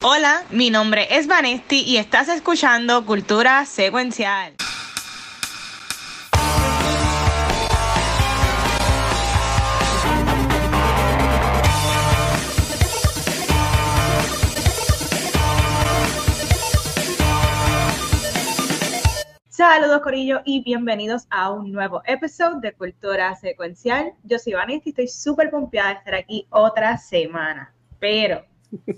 Hola, mi nombre es Vanesti y estás escuchando Cultura Secuencial. Saludos Corillo y bienvenidos a un nuevo episodio de Cultura Secuencial. Yo soy Vanesti y estoy súper pompeada de estar aquí otra semana. Pero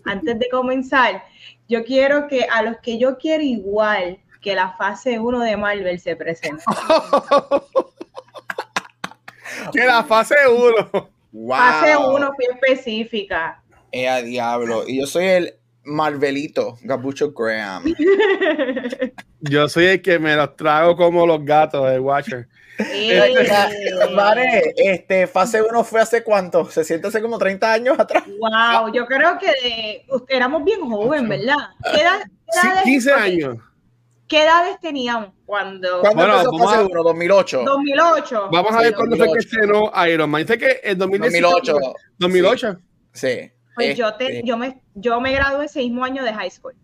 antes de comenzar, yo quiero que a los que yo quiero igual que la fase 1 de Marvel se presente. que la fase 1. Fase 1 fue específica. Eh, a diablo. Y yo soy el Marvelito, Gabucho Graham. Yo soy el que me los trago como los gatos de Watcher. vale, este, fase 1 fue hace cuánto? Se siente hace como 30 años atrás. Wow, yo creo que éramos bien jóvenes, ¿verdad? ¿Qué edad, sí, 15 años. ¿Qué edades teníamos cuando? ¿Cuándo bueno, empezó fase 1? 2008. 2008. Vamos a ver cuándo fue que estrenó Iron Man. Dice que en 2008. 2008. Sí. Pues yo, te, este. yo, me, yo me gradué ese mismo año de high school.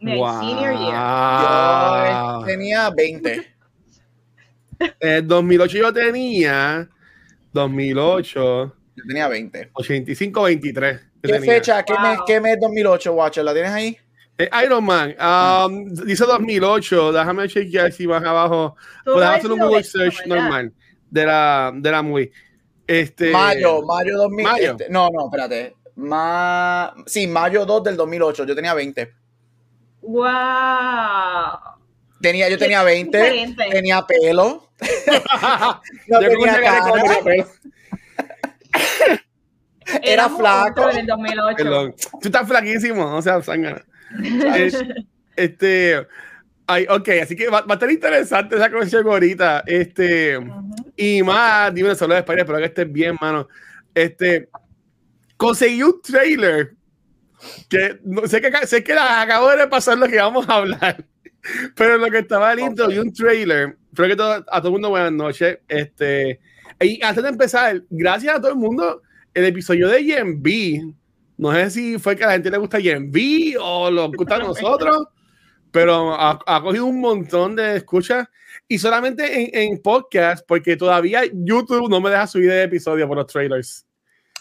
Mi senior year. Yo tenía 20. En 2008 yo tenía 2008. Yo tenía 20. 85, 23. ¿Qué fecha? ¿Qué, mes, ¿Qué mes 2008, Watcher? ¿La tienes ahí? Eh, Iron Man, um, dice 2008. Déjame chequear si más abajo. Podemos hacer un Google search normal de la, de la movie. Este, mayo, mayo 2000. Este, no, no, espérate. Ma, sí, mayo 2 del 2008. Yo tenía 20. ¡Wow! Tenía, yo tenía 20. Tenía pelo. no tenía cara. Pelo. Era flaco. En el 2008. Tú estás flaquísimo, o sea, sangre. este. Ay, ok, así que va, a estar interesante esa conversación ahorita. Este, Y más, dime solo de España, espero que estés bien, mano. Este, conseguí un trailer que no, sé que sé que acabo de pasar lo que vamos a hablar, pero lo que estaba lindo y un trailer. Espero que todo, a todo el mundo buenas noches. Este, y antes de empezar, gracias a todo el mundo, el episodio de B no sé si fue que a la gente le gusta B o lo gusta a nosotros pero ha, cogido un montón de escuchas y solamente en, en, podcast, porque todavía YouTube no me deja subir de episodio por los trailers.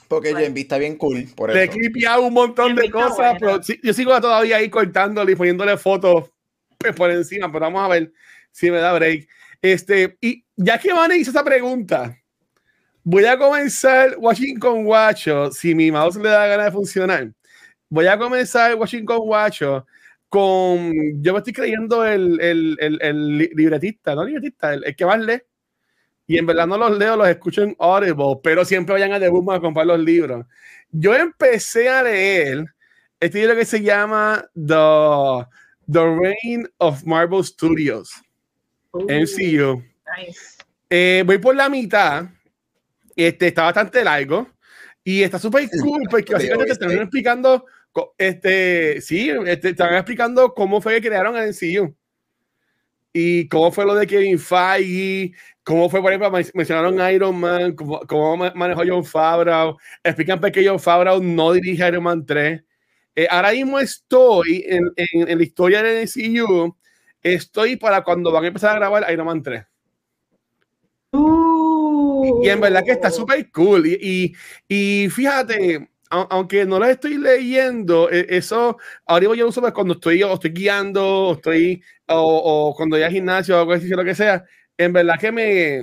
Porque right. está bien cool. Por Te he clipeado un montón de cosas, pero yo sigo todavía ahí cortándole y poniéndole fotos pues, por encima, pero vamos a ver si me da break. Este, y ya que Van hizo esa pregunta, voy a comenzar Washington Watcho, si mi mouse le da ganas de funcionar. Voy a comenzar Washington Watcho con. Yo me estoy creyendo el, el, el, el libretista, no libretista, el, que más lee. Y en verdad no los leo, los escucho en Audible, pero siempre vayan a The Boom a comprar los libros. Yo empecé a leer este libro que se llama The, The Reign of Marvel Studios. MCU. Nice. Eh, voy por la mitad. Este está bastante largo y está súper cool porque básicamente te están explicando este, sí, este, estaban explicando cómo fue que crearon el MCU. Y cómo fue lo de Kevin Feige, cómo fue, por ejemplo, mencionaron Iron Man, cómo, cómo manejó John Favreau. Explican por qué John Favreau no dirige Iron Man 3. Eh, ahora mismo estoy en, en, en, la historia del MCU. Estoy para cuando van a empezar a grabar Iron Man 3. Uh, y en verdad que está súper cool. Y, y, y fíjate, aunque no lo estoy leyendo, e, eso ahora yo lo uso pues cuando estoy, o estoy guiando, o estoy, o, cuando voy al gimnasio, o algo así, lo que sea. En verdad que me.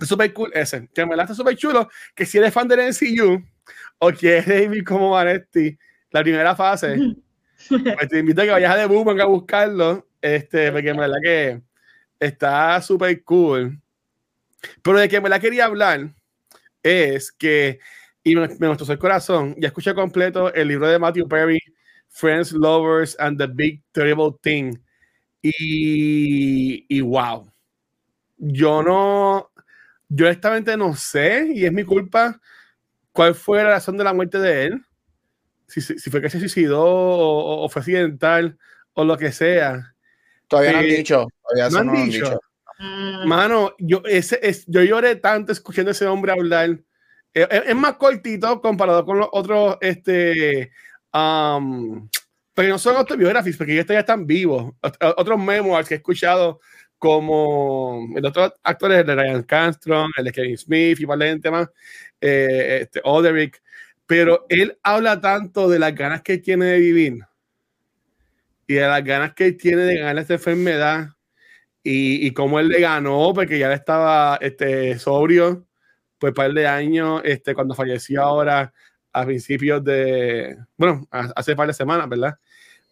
Es súper cool ese. Que en verdad está súper chulo. Que si eres fan del NCU, o quieres vivir como Vanetti, la primera fase, pues te invito a que vayas a The Boom a buscarlo. Este, porque en verdad que está súper cool. Pero de que en verdad quería hablar es que y me, me mostró el corazón. Ya escuché completo el libro de Matthew Perry, Friends, Lovers and the Big Terrible Thing. Y, y wow. Yo no, yo honestamente no sé, y es mi culpa, cuál fue la razón de la muerte de él. Si, si fue que se suicidó o, o, fue accidental o lo que sea. Todavía no han eh, dicho. Todavía no han, no han dicho. dicho. Mano, yo, ese, es, yo lloré tanto escuchando a ese hombre hablar es, es, más cortito comparado con los otros este, Um, pero no son autobiografías, porque ellos ya están vivos. Otros memoirs que he escuchado, como el otro actores, de Ryan Castro, el de Kevin Smith varios más, eh, este, Oderick, pero él habla tanto de las ganas que tiene de vivir y de las ganas que tiene de ganar esta enfermedad y, y cómo él le ganó, porque ya estaba este, sobrio, pues par de años, este, cuando falleció ahora a principios de, bueno, hace par de semanas, ¿verdad?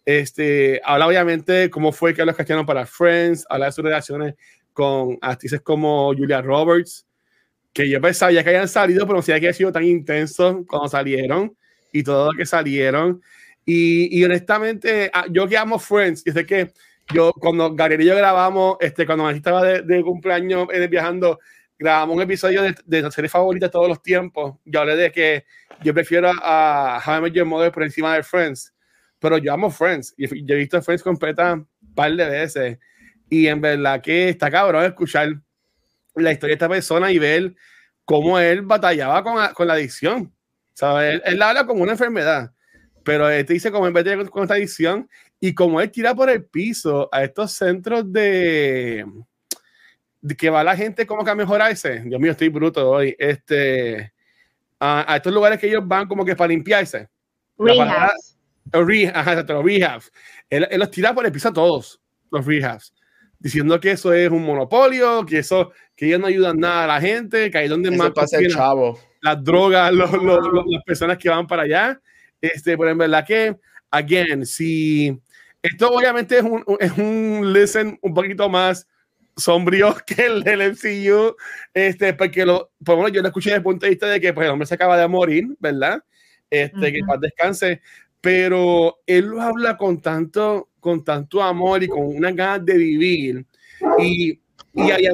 Este, habla obviamente cómo fue que los castellaron para Friends, habla de sus relaciones con actrices como Julia Roberts, que yo pensaba ya que hayan salido, pero no sabía que había sido tan intenso cuando salieron y todo lo que salieron. Y, y honestamente, ah, yo que amo Friends, y sé que yo cuando Gabriel y yo grabamos, este, cuando estaba de, de cumpleaños eh, viajando, grabamos un episodio de, de la serie favorita de todos los tiempos. Yo hablé de que yo prefiero a How I Met Your Mother por encima de Friends pero yo amo Friends. Y yo he visto Friends completa un par de veces. Y en verdad que está cabrón escuchar la historia de esta persona y ver cómo él batallaba con, con la adicción. ¿Sabes? Él, él, habla como una enfermedad, pero él te dice cómo en vez de con esta adicción y como él tira por el piso a estos centros de que va la gente como que a mejorarse. Dios mío, estoy bruto hoy. Este, a, a estos lugares que ellos van como que para limpiarse. Rehab, rehabs. Él, él, los tira por el piso a todos, los rehabs, diciendo que eso es un monopolio, que eso, que ellos no ayudan nada a la gente, que ahí donde eso más pasa el chavo. las drogas, los, los, los, las personas que van para allá. Este, pero en verdad que, again, si esto obviamente es un, es un listen un poquito más sombrío que el del MCU, este, porque lo, por lo yo lo escuché desde el punto de vista de que pues, el hombre se acaba de morir, ¿verdad? Este, uh -huh. que paz descanse, pero él lo habla con tanto, con tanto amor y con unas ganas de vivir. Y, y, hay,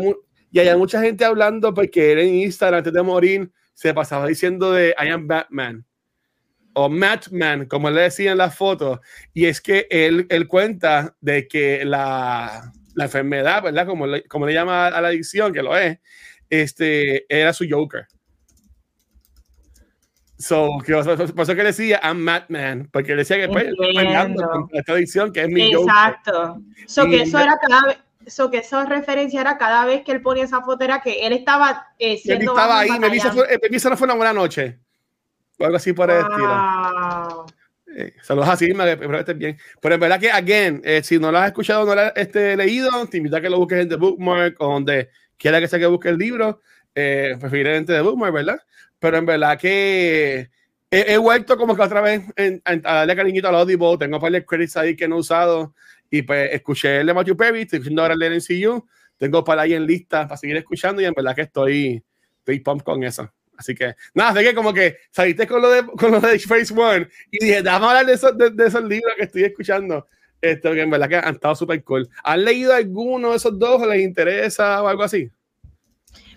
y hay mucha gente hablando porque él en Instagram antes de morir se pasaba diciendo de I am Batman o Madman, como le decía en las fotos. Y es que él, él cuenta de que la, la enfermedad, ¿verdad? Como le, como le llama a la adicción, que lo es, este, era su Joker. So, que, por eso que decía, I'm Madman, porque decía que pues, peleando contra esta adicción que es mi Exacto. So, que eso era cada vez. So, que eso referencia era cada vez que él ponía esa foto era que él estaba eh, siendo él estaba ahí, me dice, me no fue una buena noche o algo así por el estilo eh, saludos a Sigma, que espero que estés bien pero en verdad que, again, eh, si no lo has escuchado no lo has este, leído, te invito a que lo busques en The Bookmark o donde quiera que sea que busque el libro eh, preferiblemente de Bookmark, ¿verdad? pero en verdad que he, he vuelto como que otra vez en, en, a darle cariñito al Audible, tengo un par de credits ahí que no he usado y pues escuché el de Matthew Perry, estoy escuchando ahora el de NCU, tengo para ahí en lista para seguir escuchando y en verdad que estoy, estoy pump con eso. Así que, nada, sé que como que saliste con lo de, con lo de Phase One y dije, déjame hablar de, esos, de, de esos libros que estoy escuchando. Esto, que en verdad que han estado súper cool. ¿Han leído alguno de esos dos o les interesa o algo así?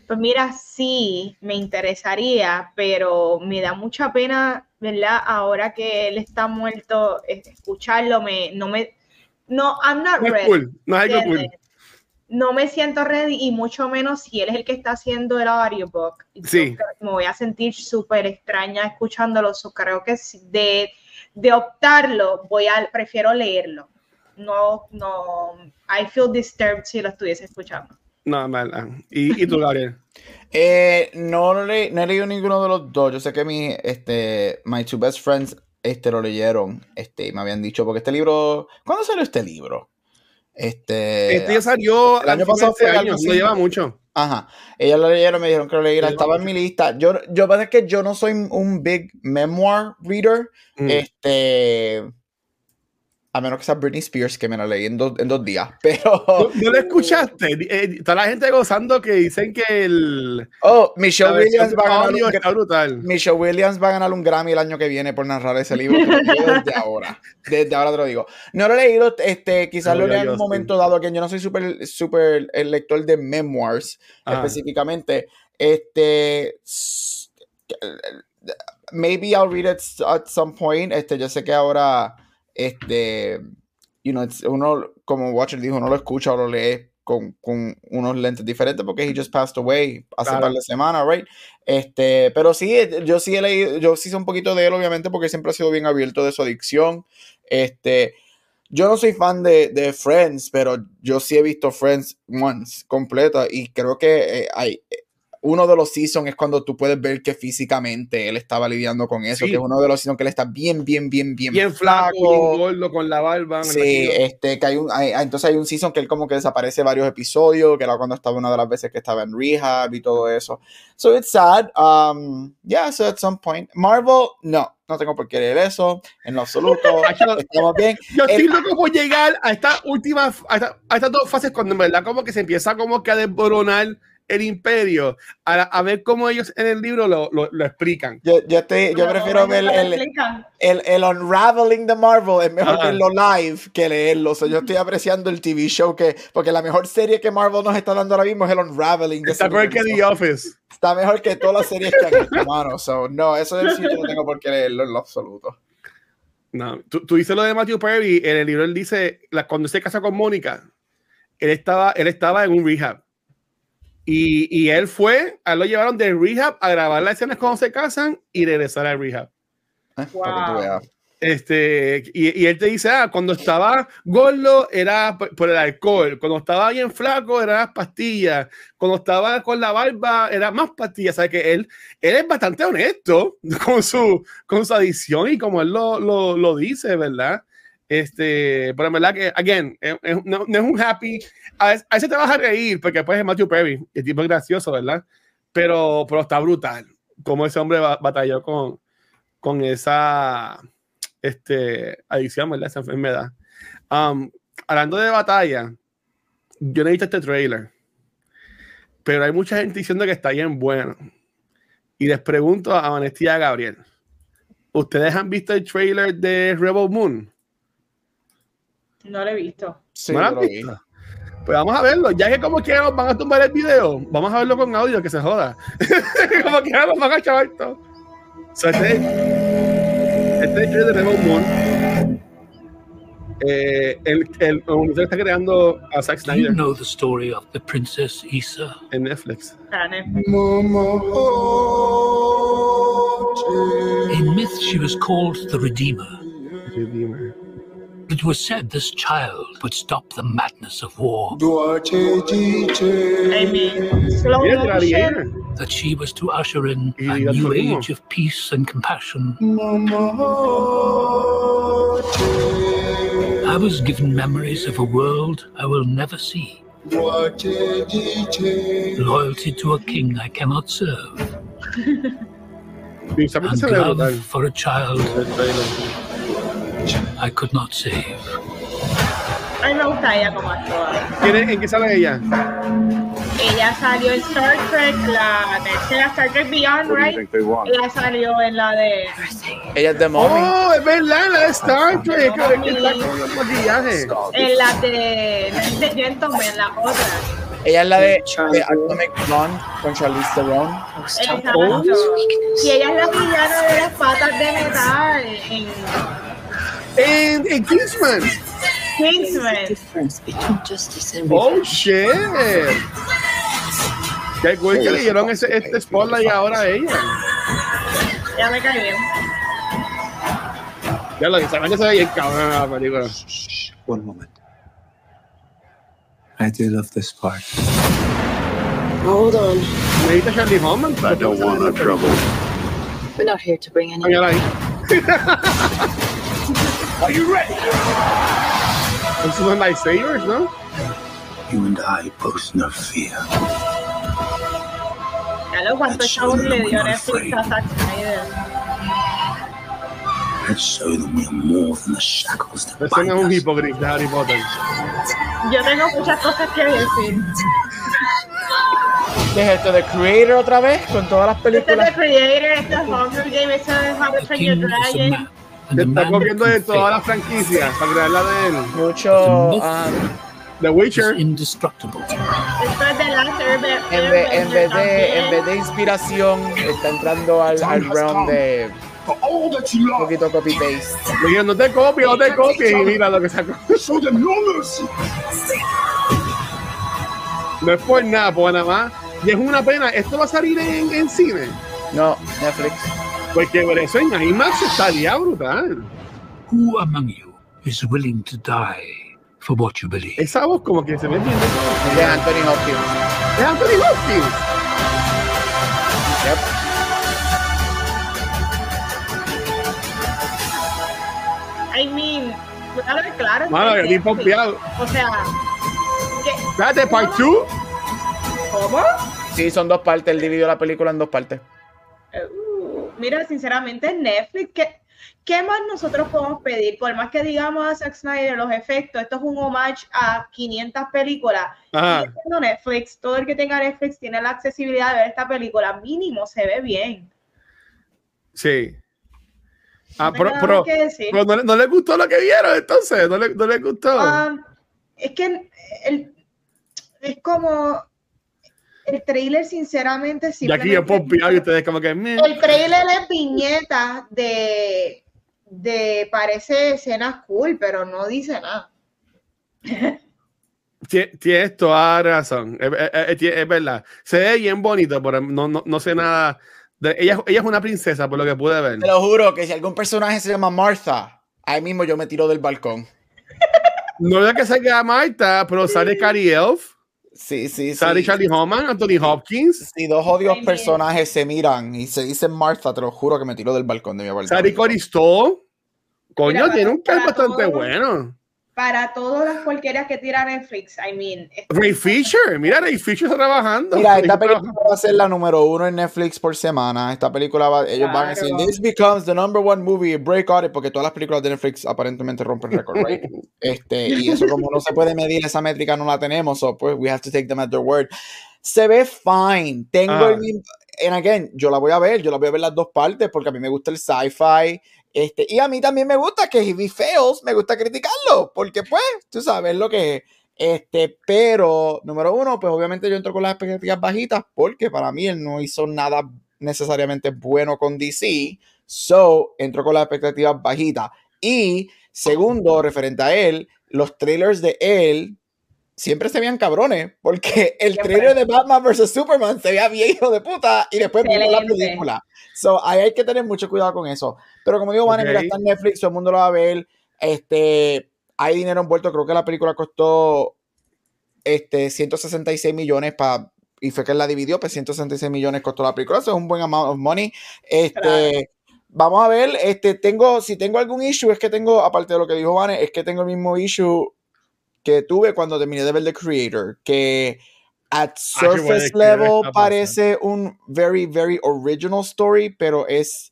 Pues mira, sí, me interesaría, pero me da mucha pena, ¿verdad? Ahora que él está muerto, escucharlo, me, no me, no, I'm not no ready. Cool. No es algo cool. No me siento ready y mucho menos si él es el que está haciendo el audiobook. Sí. me voy a sentir súper extraña escuchándolo. So, creo que de, de optarlo, voy a, prefiero leerlo. No, no, I feel disturbed si lo estuviese escuchando. No, mal. ¿Y, y tú, Gabriel? eh, no, no, le, no he leído ninguno de los dos. Yo sé que mi, este, My Two Best Friends este, lo leyeron este, y me habían dicho, porque este libro. ¿Cuándo salió este libro? Este, este ya salió el año pasado fue año, no lleva mucho. Ajá. Ellos lo leyeron, me dijeron que lo leyera. Estaba en mi lista. Yo, yo pasa que yo no soy un big memoir reader. Mm. Este a menos que sea Britney Spears, que me la leí en, do, en dos días, pero... ¿No, ¿No lo escuchaste? Eh, toda la gente gozando que dicen que el... Oh, Michelle Williams, va a ganar un, está brutal. Michelle Williams va a ganar un Grammy el año que viene por narrar ese libro, desde ahora, desde ahora te lo digo. No lo he leído, este, quizás no, lo lea en un momento dado, que yo no soy súper super el lector de memoirs, ah. específicamente, este... Maybe I'll read it at some point, este, yo sé que ahora este, you know, uno, como Watcher dijo, no lo escucha o lo lee con, con, unos lentes diferentes porque he just passed away hace un par de semanas, right? Este, pero sí, yo sí he leído, yo sí sé un poquito de él, obviamente, porque siempre ha sido bien abierto de su adicción. Este, yo no soy fan de, de Friends, pero yo sí he visto Friends once completa y creo que eh, hay, uno de los seasons es cuando tú puedes ver que físicamente él estaba lidiando con eso, que es uno de los seasons que él está bien, bien, bien, bien, bien flaco, bien gordo, con la barba. Sí, este, que hay un, entonces hay un season que él como que desaparece varios episodios, que era cuando estaba una de las veces que estaba en rehab y todo eso. So it's sad. Um, yeah, so at some point. Marvel, no, no tengo por qué leer eso, en lo absoluto. Estamos bien. Yo estoy loco por llegar a estas últimas, a, a, estas dos fases cuando en verdad como que se empieza como que a desboronar el imperio a, ver cómo ellos en el libro lo, lo, explican. Yo, yo, yo prefiero ver el, el, el, Unraveling de Marvel, es mejor verlo live que leerlo. O sea, yo estoy apreciando el TV show que, porque la mejor serie que Marvel nos está dando ahora mismo es el Unraveling. De está mejor que The Office. Está mejor que todas las series que han hecho, mano. So, no, eso del sitio no tengo por qué leerlo en lo absoluto. No, tú, tú dices lo de Matthew Perry, en el libro él dice, la, cuando se casa con Mónica, él estaba, él estaba en un rehab y, y, él fue, a él lo llevaron de rehab a grabar las escenas cuando se casan y regresar al rehab. Wow. Este, y, y, él te dice, ah, cuando estaba gordo era por el alcohol, cuando estaba bien flaco era las pastillas, cuando estaba con la barba era más pastillas, o sea que él, él es bastante honesto con su, con su adicción y como él lo, lo, lo dice, ¿verdad? Este, pero en verdad que, again, no, es un happy. A veces, te vas a reír porque después es Matthew Perry, el tipo es gracioso, ¿verdad? Pero, pero está brutal como ese hombre batalló con, con esa este, adicción, ¿verdad? Esa enfermedad. Um, hablando de batalla, yo no he visto este trailer, pero hay mucha gente diciendo que está bien bueno. Y les pregunto a Vanessa y a Gabriel, ¿ustedes han visto el trailer de Rebel Moon? No lo he visto. Sí, ¿No lo vi. Pues vamos a verlo. Ya que como quiera nos van a tumbar el video, vamos a verlo con audio, que se joda. como quiera nos van a chavar todo. O sea, este, este es de Rainbow Moon. Eh, el, el, el está creando a Zack Snyder. You know the story of the Princess Issa. En Netflix. Ah, Netflix. In myth, she was called the Redeemer. Redeemer. It was said this child would stop the madness of war. That she was to usher in a new age of peace and compassion. I was given memories of a world I will never see. Loyalty to a king I cannot serve. and love for a child I could not save. A mí me gusta ella como actúa. ¿En qué sale ella? Ella salió en Star Trek, la tercera Star Trek Beyond, right? Ella salió en la de. Ella es de Mommy. Oh, es verdad, la de Star Trek. que está con los maquillajes. En la de. de Gentleman, la otra. Ella es la de, de Atomic Blonde con Charlize Theron. Oh. Y ella es la villana de las patas de metal en en, en Kingsman. Kingsman. Oh shit. Qué cool que le dieron ese, este spotlight ahora a ella. Ya me caí bien. Ya lo dice, que se ve bien cabrón la película. One moment. I do love this part. Hold on. Necesita Charlie Homan. I don't want no trouble. We're not here to bring any. Are you ready? Those are lightsabers, no? You and I both know fear. ¿cuántos chavos le dio Netflix a Zack Snyder? Let's show them we are more than the shackles that bind us. un hipócrita de Harry Potter. Yo tengo muchas cosas que decir. ¿Qué es esto? ¿The Creator otra vez? Con todas las películas. Este es The Creator, este es Hunger Games, este es How to Train Your Dragon. Se está copiando de todas las franquicias para crear la de él. Mucho. Um, The Witcher. Indestructible. Después de la en, vez, en, vez de, en vez de inspiración, está entrando al, al realm de un poquito copy-paste. No te copies, no te copies y mira lo que sacó. No es por nada, por nada más. Y es una pena. ¿Esto va a salir en, en cine? No, Netflix. Porque por eso en IMAX estaría brutal. Who among you is willing to die for what you believe? Esa voz como que se me entiende. De Anthony Hopkins. Es Anthony Hopkins. Yep. I mean, ver, claro. Mano, yo estoy pompeado. O sea, ¿qué? Espérate, part 2. ¿cómo? Sí, son dos partes. Él dividió la película en dos partes. Uh, mira, sinceramente, Netflix, ¿qué, ¿qué más nosotros podemos pedir? Por más que digamos a Zack Snyder los efectos, esto es un homage a 500 películas. Ajá. Netflix, todo el que tenga Netflix tiene la accesibilidad de ver esta película, mínimo se ve bien. Sí. Ah, No pero, pero- no, le- no les gustó lo que vieron, entonces. No, le- no les gustó. Um, es que el- es como el trailer, sinceramente, y aquí yo pompeado y ustedes como que. meh. El trailer es viñeta de, de parece escenas cool, pero no dice nada. Tie- Tienes toda razón. Es, es- es- es verdad. Se ve bien bonito, pero no, no, no sé nada. de- ella, ella es una princesa, por lo que pude ver. Te lo juro que si algún personaje se llama Martha, ahí mismo yo me tiro del balcón. No es que salga Marta, pero sale Cary Elf, Sí, sí, sí. Charlie Homan, Anthony Hopkins, Si dos odios personajes se miran y se dicen Martha, te lo juro que me tiro del balcón de mi apartamento. Coristo. Coño, Mira, tiene un cast bastante todo- bueno. Para todas las porquerías que tira Netflix, I mean, Ray Fisher, mira, Ray Fisher está trabajando. Mira, esta Está película va a ser la número uno en Netflix por semana. Esta película va, ellos van a decir, Claro. this becomes the number one movie, breakout, porque todas las películas de Netflix aparentemente rompen récord rating. Este, y eso como no se puede medir esa métrica, no la tenemos, so pues we have to take them at their word. Se ve fine. Tengo Ah. el mismo, and again, yo la voy a ver, yo la voy a ver las dos partes porque a mí me gusta el sci-fi. Este, y a mí también me gusta que he fails, me gusta criticarlo, porque pues, tú sabes lo que es. Este, pero, número uno, pues obviamente yo entro con las expectativas bajitas, porque para mí él no hizo nada necesariamente bueno con DC, so entro con las expectativas bajitas. Y segundo, referente a él, los trailers de él siempre se veían cabrones, porque el Siempre. trailer de Batman vs. Superman se veía bien hijo de puta y después vimos la película. So, ahí hay que tener mucho cuidado con eso. Pero como digo, Vane, mira, Ok. está en Netflix, todo el mundo lo va a ver. Este, hay dinero envuelto, creo que la película costó este, 166 millones para y fue que él la dividió, pues 166 millones costó la película, eso es un buen amount of money. Este, Claro. vamos a ver, este, tengo, si tengo algún issue, es que tengo, aparte de lo que dijo Vane, es que tengo el mismo issue que tuve cuando terminé de ver The Creator, que at bueno, surface level parece un very, very original story, pero es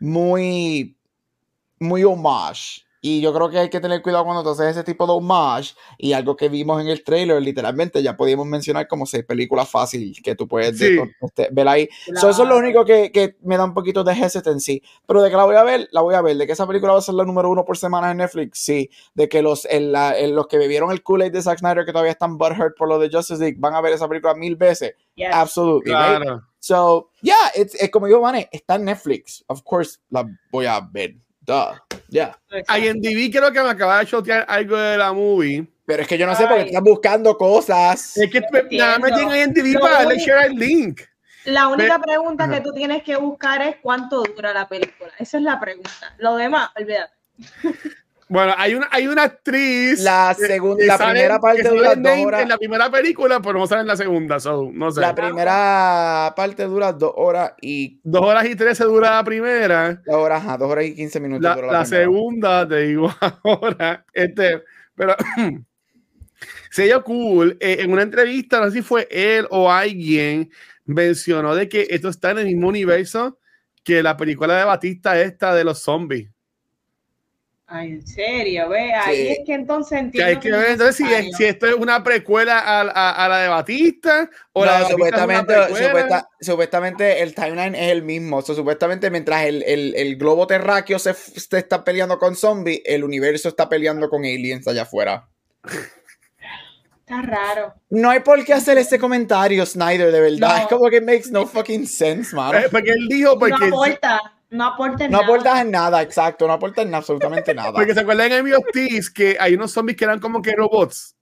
muy, muy homage. Y yo creo que hay que tener cuidado cuando tú haces ese tipo de homage. Y algo que vimos en el trailer, literalmente, ya podíamos mencionar como seis películas fácil que tú puedes Sí. de- este, ver ahí. So, eso es lo único que, que me da un poquito de hesitancy. Pero de que la voy a ver, la voy a ver. De que esa película va a ser la número uno por semana en Netflix, sí. De que los, el- la- el- los que bebieron el Kool-Aid de Zack Snyder, que todavía están butthurt por lo de Justice League, van a ver esa película mil veces. yes. Absolutely. right? Claro. So, yeah, it's, es como digo, Vane, está en Netflix. Of course, la voy a ver. Duh. Yeah. IMDb creo que me acaba de chotear algo de la movie. Pero es que yo no sé por qué estás buscando cosas. Es que nada más tiene IMDb Lo para darle único- share el link. La única pregunta que tú tienes que buscar es cuánto dura la película. Esa es la pregunta. Lo demás, olvídate. Bueno, hay una, hay una actriz. La segunda- la primera parte dura dos horas. En la primera película, pero no sale en la segunda. So, no sé. La primera parte dura dos horas y Dos horas y trece dura la primera. dos horas, dos horas y quince minutos. La, la primera. segunda, te digo ahora. Este, pero se dio cool. eh, en una entrevista, no sé si fue él o alguien, mencionó de que esto está en el mismo universo que la película de Batista esta de los zombies. Ay, en serio, ve. Ahí Sí. es que entonces Que entiendo. hay que ver entonces si, es- necesario. si esto es una precuela a, a- a la de Batista o la de supuestamente, supuesta- supuestamente el timeline es el mismo. So, supuestamente mientras el, el- el globo terráqueo se, está peleando con zombies, el universo está peleando con aliens allá afuera. Está raro. No hay por qué hacer ese comentario, Snyder, de verdad. No. Es como que makes no fucking sense, mano. Eh, porque él dijo, porque, no aporta. No aporta en No nada. aportas en nada, exacto. No aportas en absolutamente nada. porque se acuerdan en Enemy of Thieves que hay unos zombies que eran como que robots.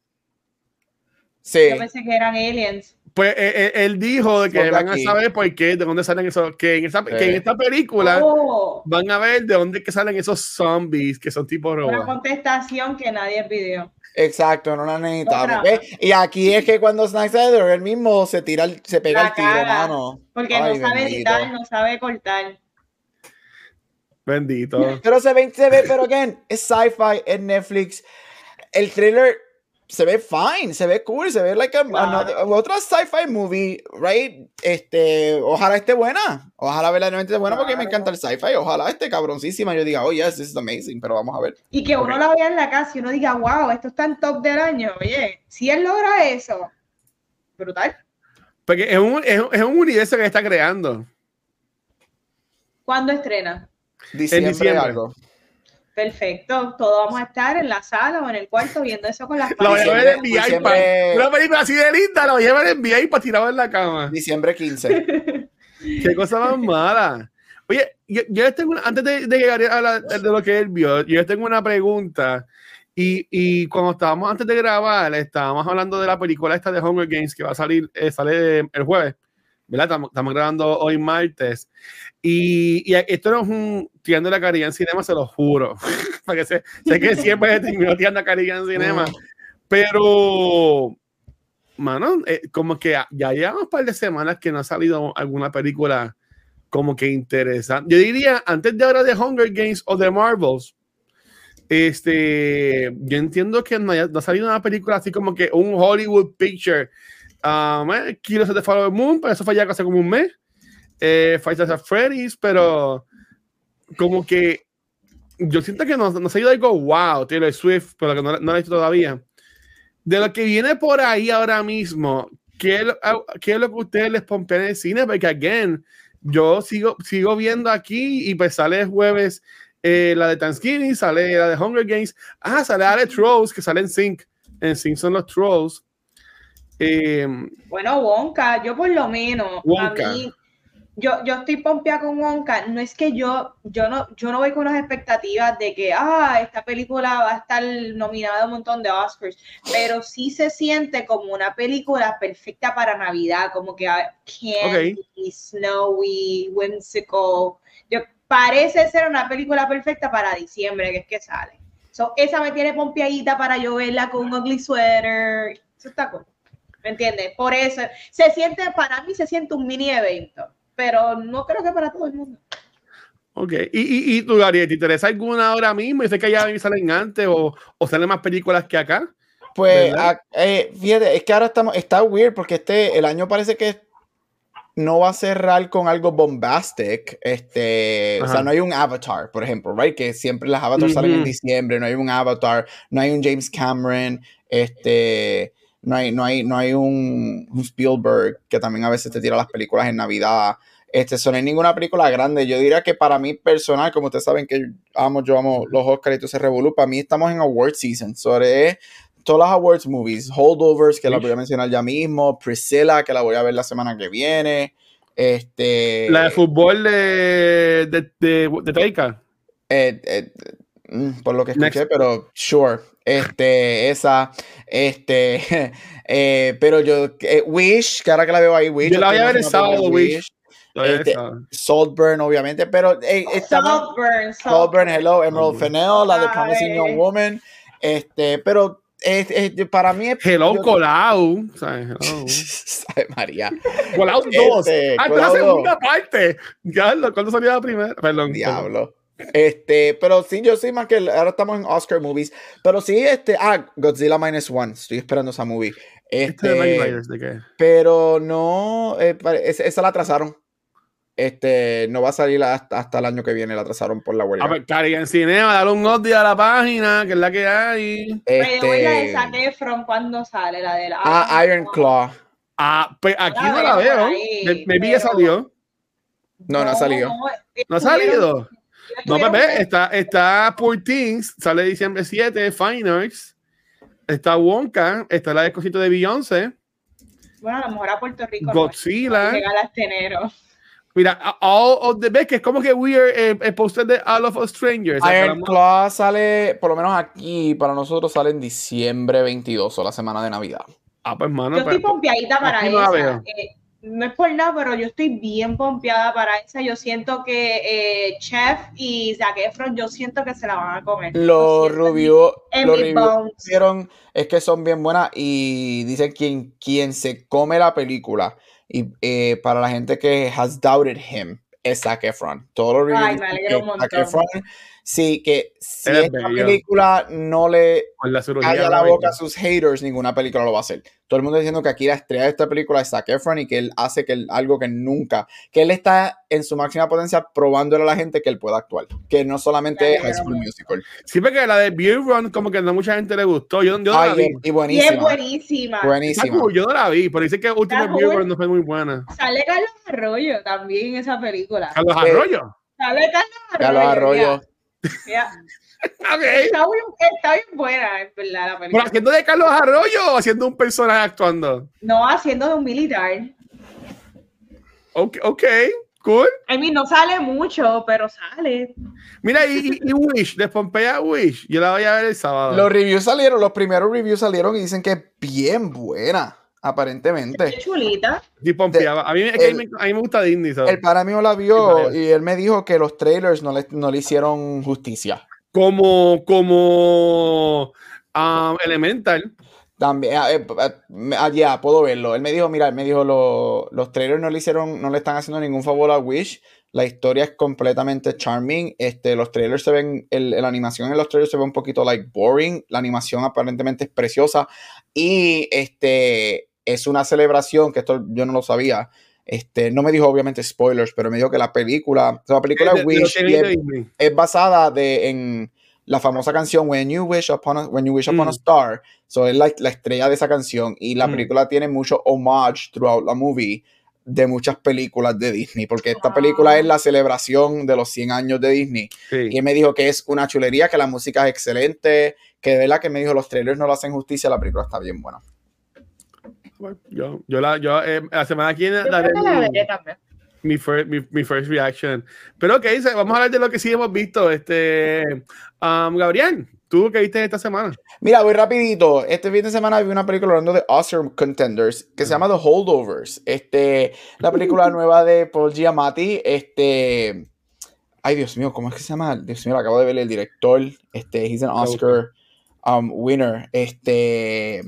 Sí. Yo pensé que eran aliens. Pues eh, eh, él dijo de que Son de van a saber por qué, de dónde salen esos, que en esta, que en esta película Oh, van a ver de dónde que salen esos zombies que son tipo una robots. contestación que nadie pidió. Exacto, no la necesitamos. Y aquí es que cuando Snack Snyder él mismo se tira, el- se pega La el tiro, mano. Porque Ay, no sabe bendito. editar, no sabe cortar. Bendito. Pero se ve, se ve, pero again, es sci-fi, es Netflix. El trailer se ve fine, se ve cool, se ve like a, another- otra sci-fi movie, right? Este, ojalá esté buena. Ojalá verdaderamente esté buena porque me encanta el sci-fi. Ojalá esté cabroncísima. Yo diga, oh yes, this is amazing, pero vamos a ver. Y que uno la vea en la casa y uno diga, wow, esto está en top del año. Oye, si él logra eso, brutal. Porque es un, es, un- es un universo que está creando. ¿Cuándo estrena? Diciembre, diciembre. algo. Perfecto, todos vamos a estar en la sala o en el cuarto viendo eso con las La voy a parejas. ver en VI. diciembre- Una película así de linda, la voy a ver en VI para tirado en la cama. Diciembre 15. Qué cosa más mala. Oye, yo, yo tengo una- antes de, de que Gabriel habla de lo que él vio, yo tengo una pregunta. Y, y cuando estábamos antes de grabar, estábamos hablando de la película esta de Hunger Games que va a salir, eh, sale el jueves, ¿verdad? Estamos, grabando hoy martes. Y, y esto no es un tirando la carilla en cinema, se lo juro. Porque sé, sé que siempre se terminó tirando la carilla en cinema. Pero, mano, eh, como que ya llevamos un par de semanas que no ha salido alguna película como que interesante. Yo diría, antes de ahora de Hunger Games o de Marvels, este, yo entiendo que no, haya- no ha salido una película así como que un Hollywood picture. Um, eh, Killers of the Flower Moon, pero eso fue ya hace como un mes. Eh, at Freddy's, pero como que yo siento que no, no se ha ido algo wow, Taylor Swift, pero que no, no lo he visto todavía. De lo que viene por ahí ahora mismo, ¿qué lo, qué es lo que ustedes les pompean en el cine? Porque, again, yo sigo, sigo viendo aquí y pues sale el jueves eh, la de Thanksgiving, sale la de Hunger Games. Ah, sale de Trolls, que sale en Sync. En Sync son los Trolls. Eh, Bueno, Wonka, yo por lo menos, Wonka. a mí, yo, yo estoy pompeada con Wonka. No es que yo, yo no, yo no voy con unas expectativas de que, ah, esta película va a estar nominada a un montón de Oscars, pero sí se siente como una película perfecta para Navidad, como que candy, snowy, whimsical. Yo, parece ser una película perfecta para diciembre, que es que sale. So, esa me tiene pompeadita para yo verla con un ugly sweater. Eso está cool. ¿Me entiendes? Por eso, se siente, para mí se siente un mini evento, pero no creo que para todo el mundo. ok. ¿Y, y, y tú, Gabriel, te interesa alguna ahora mismo? Yo sé que ya salen antes o, o salen más películas que acá. Pues, a- eh, fíjate, es que ahora estamos, está weird porque este, el año parece que no va a cerrar con algo bombastic. Este, o sea, Ajá. no hay un Avatar, por ejemplo, right? Que siempre las Avatars salen en diciembre, no hay un Avatar, no hay un James Cameron, este, no hay, no hay, no hay un, un Spielberg que también a veces te tira las películas en Navidad. Este, no hay ninguna película grande. Yo diría que para mí personal, como ustedes saben que amo, yo amo los Oscars y todo ese revolú, para mí estamos en award season. Sobre todas las awards movies, Holdovers, que la voy a mencionar ya mismo, Priscilla, que la voy a ver la semana que viene. Este. La de fútbol de, de, de, eh, eh, mm, por lo que escuché, Next. pero sure. Este, esa, este, eh, pero yo, eh, Wish, que ahora que la veo ahí, Wish. Yo la voy a ver el emocionado sábado, Wish. Todavía Este. Saltburn, obviamente, pero eh, estamos, Saltburn, Saltburn, hello, Emerald Saltburn. Fennell, la de Promising Ay. Young Woman, este, pero es- es- para mí es... Hello, yo- Colau. ¿sabes? Hello. Ay, María, Colau 2. Este, ah, esta es Colau la segunda parte. Ya, ¿cuándo salió la primera? Perdón. diablo. Este, pero sí, yo sí más que ahora estamos en Oscar movies, pero sí, este, ah, Godzilla Minus One, estoy esperando esa movie. Este Este, pero no, eh, esa, esa la atrasaron. Este, no va a salir hasta, hasta el año que viene, la atrasaron por la huelga. A ver, Cari, en cinema, dale un update a la página, que es la que hay. Pero voy la de Este, Zac Efron cuando sale, la de la. ah, Iron Claw. Ah, pues aquí La no la veo ahí, Me- Maybe ya pero- salió. No, no ha salido. ¿No ha salido? No, bebé, está, está Poor Things, sale diciembre 7, Fine Arts. Está Wonka, está la de cosito de Beyoncé, Bueno, a lo mejor a Puerto Rico. no, Godzilla. llega hasta enero. Mira, All of the Best, que es como que weird eh, el póster de All of Us Strangers. Iron Claw sale, por lo menos aquí, para nosotros sale en diciembre 22 o la semana de Navidad. Ah, pues, mano. Yo estoy pues, pompeadita para no eh, no es por nada, pero yo estoy bien pompeada para esa. Yo siento que eh, Chef y Zac Efron, yo siento que se la van a comer. Lo Los reviews que bones. hicieron es que son bien buenas y dicen quien, quien se come la película y eh, para la gente que has doubted him es Zac Efron. Todos los reviews Ay, me Zac. Efron, sí, que si esta bello. película no le la calla la boca a sus haters, ninguna película lo va a hacer. Todo el mundo diciendo que aquí la estrella de esta película es Zac Efron y que él hace que él- algo que nunca, que él está en su máxima potencia probándole a la gente que él puede actuar, que no solamente es High School Musical. Sí, porque la de Beer Run, como que no mucha gente le gustó. Yo, yo no la Ay, vi. y Y es buenísima. buenísima. Buenísima. yo no la vi, pero dice que última Beer. Run no fue muy buena. Sale Carlos Arroyo también en esa película. Carlos Eh, Arroyo. Sale Carlos Arroyo. Carlos Arroyo. Ya, ya. Ok. Está, bien, está bien buena, en verdad, la Pero película. haciendo de Carlos Arroyo o haciendo un personaje actuando. No haciendo de un militar. Ok, ok, cool. I mean, no sale mucho, pero sale. Mira, y, y- y Wish, de Pompeya Wish, yo la voy a ver el sábado. Los reviews salieron, los primeros reviews salieron y dicen que es bien buena, aparentemente. Qué chulita. Sí, Pompeya. A mí, es que a mí el- me, a mí me gusta Disney, ¿sabes? El para mí la vio y él me dijo que los trailers no le, no le hicieron justicia. Como, como um, Elemental. También, ah, eh, ah, ah, ya, puedo verlo. Él me dijo, mira, él me dijo, lo- los trailers no le hicieron, no le están haciendo ningún favor a Wish. La historia es completamente charming. Este, los trailers se ven, el, la animación en los trailers se ve un poquito like boring. La animación aparentemente es preciosa. Y este es una celebración, que esto yo no lo sabía. Este, no me dijo obviamente spoilers, pero me dijo que la película, o sea, la película de- Wish de es- basada de, en la famosa canción When You Wish Upon a, When you wish upon a Mm. Star. So, es la, la estrella de esa canción. Y la Mm. película tiene mucho homage throughout la movie de muchas películas de Disney. Porque esta película es la celebración de los 100 años de Disney. Sí. Y él me dijo que es una chulería, que la música es excelente, que de verdad que me dijo los trailers no lo hacen justicia, la película está bien buena. Yo, yo, la, yo eh, la semana que viene daré mi, también. mi, mi, mi first reaction. Pero ok, vamos a hablar de lo que sí hemos visto. Este, um, Gabriel, ¿tú qué viste esta semana? Mira, voy rapidito. Este fin de semana vi una película hablando de Oscar Contenders que se llama The Holdovers. Este, la película nueva de Paul Giamatti. Este, ay Dios mío, ¿cómo es que se llama? Dios mío, lo acabo de ver el director. Este, he's an Oscar um, winner. Este,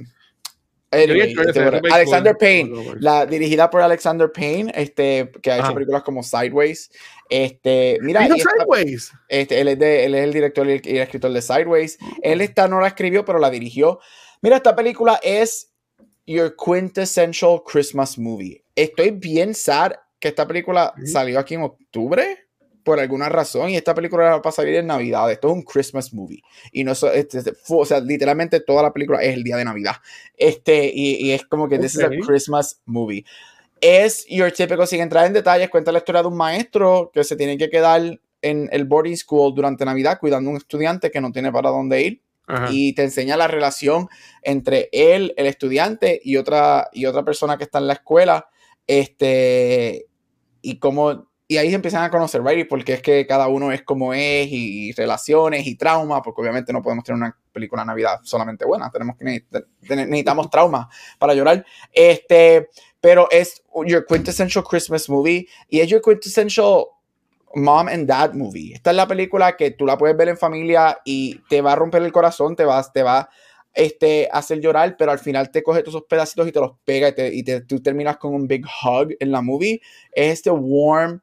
anyway, este, Alexander. Payne, la dirigida por Alexander Payne, este, que ha hecho Ajá. películas como Sideways. Este, mira, esta- Sideways. este, él, es de- él es el director y el, escritor de Sideways. Él esta no la escribió, pero la dirigió. Mira, esta película es Your Quintessential Christmas Movie. Estoy bien sad que esta película salió aquí en octubre por alguna razón y esta película era para salir en Navidad. Esto es un Christmas movie. Y no so- este, este, o sea, literalmente toda la película es el día de Navidad. Este, y, y es como que this is a. Christmas movie. Es your típico, sin entrar en detalles, cuenta la historia de un maestro que se tiene que quedar en el boarding school durante Navidad cuidando a un estudiante que no tiene para dónde ir Ajá. y te enseña la relación entre él, el estudiante y otra, y otra persona que está en la escuela. Este, y cómo, y ahí se empiezan a conocer, ¿right? Y porque es que cada uno es como es, y, relaciones y trauma, porque obviamente no podemos tener una película de Navidad solamente buena, tenemos que necesitamos, trauma para llorar. Este, pero es your quintessential Christmas movie y es your quintessential mom and dad movie. Esta es la película que tú la puedes ver en familia y te va a romper el corazón, te va, te va este, a hacer llorar, pero al final te coge todos esos pedacitos y te los pega y, te, y te- tú terminas con un big hug en la movie. Es este warm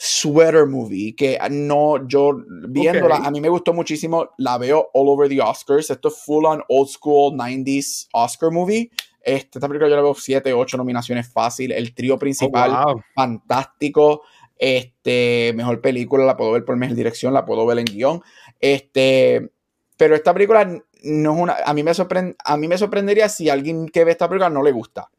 sweater movie que no, yo viéndola, Ok. a mí me gustó muchísimo, la veo all over the Oscars. Esto es full on old school 90s Oscar movie. Este, esta película yo la veo 7, 8 nominaciones fácil. El trío Oh, principal wow. fantástico. Este, mejor película, la puedo ver por mejor dirección, la puedo ver en guion. Este, pero esta película no es una. A mí me, sorprend, a mí me sorprendería si alguien que ve esta película no le gusta.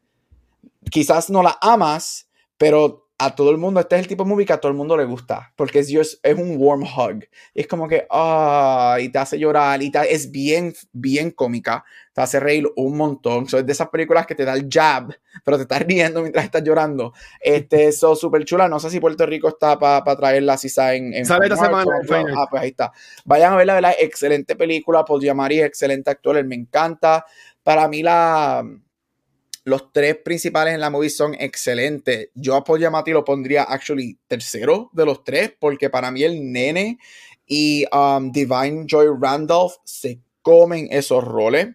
Quizás no la amas, pero a todo el mundo, este es el tipo de movie que a todo el mundo le gusta, porque es, just- es un warm hug. Es como que, ah, y te hace llorar, y te- es bien, bien cómica, te hace reír un montón. So, es de esas películas que te da el jab, pero te estás riendo mientras estás llorando. Este, eso súper chula. No sé si Puerto Rico está para traerla, si está en. Sale esta semana, en. Ah, pues ahí está. Vayan a verla, ¿verdad? Excelente película. Paul Giamatti excelente actor, él me encanta. Para mí, la, los tres principales en la movie son excelentes. Yo apoyo a Mati lo pondría actually tercero de los tres, porque para mí el nene y um, Divine Joy Randolph se comen esos roles.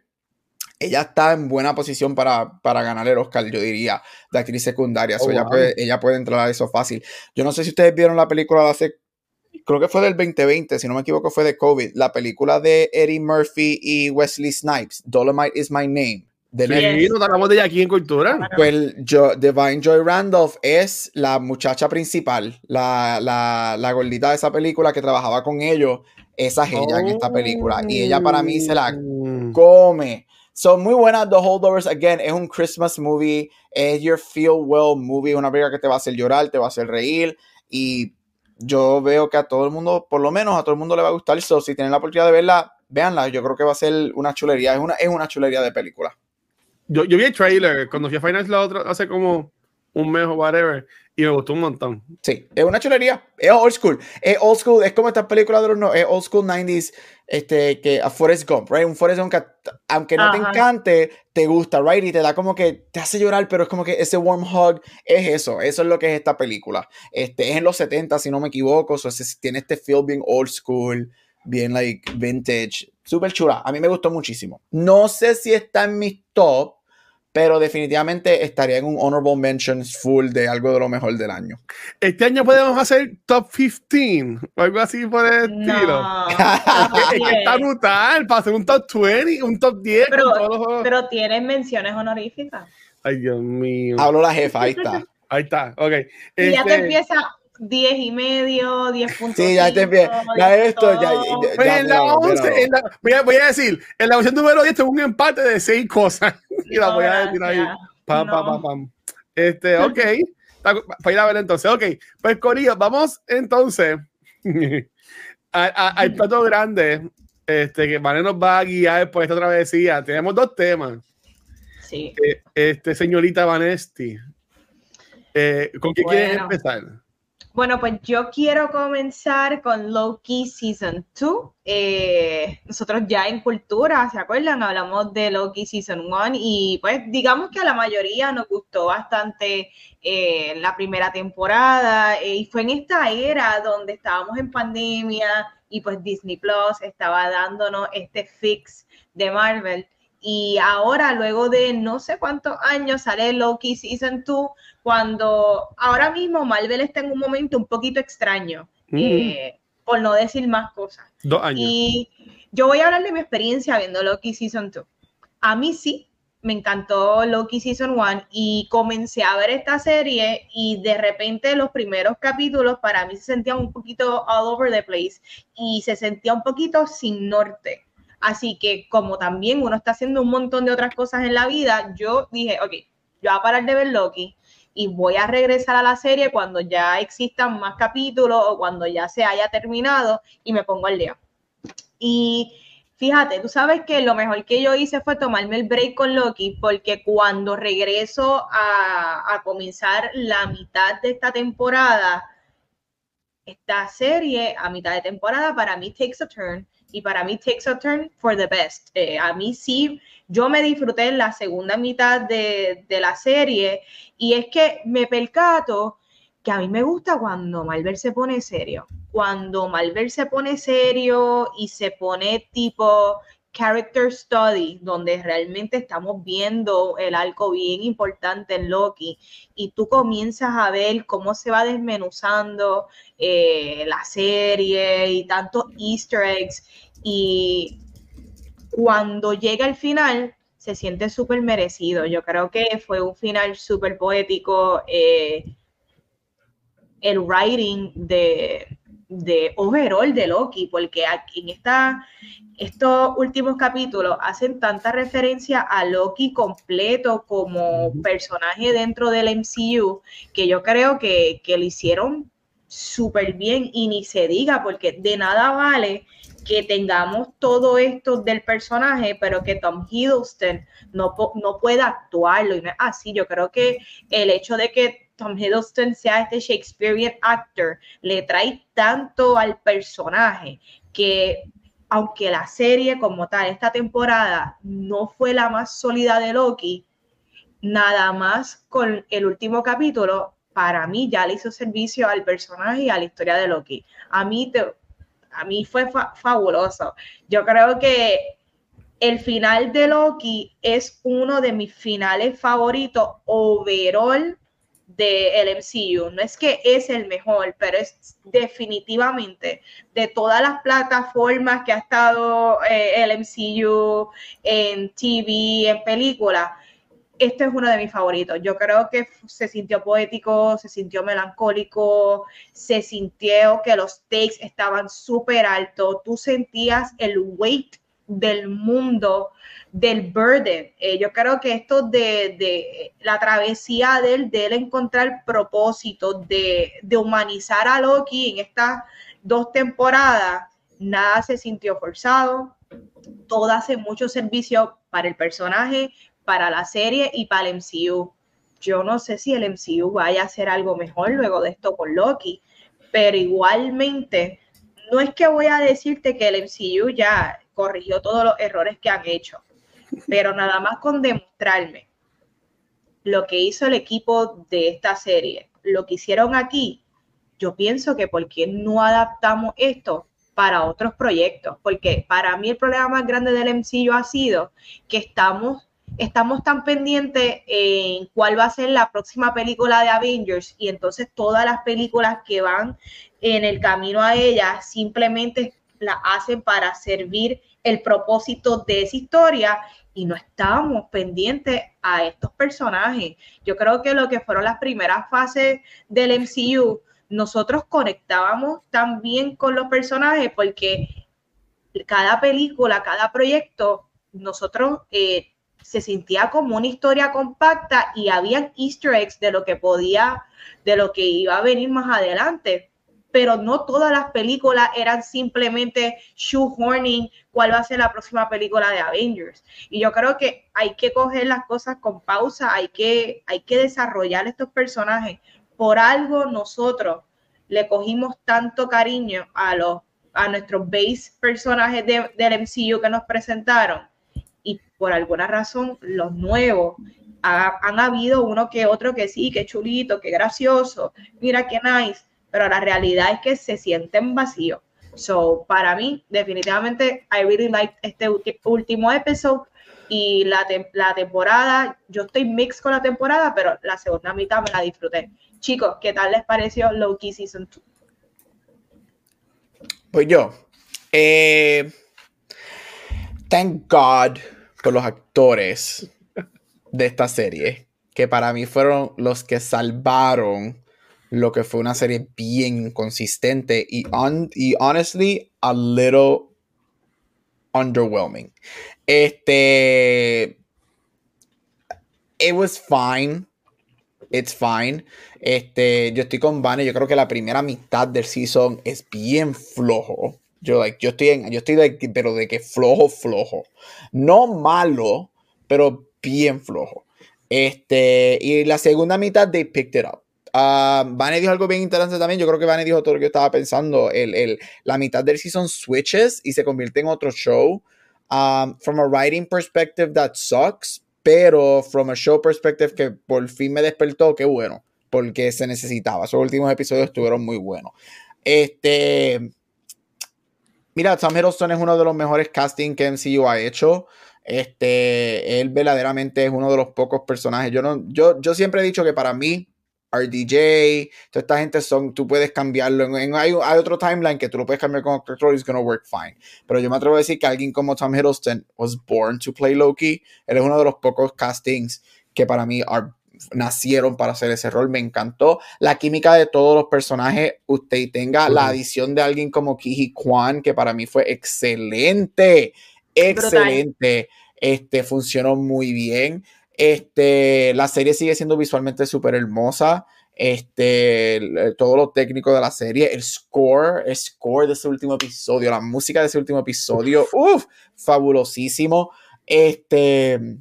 Ella está en buena posición para, para ganar el Oscar, yo diría, de actriz secundaria. So Oh, ella, wow. puede, ella puede entrar a eso fácil. Yo no sé si ustedes vieron la película de hace, creo que fue del 2020, si no me equivoco, fue de COVID. La película de Eddie Murphy y Wesley Snipes, Dolomite is My Name. De Sí, nos hablamos de ella aquí en Cultura. Pues yo, Divine Joy Randolph es la muchacha principal, la, la, la gordita de esa película que trabajaba con ellos. Esa es ella en esta película. Y ella para mí se la Mm. come. Son muy buenas The Holdovers. Again, es un Christmas movie. Es your feel well movie. Una película que te va a hacer llorar, te va a hacer reír. Y yo veo que a todo el mundo, por lo menos a todo el mundo le va a gustar. So, si tienen la oportunidad de verla, véanla. Yo creo que va a ser una chulería. Es una, es una chulería de película. Yo, yo vi el trailer cuando fui a Finance la otra hace como un mes o whatever y me gustó un montón. Sí, es una chulería. Es old school. Es old school. Es como estas películas de los no, es old school 90s. Este, que a Forrest Gump, right? Un Forrest Gump que, aunque no te Ajá. encante, te gusta, right? Y te da como que te hace llorar, pero es como que ese warm hug es eso. Eso es lo que es esta película. Este, es en los 70, si no me equivoco. So, ese- tiene este feel bien old school, bien like vintage. Súper chula. A mí me gustó muchísimo. No sé si está en mis top, pero definitivamente estaría en un honorable mentions full de algo de lo mejor del año. Este año podemos hacer top 15 o algo así por el estilo. No, Es que está brutal para hacer un top 20, un top 10 Pero- todos pero tienen menciones honoríficas. Ay, Dios mío. Habló la jefa, ahí está. Ahí está, ok. Y ya te Este, empieza 10 y medio, 10 puntos. Sí, ya te empieza. Ya esto, ya- ya- pues ya, en la míralo, 11, míralo. en la- voy, a, voy a decir, en la opción número 10 tengo un empate de 6 cosas. y la voy a decir ahí. Pam, pam, pam, pam. Este, ok. Para ir a ver entonces. Ok. Pues Corillo, vamos entonces a- a- al plato grande. Este, que Vane nos va a guiar por esta travesía. Tenemos dos temas. Sí. Eh, Este, señorita Vanesti. Eh, ¿Con qué quieres empezar? Bueno, pues yo quiero comenzar con Loki Season 2. Eh, nosotros ya en Cultura, ¿se acuerdan? Hablamos de Loki Season 1 y pues digamos que a la mayoría nos gustó bastante eh, la primera temporada eh, y fue en esta era donde estábamos en pandemia y pues Disney Plus estaba dándonos este fix de Marvel. Y ahora, luego de no sé cuántos años, sale Loki Season 2, cuando ahora mismo Marvel está en un momento un poquito extraño, eh, por no decir más cosas. Dos años. Y yo voy a hablar de mi experiencia viendo Loki Season 2. A mí sí, me encantó Loki Season 1 y comencé a ver esta serie y de repente los primeros capítulos para mí se sentían un poquito all over the place y se sentía un poquito sin norte. Así que como también uno está haciendo un montón de otras cosas en la vida, yo dije, ok, yo voy a parar de ver Loki y voy a regresar a la serie cuando ya existan más capítulos o cuando ya se haya terminado y me pongo al día. Y fíjate, tú sabes que lo mejor que yo hice fue tomarme el break con Loki porque cuando regreso a, a comenzar la mitad de esta temporada, esta serie a mitad de temporada para mí takes a turn y para mí takes a turn for the best. Eh, a mí sí, yo me disfruté en la segunda mitad de, de la serie y es que me percato que a mí me gusta cuando Marvel se pone serio. Cuando Marvel se pone serio y se pone tipo character study, donde realmente estamos viendo el arco bien importante en Loki y tú comienzas a ver cómo se va desmenuzando eh, la serie y tantos easter eggs y cuando llega el final se siente súper merecido. Yo creo que fue un final súper poético. eh, el writing de, de overall de Loki, porque aquí en esta, estos últimos capítulos hacen tanta referencia a Loki completo como personaje dentro del MCU, que yo creo que, que lo hicieron súper bien y ni se diga, porque de nada vale que tengamos todo esto del personaje, pero que Tom Hiddleston no, no pueda actuarlo. Y no es así, yo creo que el hecho de que Tom Hiddleston sea este Shakespearean actor le trae tanto al personaje que aunque la serie como tal, esta temporada no fue la más sólida de Loki, nada más con el último capítulo, para mí ya le hizo servicio al personaje y a la historia de Loki. A mí, a mí fue fabuloso. Yo creo que el final de Loki es uno de mis finales favoritos overall del MCU. No es que es el mejor, pero es definitivamente de todas las plataformas que ha estado eh, el MCU en TV, en películas. Este es uno de mis favoritos. Yo creo que se sintió poético, se sintió melancólico, se sintió que los takes estaban súper altos. Tú sentías el weight del mundo del burden. Eh, yo creo que esto de, la travesía de él, de él encontrar propósito, de, de humanizar a Loki en estas dos temporadas, nada se sintió forzado, todo hace mucho servicio para el personaje, para la serie y para el MCU. Yo no sé si el MCU vaya a hacer algo mejor luego de esto con Loki, pero igualmente, no es que voy a decirte que el MCU ya corrigió todos los errores que han hecho pero nada más con demostrarme lo que hizo el equipo de esta serie, lo que hicieron aquí, yo pienso que por qué no adaptamos esto para otros proyectos, porque para mí el problema más grande del MCU ha sido que estamos estamos tan pendientes en cuál va a ser la próxima película de Avengers y entonces todas las películas que van en el camino a ella simplemente la hacen para servir el propósito de esa historia y no estábamos pendientes a estos personajes. Yo creo que lo que fueron las primeras fases del MCU, nosotros conectábamos también con los personajes porque cada película, cada proyecto, nosotros eh, se sentía como una historia compacta y había easter eggs de lo que podía, de lo que iba a venir más adelante pero no todas las películas eran simplemente shoehorning cuál va a ser la próxima película de Avengers. Y yo creo que hay que coger las cosas con pausa, hay que, hay que desarrollar estos personajes. Por algo nosotros le cogimos tanto cariño a los a nuestros base personajes de, del MCU que nos presentaron y por alguna razón los nuevos han habido uno que otro que sí, que chulito, que gracioso, mira qué nice, pero la realidad es que se sienten vacíos. So, para mí, definitivamente, I really like este último episodio y la, la temporada, yo estoy mix con la temporada, pero la segunda mitad me la disfruté. Chicos, ¿qué tal les pareció Loki Season 2? Pues yo, eh, thank God por los actores de esta serie, que para mí fueron los que salvaron lo que fue una serie bien consistente y, y honestly, a little underwhelming. Este. It was fine. It's fine. Este, yo estoy con Vane. Yo creo que la primera mitad del season es bien flojo. Yo, like, yo estoy en, yo estoy de, pero de que flojo, flojo. No malo, pero bien flojo. Este, y la segunda mitad, they picked it up. Uh, Vane dijo algo bien interesante también. Yo creo que Vane dijo todo lo que yo estaba pensando. El, el, la mitad del season switches y se convierte en otro show. Um, from a writing perspective, that sucks. Pero from a show perspective, que por fin me despertó, qué bueno. Porque se necesitaba. Esos últimos episodios estuvieron muy buenos. Este. Mira, Tom Hiddleston es uno de los mejores castings que MCU ha hecho. Este, él verdaderamente es uno de los pocos personajes. Yo, no, yo, yo siempre he dicho que para mí, RDJ, toda esta gente son, tú puedes cambiarlo. En, hay, hay, otro timeline que tú lo puedes cambiar con otro actor y it's gonna work fine. Pero yo me atrevo a decir que alguien como Tom Hiddleston was born to play Loki. Él es uno de los pocos castings que para mí nacieron para hacer ese rol. Me encantó la química de todos los personajes. Usted tenga la adición de alguien como Kiji Kwan, que para mí fue excelente. Excelente. Este funcionó muy bien. Este, la serie sigue siendo visualmente súper hermosa. Este, todo lo técnico de la serie, el score, el score de ese último episodio, la música de ese último episodio, uff, fabulosísimo. Este,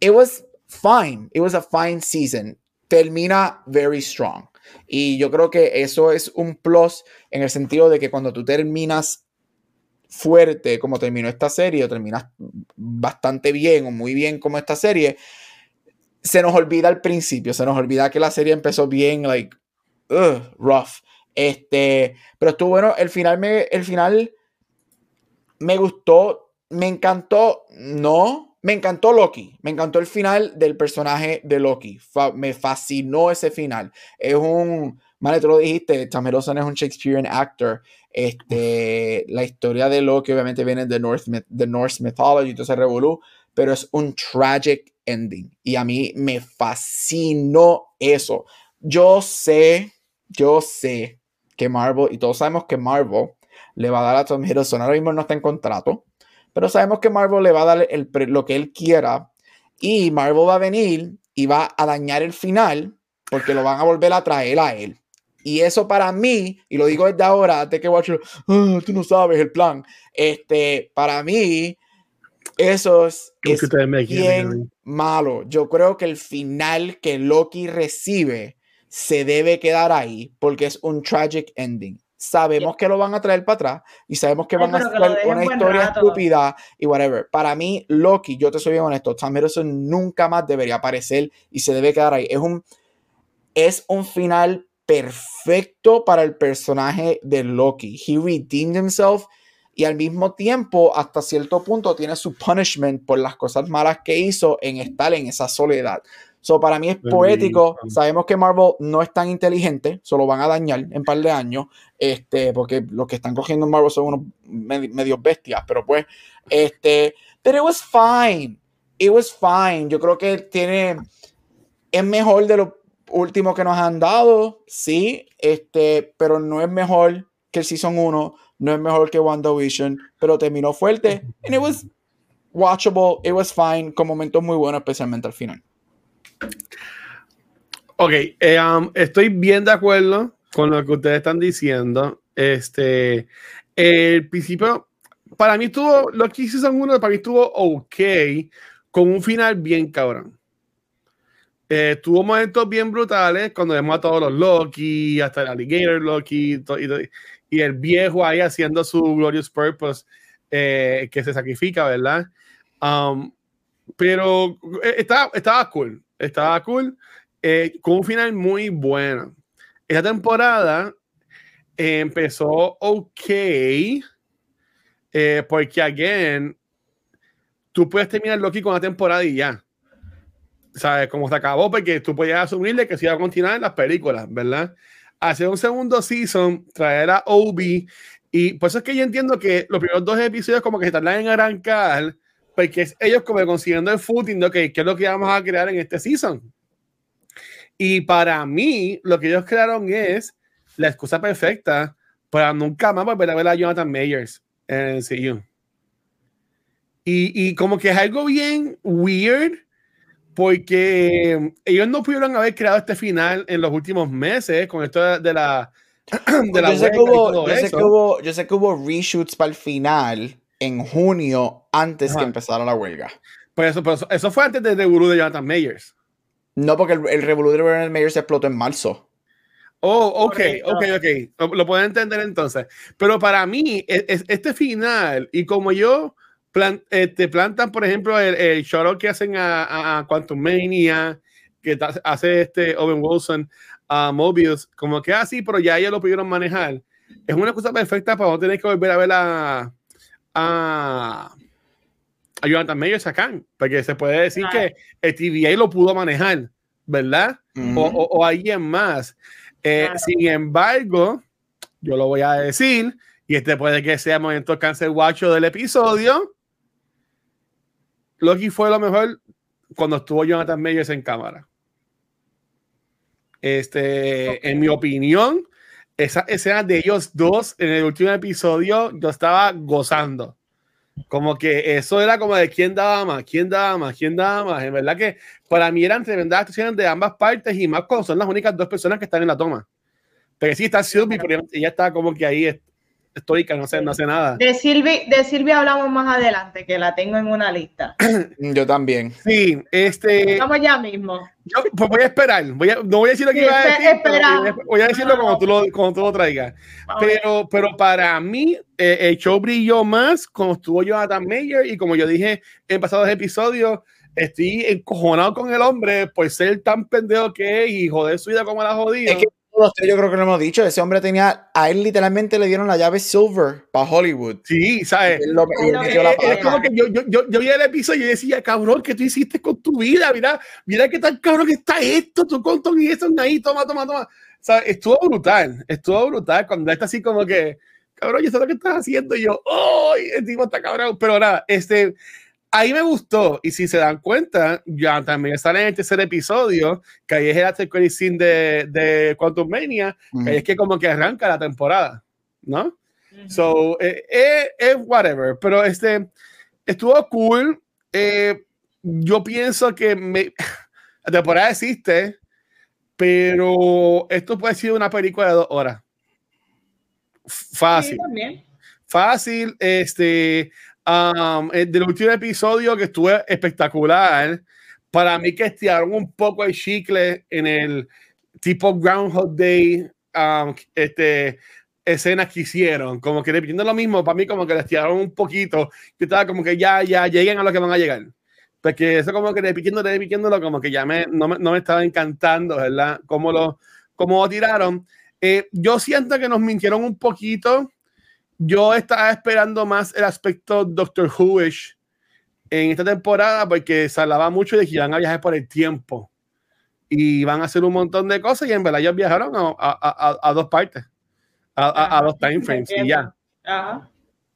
it was fine, it was a fine season. Termina very strong. Y yo creo que eso es un plus en el sentido de que cuando tú terminas fuerte como terminó esta serie, o terminas bastante bien o muy bien como esta serie, se nos olvida al principio, se nos olvida que la serie empezó bien, like, ugh, rough. Este, pero estuvo bueno, el final me, el final me gustó, me encantó, no, me encantó Loki, me encantó el final del personaje de Loki, me fascinó ese final. Es un, Vale, tú lo dijiste, Tom Hiddleston es un Shakespearean actor. Este, la historia de Loki obviamente viene de North, de Norse mythology, entonces revolú, pero es un tragic ending. Y a mí me fascinó eso. Yo sé, yo sé que Marvel, y todos sabemos que Marvel le va a dar a Tom Hiddleston, ahora mismo no está en contrato, pero sabemos que Marvel le va a dar el, lo que él quiera y Marvel va a venir y va a dañar el final porque lo van a volver a traer a él. Y eso para mí, y lo digo desde ahora, antes que Watcher, ah, tú no sabes el plan. Este, para mí, eso es, bien malo. Yo creo que el final que Loki recibe se debe quedar ahí porque es un tragic ending. Sabemos que lo van a traer para atrás y sabemos que van a hacer una historia estúpida y whatever. Para mí, Loki, yo te soy bien honesto, Sam Hiddleston nunca más debería aparecer y se debe quedar ahí. Es un, es un final perfecto para el personaje de Loki. He redeemed himself y al mismo tiempo, hasta cierto punto, tiene su punishment por las cosas malas que hizo en estar en esa soledad. So, para mí es poético. Sabemos que Marvel no es tan inteligente, solo van a dañar en un par de años, este, porque los que están cogiendo Marvel son unos medios bestias, pero pues, este, pero it was fine. It was fine. Yo creo que tiene, es mejor de lo último que nos han dado, sí, este, pero no es mejor que el Season 1, no es mejor que WandaVision, pero terminó fuerte. And it was watchable, it was fine, con momentos muy buenos, especialmente al final. Ok, eh, um, estoy bien de acuerdo con lo que ustedes están diciendo. Este, el principio, para mí estuvo, lo que Season 1 para mí estuvo ok, con un final bien cabrón. Eh, tuvo momentos bien brutales cuando vemos a todos los Loki, hasta el Alligator Loki y, el viejo ahí haciendo su Glorious Purpose eh, que se sacrifica, ¿verdad? Um, pero eh, estaba, estaba cool, estaba cool, con un final muy bueno. Esta temporada empezó ok, porque, again, tú puedes terminar Loki con la temporada y ya ¿sabes? Como se acabó, porque tú podías asumirle que se iba a continuar en las películas, ¿verdad? Hacer un segundo season, traer a Obi, y por eso es que yo entiendo que los primeros dos episodios como que se tardan en arrancar, porque es ellos como consiguiendo el footing de, ok, ¿qué es lo que vamos a crear en este season? Y para mí, lo que ellos crearon es la excusa perfecta para nunca más volver a ver a Jonathan Mayers en el CU. Y, y como que es algo bien weird, porque ellos no pudieron haber creado este final en los últimos meses con esto de la de la yo, sé que hubo, yo, sé que hubo, yo sé que hubo reshoots para el final en junio antes que empezara la huelga. Pues eso, pues eso fue antes del revolú de Jonathan Mayers. No, porque el, el revolú de Jonathan Mayers explotó en marzo. Oh, ok, ok, ok. Lo, lo puedo entender entonces. Pero para mí, es, es, este final, y como yo te este, plantan, por ejemplo, el, el shout que hacen a, a, Quantum Mania, que hace este Owen Wilson a Mobius, como que así, ah, pero ya ellos lo pudieron manejar. Es una cosa perfecta para no tener que volver a ver a, a, a Jonathan Mayer Sacan, porque se puede decir que el TVA lo pudo manejar, ¿verdad? o, o, alguien más. Eh, sin embargo, yo lo voy a decir, y este puede que sea el momento cancel guacho del episodio. Loki fue lo mejor cuando estuvo Jonathan Mayers en cámara. Este, en mi opinión, esa escena de ellos dos en el último episodio, yo estaba gozando. Como que eso era como de quién daba más, quién daba más, quién daba más. En verdad que para mí eran tremendas actuaciones de ambas partes y más cuando son las únicas dos personas que están en la toma. Pero sí está Sylvie, pero ella está como que ahí estoica, no hace, no hace nada. De Silvia, de Silvia hablamos más adelante, que la tengo en una lista. Yo también. Sí, este. Vamos ya mismo. Yo pues voy a esperar. Voy a, no voy a decir lo que Sí, iba a decir, voy a- decirlo No. como tú lo, como tú lo traigas. Pero, pero para mí, eh, el show brilló más como estuvo Jonathan Mayer y como yo dije en pasados episodios, estoy encojonado con el hombre por ser tan pendejo que es y joder su vida como la jodida. Es que los tres yo creo que lo hemos dicho. Ese hombre tenía, a él literalmente le dieron la llave silver para Hollywood. Sí, ¿sabes? Lo- eh, es pata. como que yo, yo, yo, yo vi el episodio y decía, cabrón, ¿qué tú hiciste con tu vida? Mira, mira qué tan cabrón que está esto, tú con Tony y eso ahí, toma, toma, toma. Sea, estuvo brutal, estuvo brutal cuando está así como que, cabrón, yo sé lo que estás haciendo y yo, ¡ay! el tipo está cabrón! Pero nada, este, ahí me gustó y si se dan cuenta, ya también sale en el tercer episodio, que ahí es el after credit scene de, de Quantum Mania, que ahí es que como que arranca la temporada, ¿no? So, eh, eh, eh, whatever, pero este estuvo cool. Eh, yo pienso que me, la temporada existe, pero esto puede ser una película de dos horas. Sí, Fácil, también. fácil. Este, um, el del último episodio que estuvo espectacular. Para mí que estiraron un poco el chicle en el tipo Groundhog Day, um, este, escenas que hicieron, como que repitiendo lo mismo, para mí como que les tiraron un poquito, yo estaba como que ya, ya, lleguen a lo que van a llegar. Porque eso como que repitiendo, repitiéndolo, como que ya me, no, me, no me estaba encantando, ¿verdad? Cómo lo, cómo lo tiraron. Eh, yo siento que nos mintieron un poquito. Yo estaba esperando más el aspecto Doctor Who-ish en esta temporada porque se hablaba mucho de que iban a viajar por el tiempo y van a hacer un montón de cosas y en verdad ellos viajaron a, a- a- a dos partes, a, a- a dos time frames y ya. Ajá.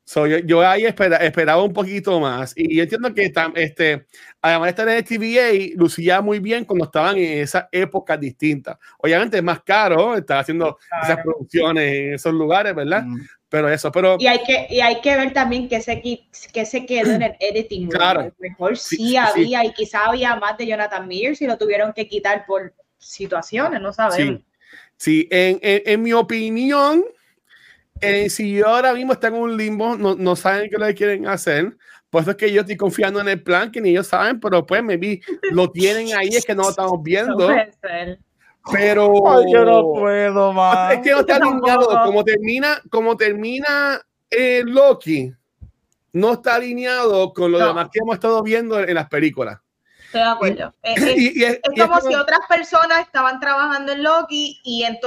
So, yo, yo ahí espera- esperaba un poquito más. Y yo entiendo que tam- este, además de estar en el TVA, lucía muy bien cuando estaban en esas épocas distintas. Obviamente es más caro estar haciendo esas Claro. producciones en esos lugares, ¿verdad? Mm. Pero eso, pero Y hay que, y hay que ver también que se, que se quedó en el editing. Claro. Mejor sí, Sí, sí, sí. había, y quizá había más de Jonathan Mears y lo tuvieron que quitar por situaciones, no sabemos. sí, sí en, en, en mi opinión, eh, si yo ahora mismo está en un limbo, no, no saben qué le quieren hacer. Por eso es que yo estoy confiando en el plan que ni ellos saben, pero pues maybe lo tienen ahí, es que no lo estamos No viendo. puede ser. Pero Ay, yo no puedo más. Es que no está alineado. Como termina, como termina eh, Loki, no está alineado con lo No. demás que hemos estado viendo en, en las películas. Estoy de acuerdo. Es, es- Y- y es- es y es como como- si otras personas estaban trabajando en Loki y en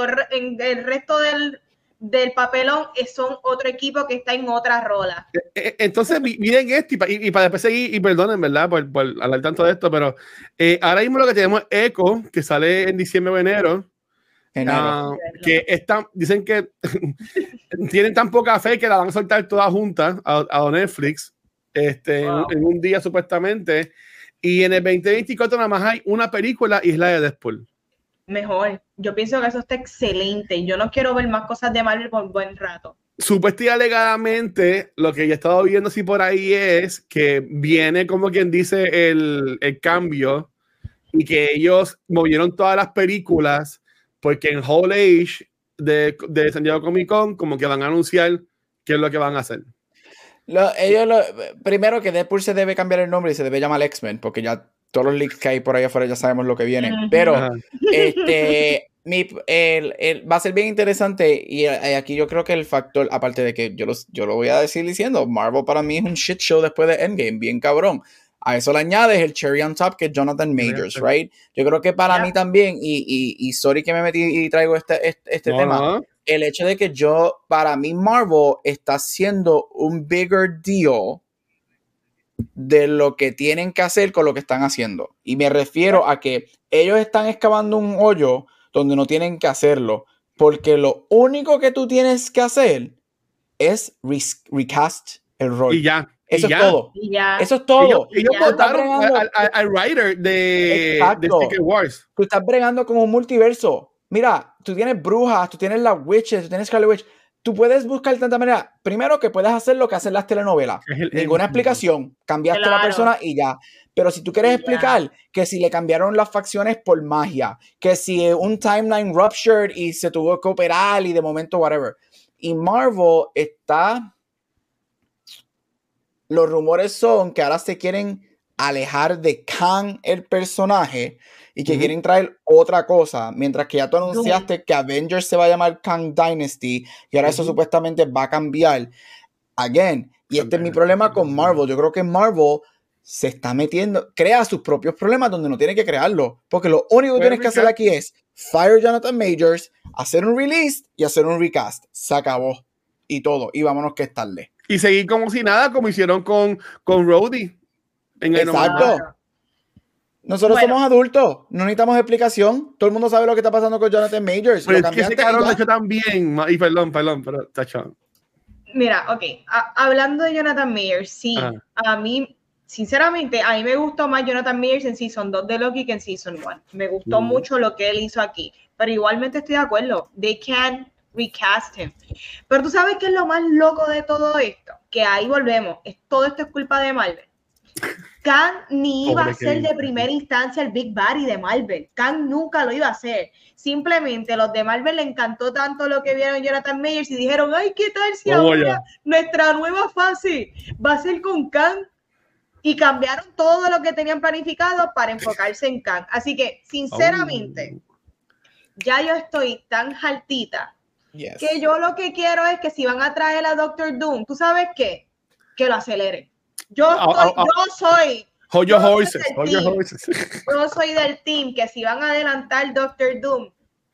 el resto del, del papelón son otro equipo que está en otra rola. eh, Entonces, mi- miren esto, y, pa- y- y para después seguir, y perdonen, ¿verdad? Por, por hablar tanto de esto, pero eh, ahora mismo lo que tenemos es Echo, que sale en diciembre o enero. Enero. ah, que están, dicen que tienen tan poca fe que la van a soltar todas juntas a, a Netflix este, en un- Wow. en, un día supuestamente. Y en el 2024 nada más hay una película y es la de Deadpool. Mejor. Yo pienso que eso está excelente. Yo no quiero ver más cosas de Marvel por buen rato. Supuestamente alegadamente, lo que yo he estado viendo así por ahí es que viene como quien dice el, el cambio y que ellos movieron todas las películas porque en Hall Age de, de San Diego Comic Con como que van a anunciar qué es lo que van a hacer. Lo- ellos lo- primero que Deadpool se debe cambiar el nombre y se debe llamar X-Men, porque ya todos los leaks que hay por ahí afuera ya sabemos lo que viene. Pero Ajá. este mi, el, el- va a ser bien interesante y eh, aquí yo creo que el factor, aparte de que yo, los, yo lo voy a decir diciendo, Marvel para mí es un shit show después de Endgame, bien cabrón. A eso le añades el cherry on top que es Jonathan Majors, Sí. right? Yo creo que para Ya. mí también, y, y, y sorry que me metí y traigo este, este, este No, tema, no. el hecho de que yo, para mí, Marvel está haciendo un bigger deal de lo que tienen que hacer con lo que están haciendo. Y me refiero a que ellos están excavando un hoyo donde no tienen que hacerlo, porque lo único que tú tienes que hacer es recast el rol. Y ya. Eso y es ya. todo. Y ya. Eso es todo. Ellos, votaron al, writer de, de. Secret Wars. tú estás bregando con un multiverso. Mira, tú tienes brujas, tú tienes las witches, tú tienes Scarlet Witch. Tú puedes buscar de tanta manera. Primero que puedes hacer lo que hacen las telenovelas. El- Ninguna el- explicación. Cambiaste a la persona y ya. Pero si tú quieres explicar que si le cambiaron las facciones por magia, que si un timeline ruptured y se tuvo que operar y de momento whatever. Y Marvel está. Los rumores son que ahora se quieren alejar de Kang, el personaje, y que quieren traer otra cosa. Mientras que ya tú anunciaste que Avengers se va a llamar Kang Dynasty, y ahora eso supuestamente va a cambiar. Again, y este es mi problema con Marvel. Yo creo que Marvel se está metiendo, crea sus propios problemas donde no tiene que crearlo. Porque lo único que tienes que hacer aquí es fire Jonathan Majors, hacer un release y hacer un recast. Se acabó. Y todo. Y vámonos que es tarde. Y seguir como si nada, como hicieron con, con Rhodey. En el Exacto. Nosotros Bueno. somos adultos, no necesitamos explicación. Todo el mundo sabe lo que está pasando con Jonathan Majors. Pero Lo es que ese cabrón lo hecho tan bien. ma- Y perdón, perdón, pero tachón. Mira, ok, a- hablando de Jonathan Mayers, sí, Ajá. a mí, sinceramente, a mí me gustó más Jonathan Mayers en Season 2 de Loki que en Season 1. Me gustó Mm. mucho lo que él hizo aquí, pero igualmente estoy de acuerdo, they can recast him. Pero tú sabes qué es lo más loco de todo esto, que ahí volvemos, es, todo esto es culpa de Marvel. Kang ni iba Pobre a ser de primera instancia el Big Buddy de Marvel. Kang nunca lo iba a hacer. Simplemente los de Marvel le encantó tanto lo que vieron Jonathan Mayers y dijeron, ay, ¿qué tal si ahora nuestra nueva fase va a ser con Kang? Y cambiaron todo lo que tenían planificado para enfocarse en Kang. Así que, sinceramente, Oh. ya yo estoy tan jaltita Yes. que yo lo que quiero es que si van a traer a Doctor Doom, ¿tú sabes qué? Que lo aceleren. Yo, Ah, ah, ah. yo soy Hold your Yo soy horses, del hold your team. horses. yo soy del team que si van a adelantar Doctor Doom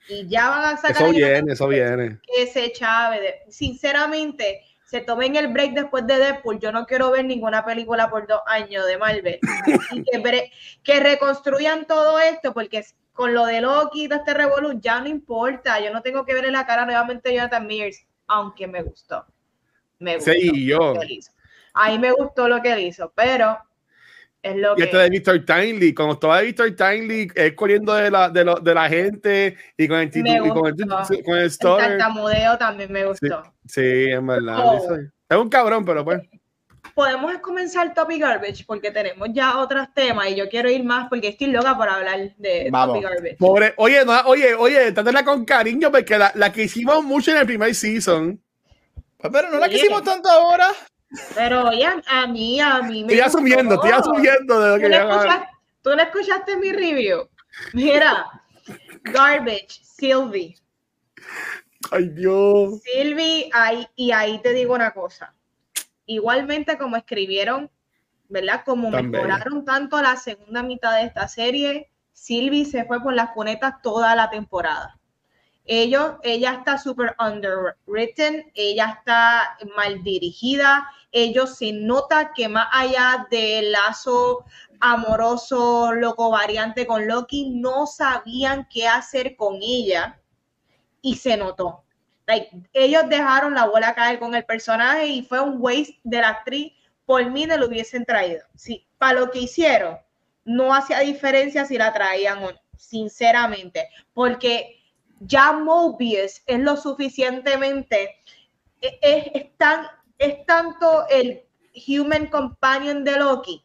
y ya van a sacar Eso viene, eso viene. ese chave. de- sinceramente, se tomen el break después de Deadpool. Yo no quiero ver ninguna película por dos años de Marvel. y que, reconstruyan todo esto, porque con lo de Loki y todo este revolú, ya no importa. Yo no tengo que ver en la cara nuevamente a Jonathan Mears, aunque me gustó. Me gustó Sí, yo. lo que él hizo. A mí me gustó lo que él hizo, pero es lo Y que. este de Victor Tinley, cuando estaba Victor Tinley, él corriendo de la, de, lo- de la gente y con el título y con el, con el el tartamudeo también me gustó. Sí, en verdad. Oh. es. Es un cabrón, pero pues. podemos comenzar Topic Garbage porque tenemos ya otros temas y yo quiero ir más porque estoy loca por hablar de Vamos. Topic Garbage. Pobre, oye, no, oye, oye, trátala con cariño porque la, la que hicimos mucho en el primer season. Pues, Pero no la Oye. quisimos tanto ahora. Pero oye, a mí, a mí me Estoy asumiendo, estoy asumiendo de lo ¿Tú que no, ya escuchaste, tú no escuchaste mi review. Mira, Garbage, Sylvie. Ay, Dios. Sylvie, ahí, y ahí te digo una cosa. Igualmente como escribieron, ¿verdad? Como Tan mejoraron tanto la segunda mitad de esta serie, Sylvie se fue por las cunetas toda la temporada. Ellos, ella está súper underwritten, ella está mal dirigida, ellos se nota que más allá del lazo amoroso, loco variante con Loki, no sabían qué hacer con ella y se notó. Like, ellos dejaron la bola caer con el personaje y fue un waste de la actriz. Por mí no lo hubiesen traído. Sí, para lo que hicieron, no hacía diferencia si la traían o no, sinceramente, porque ya Mobius es lo suficientemente, e- es, es tan, es tanto el human companion de Loki,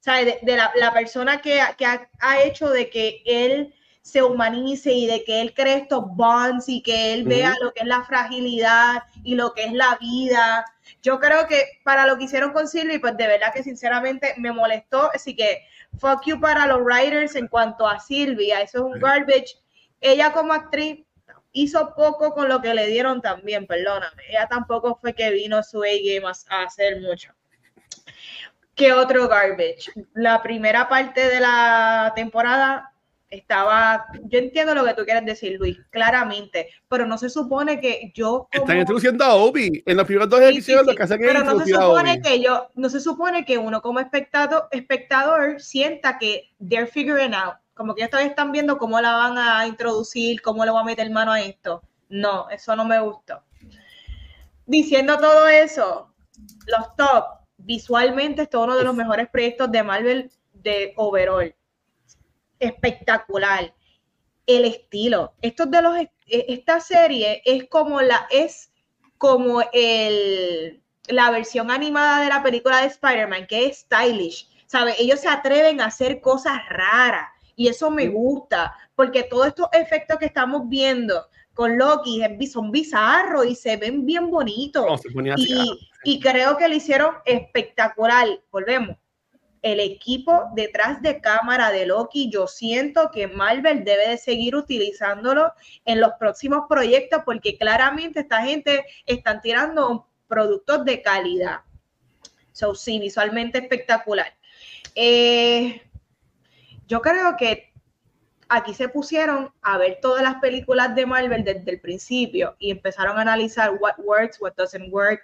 sea, de, de la, la persona que, que ha, ha hecho de que él se humanice y de que él cree estos bonds y que él vea lo que es la fragilidad y lo que es la vida. Yo creo que para lo que hicieron con Sylvie, pues de verdad que sinceramente me molestó. Así que fuck you para los writers en cuanto a Sylvia. Eso es un garbage. Ella como actriz hizo poco con lo que le dieron también, perdóname. Ella tampoco fue que vino su A-game a, hacer mucho. ¿Qué otro garbage? La primera parte de la temporada estaba, yo entiendo lo que tú quieres decir, Luis, claramente, pero no se supone que yo como- Están introduciendo a Obi. En los primeros dos Sí, sí, episodios lo que hacen es pero no se supone que yo, no se supone que uno como espectador, espectador sienta que they're figuring out, como que todavía están viendo cómo la van a introducir, cómo le voy a meter mano a esto. No, eso no me gustó. Diciendo todo eso, los top, visualmente, esto es uno de los mejores proyectos de Marvel de overall. Espectacular. El estilo. Estos de los, e- esta serie es como la, es como el, la versión animada de la película de Spider-Man, que es stylish. ¿Sabe? Ellos se atreven a hacer cosas raras y eso me gusta, porque todos estos efectos que estamos viendo con Loki son bizarros y se ven bien bonitos. No, se ah. Y, y creo que lo hicieron espectacular. Volvemos. El equipo detrás de cámara de Loki, yo siento que Marvel debe de seguir utilizándolo en los próximos proyectos porque claramente esta gente están tirando productos de calidad. So, sí, visualmente espectacular. Eh, yo creo que aquí se pusieron a ver todas las películas de Marvel desde el principio y empezaron a analizar what works, what doesn't work.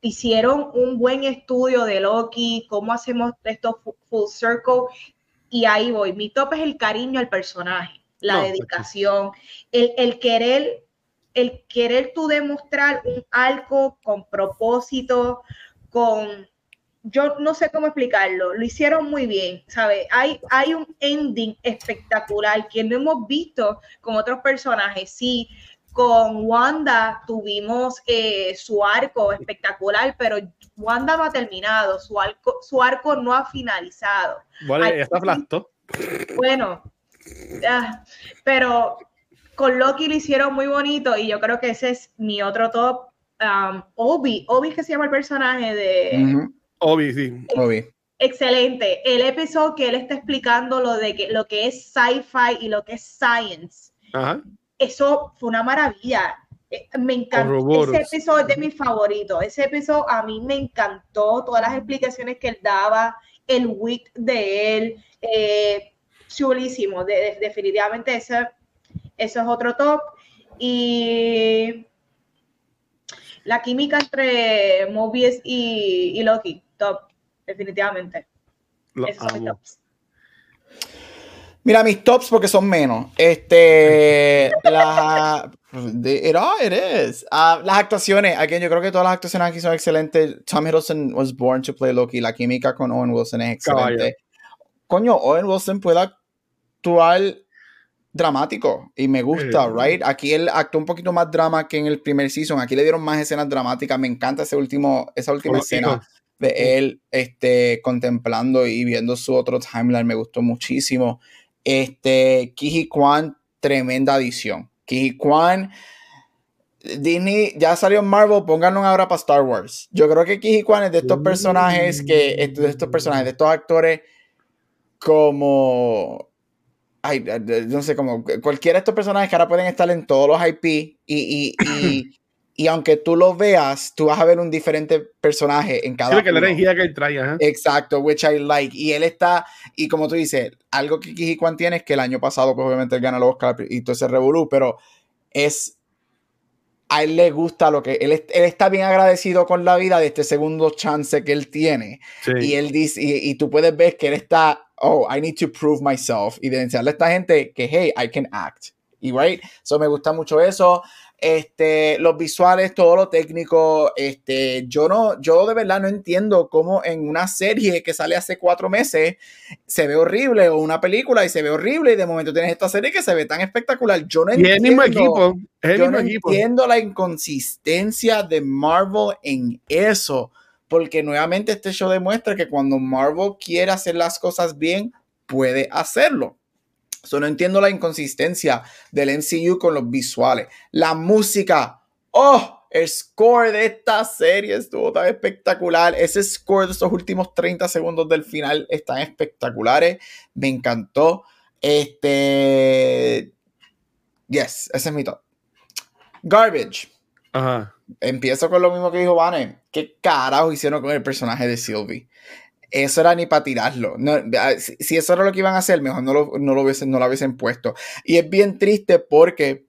Hicieron un buen estudio de Loki, cómo hacemos esto fu- full circle. Y ahí voy. Mi top es el cariño al personaje, la No, pues dedicación, el, el querer, el querer tú demostrar un arco con propósito, con yo no sé cómo explicarlo, lo hicieron muy bien, ¿sabes? Hay, hay un ending espectacular que no hemos visto con otros personajes. Sí, con Wanda tuvimos eh, su arco espectacular, pero Wanda no ha terminado, su arco, su arco no ha finalizado. Vale, está flasto. Bueno, ah, pero con Loki lo hicieron muy bonito y yo creo que ese es mi otro top. Um, Obi, Obi es que se llama el personaje de... Obi, sí. Obi. Excelente. El episodio que él está explicando lo de que lo que es sci-fi y lo que es science. Ajá. Eso fue una maravilla. Eh, Me encantó. Ese episodio es de mis favoritos. Ese episodio a mí me encantó. Todas las explicaciones que él daba, el wit de él. Eh, chulísimo. De- de- definitivamente ese, eso es otro top. Y la química entre Mobius y, y Loki, top. Definitivamente. Lo Esos son mis amo. tops. Mira, mis tops porque son menos. Este, la, de- it, all- it is. Ah, las actuaciones, aquí yo creo que todas las actuaciones aquí son excelentes. Tom Hiddleston was born to play Loki. La química con Owen Wilson es excelente. Caballo. Coño, Owen Wilson puede actuar dramático y me gusta, Sí. right? Aquí él actuó un poquito más drama que en el primer season. Aquí le dieron más escenas dramáticas. Me encanta ese último, esa última escena hijos. De él este, contemplando y viendo su otro timeline me gustó muchísimo. Este, Kiji Kwan, tremenda adición. Kiji Kwan, Disney ya salió en Marvel, pónganlo ahora para Star Wars. Yo creo que Kiji Kwan es de estos personajes que, de estos personajes, de estos actores como ay, no sé, como cualquiera de estos personajes que ahora pueden estar en todos los IP y, y, y, y aunque tú lo veas, tú vas a ver un diferente personaje en cada Sí, porque la energía que él trae, ajá. Exacto, which I like. Y él está, y como tú dices, algo que Kiji Kwan tiene es que el año pasado, pues obviamente él gana el Oscar y todo ese revolú, pero es. A él le gusta lo que. Él, él está bien agradecido con la vida de este segundo chance que él tiene. Sí. Y él dice, y, y tú puedes ver que él está, oh, I need to prove myself. Y de enseñarle a esta gente que, hey, I can act. Y right, so me gusta mucho eso. Este, los visuales, todo lo técnico, este, yo no, yo de verdad no entiendo cómo en una serie que sale hace cuatro meses se ve horrible o una película y se ve horrible y de momento tienes esta serie que se ve tan espectacular. Yo no Y el entiendo. mismo equipo. Es el Yo mismo no equipo. entiendo la inconsistencia de Marvel en eso, porque nuevamente este show demuestra que cuando Marvel quiere hacer las cosas bien, puede hacerlo. So, no entiendo la inconsistencia del MCU con los visuales. La música, oh, el score de esta serie estuvo tan espectacular. Ese score de esos últimos 30 segundos del final están espectaculares. Me encantó. Este. Yes, ese es mi top. Garbage. Ajá. Empiezo con lo mismo que dijo Vane. ¿Qué carajo hicieron con el personaje de Sylvie? Eso era ni para tirarlo. No, si, si eso era lo que iban a hacer, mejor no lo, no lo, hubiesen, no lo hubiesen puesto. Y es bien triste porque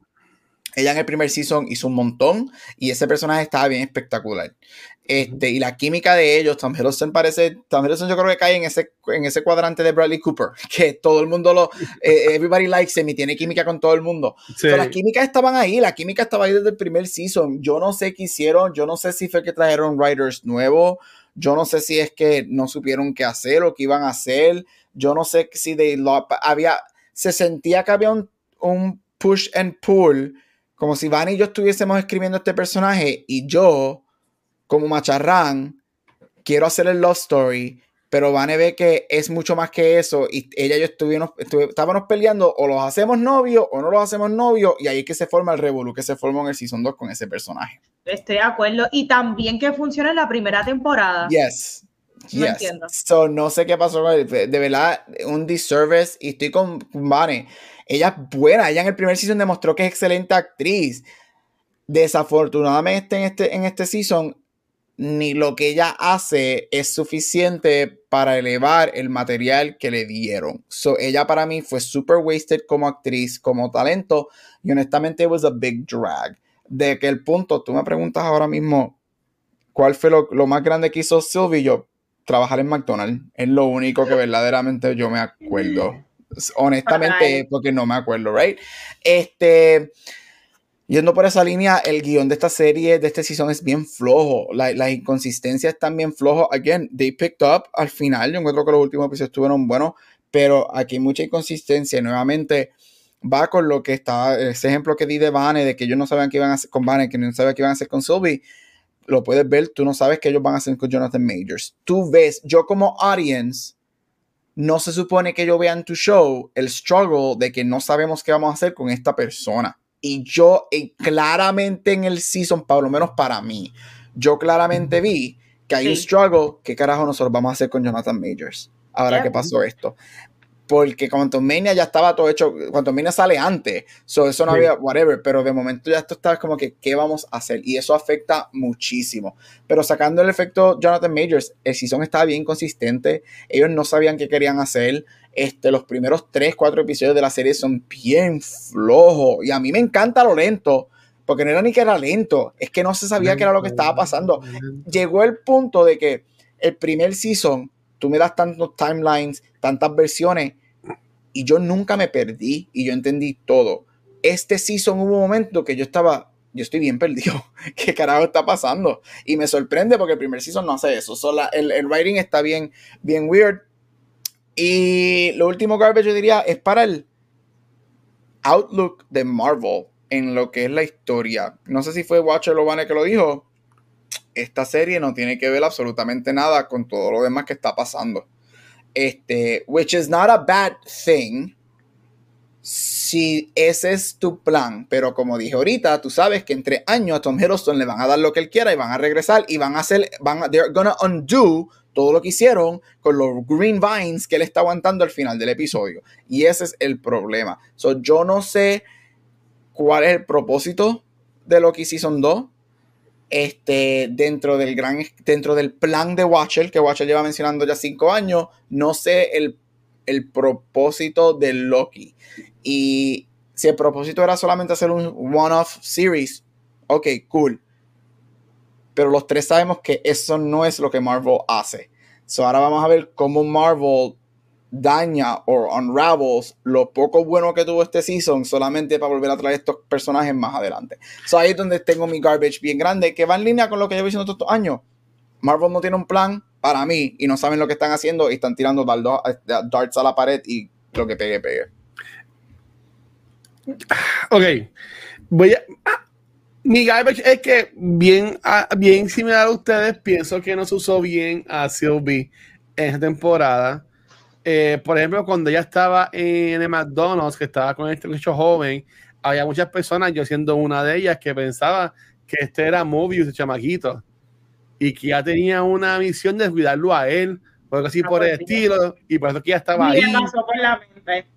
ella en el primer season hizo un montón y ese personaje estaba bien espectacular. Este, y la química de ellos, Tom Hiddleston parece, Tom Hiddleston yo creo que cae en ese, en ese cuadrante de Bradley Cooper, que todo el mundo lo, eh, everybody likes him y tiene química con todo el mundo. Sí. So, las químicas estaban ahí, la química estaba ahí desde el primer season. Yo no sé qué hicieron, yo no sé si fue que trajeron writers nuevos, yo no sé si es que no supieron qué hacer o qué iban a hacer, yo no sé si de lo, había, se sentía que había un, un push and pull, como si Van y yo estuviésemos escribiendo este personaje y yo, como macharrán, quiero hacer el love story pero Vane ve que es mucho más que eso y ella y yo estuvimos, estuve- estábamos peleando o los hacemos novios o no los hacemos novios y ahí es que se forma el revolú que se formó en el Season 2 con ese personaje. Estoy de acuerdo. Y también que funciona en la primera temporada. Yes. No Yes. entiendo. So, no sé qué pasó con él. De de verdad, un disservice. Y estoy con Vane. Ella es buena. Ella en el primer season demostró que es excelente actriz. Desafortunadamente en este, en este season, ni lo que ella hace es suficiente para elevar el material que le dieron. So, ella para mí fue super wasted como actriz, como talento. Y honestamente, it was a big drag. De que el punto, tú me preguntas ahora mismo, ¿cuál fue lo, lo más grande que hizo Sylvie? Yo, trabajar en McDonald's. Es lo único que verdaderamente yo me acuerdo. Honestamente, Right. porque no me acuerdo, ¿right? Este. Yendo por esa línea, el guion de esta serie, de este season, es bien flojo. La- Las inconsistencias están bien flojos. Again, they picked up al final. Yo encuentro que los últimos episodios estuvieron buenos, pero aquí hay mucha inconsistencia. Nuevamente, va con lo que estaba, ese ejemplo que di de Vane, de que ellos no sabían qué iban a hacer con Vane, que no sabían qué iban a hacer con Sylvie lo puedes ver, tú no sabes qué ellos van a hacer con Jonathan Majors. Tú ves, yo como audience, no se supone que yo vea en tu show el struggle de que no sabemos qué vamos a hacer con esta persona. Y yo eh, claramente en el season, por lo menos para mí, yo claramente vi que hay un struggle, ¿qué carajo nosotros vamos a hacer con Jonathan Majors? Ahora que pasó esto. Porque Quantum Mania ya estaba todo hecho, Quantum Mania sale antes, so eso no Sí. había, whatever, pero de momento ya esto estaba como que, ¿qué vamos a hacer? Y eso afecta muchísimo. Pero sacando el efecto Jonathan Majors, el season estaba bien consistente, ellos no sabían qué querían hacer, este, los primeros 3, 4 episodios de la serie son bien flojos, y a mí me encanta lo lento, porque no era ni que era lento, es que no se sabía qué era lo que estaba pasando. Llegó el punto de que el primer season, tú me das tantos timelines, tantas versiones, y yo nunca me perdí y yo entendí todo. Este season hubo un momento que yo estaba, yo estoy bien perdido. ¿Qué carajo está pasando? Y me sorprende porque el primer season no hace eso. So, el, el writing está bien, bien weird. Y lo último garbage yo diría es para el outlook de Marvel en lo que es la historia. No sé si fue Watcher o Vane que lo dijo. Esta serie no tiene que ver absolutamente nada con todo lo demás que está pasando. Este, which is not a bad thing. Si ese es tu plan, pero como dije ahorita, tú sabes que entre años a Tom Hiddleston le van a dar lo que él quiera y van a regresar y van a hacer, van a, they're gonna undo todo lo que hicieron con los green vines que él está aguantando al final del episodio. Y ese es el problema. So, yo no sé cuál es el propósito de Loki Season 2 este, dentro del gran dentro del plan de Watcher, que Watcher lleva mencionando ya cinco años, no sé el, el propósito de Loki. Y si el propósito era solamente hacer un one-off series, ok, cool. Pero los tres sabemos que eso no es lo que Marvel hace. So ahora vamos a ver cómo Marvel daña o unravels lo poco bueno que tuvo este season solamente para volver a traer estos personajes más adelante. So ahí es donde tengo mi garbage bien grande, que va en línea con lo que llevo diciendo todos estos años. Marvel no tiene un plan para mí y no saben lo que están haciendo y están tirando darts a la pared y lo que pegue, pegue. Ok. Voy a. ah, mi garbage es que, bien, ah, bien similar a ustedes, pienso que no se usó bien a Sylvie en esta temporada. Eh, por ejemplo, cuando ella estaba en el McDonald's, que estaba con este muchacho joven, había muchas personas, yo siendo una de ellas, que pensaba que este era Mobius, el chamaquito, y que ya tenía una misión de cuidarlo a él, o algo así Ah, por el pues, estilo, y por eso que ella estaba ahí le pasó por la mente.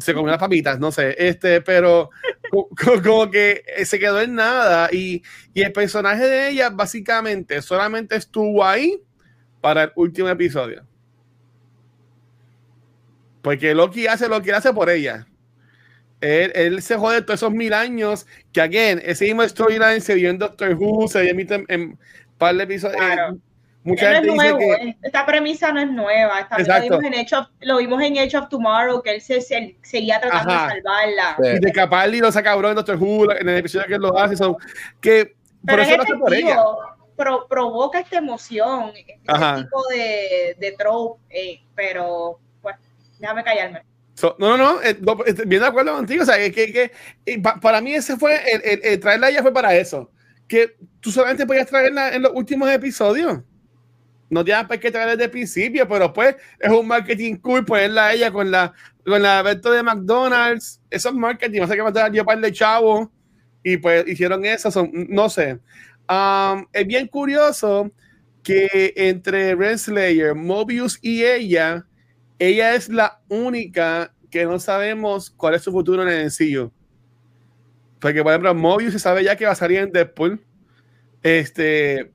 se comió las papitas, no sé, este, pero co- co- como que se quedó en nada y, y el personaje de ella básicamente solamente estuvo ahí para el último episodio. Porque Loki hace lo que él hace por ella. Él, él se jode todos esos mil años que, again, ese mismo storyline se vio en Doctor Who, se emite en, en par de episodios. Claro. mucha No es gente dice nuevo, que... eh. esta premisa no es nueva. Esta- lo, Exacto. vimos en Edge of, lo vimos en Edge of Tomorrow, que él se, se- seguía tratando Ajá. de salvarla. Sí. Y de Capaldi lo saca en Doctor Who, en el episodio que él lo hace, son que por Pero eso es lo hace por ella. efectivo, pro- provoca esta emoción, este Ajá. tipo de, de trope, eh, pero déjame callarme. So, no, no, no, eh, no, eh, bien de acuerdo contigo. O sea, que, que- que- para mí ese fue, el, el- el traerla a ella fue para eso. Que tú solamente podías traerla en los últimos episodios. no tienes por qué traer desde el principio, pero pues es un marketing cool ponerla a ella con la con la de McDonald's. Eso es marketing, no sé qué mandar yo par de chavos y pues hicieron eso, son, no sé. Um, es bien curioso que entre Renslayer, Mobius y ella, ella es la única que no sabemos cuál es su futuro en el sencillo. Porque, por ejemplo, Mobius se sabe ya que va a salir en Deadpool. Este,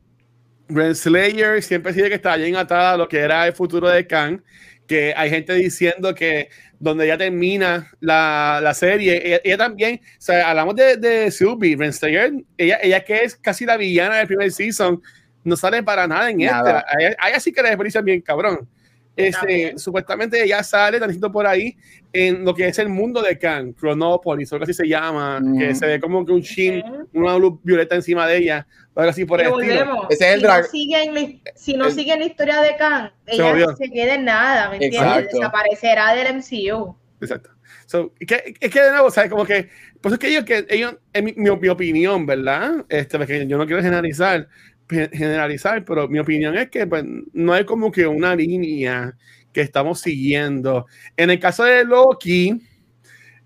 Renslayer siempre sigue que está bien atada a lo que era el futuro de Kang. Que hay gente diciendo que donde ya termina la, la serie, ella, también, o sea, hablamos de, de Sylvie, Renslayer, ella, ella que es casi la villana del primer season, no sale para nada en esta. Hay así que la experiencia bien cabrón. Este, supuestamente ella sale tantito por ahí en lo que es el mundo de Khan, Chronopolis, o algo así se llama, que se ve como que un shin, una luz violeta encima de ella, o algo así por el estilo. Ese es el si, no siguen, si no siguen la historia de Khan, ella se, se queda en nada, ¿me entiendes? Desaparecerá del MCU. Exacto. So, que, es que de nuevo, ¿sabes? Como que, pues es que ellos, que ellos, en mi, mi, mi opinión, ¿verdad? Este, porque yo no quiero generalizar, generalizar, pero mi opinión es que pues, no hay como que una línea que estamos siguiendo. En el caso de Loki,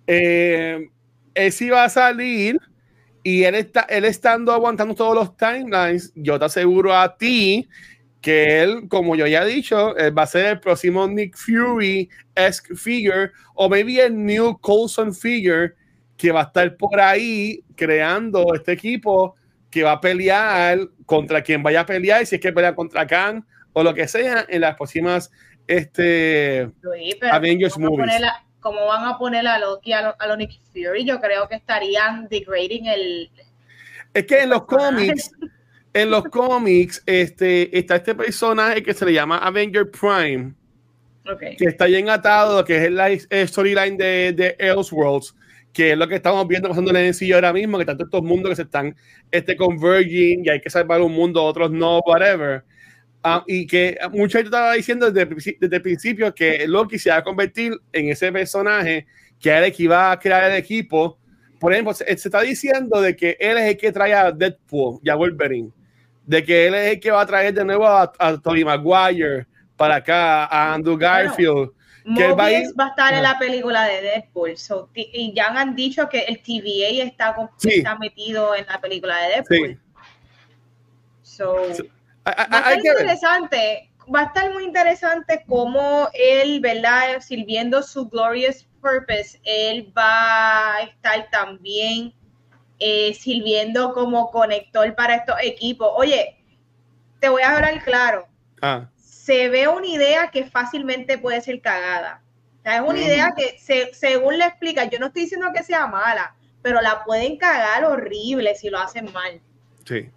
eh, él va a salir y él, está, él estando aguantando todos los timelines, yo te aseguro a ti que él, como yo ya he dicho, va a ser el próximo Nick Fury-esque figure o maybe el new Coulson figure que va a estar por ahí creando este equipo que va a pelear contra quien vaya a pelear, y si es que pelea contra Khan o lo que sea, en las próximas este, Avengers movies. ¿Cómo van a poner a Loki a, a Nick Fury? Yo creo que estarían degrading el. Es que en los cómics, en los cómics, este, está este personaje que se le llama Avenger Prime. Que está bien atado, que es la storyline de, de Elseworlds que es lo que estamos viendo pasando en el sencillo ahora mismo, que tanto estos mundos que se están este, converging y hay que salvar un mundo, otros no, whatever. Ah, y que mucha gente estaba diciendo desde, desde, el principio que Loki se va a convertir en ese personaje que era el que iba a crear el equipo. Por ejemplo, se, se, está diciendo de que él es el que trae a Deadpool y a Wolverine, de que él es el que va a traer de nuevo a, a Tobey Maguire para acá, a Andrew Garfield. Bueno Mobius va a, ir, va a estar en la película de Deadpool. So, y ya han dicho que el TVA está, sí. está metido en la película de Deadpool. Sí. So, va a estar interesante. Va a estar muy interesante cómo él, ¿verdad? Sirviendo su glorious purpose, él va a estar también eh, sirviendo como conector para estos equipos. Oye, te voy a hablar claro. Ah se ve una idea que fácilmente puede ser cagada. O sea, es una idea que, se, según le explica, yo no estoy diciendo que sea mala, pero la pueden cagar horrible si lo hacen mal. Sí.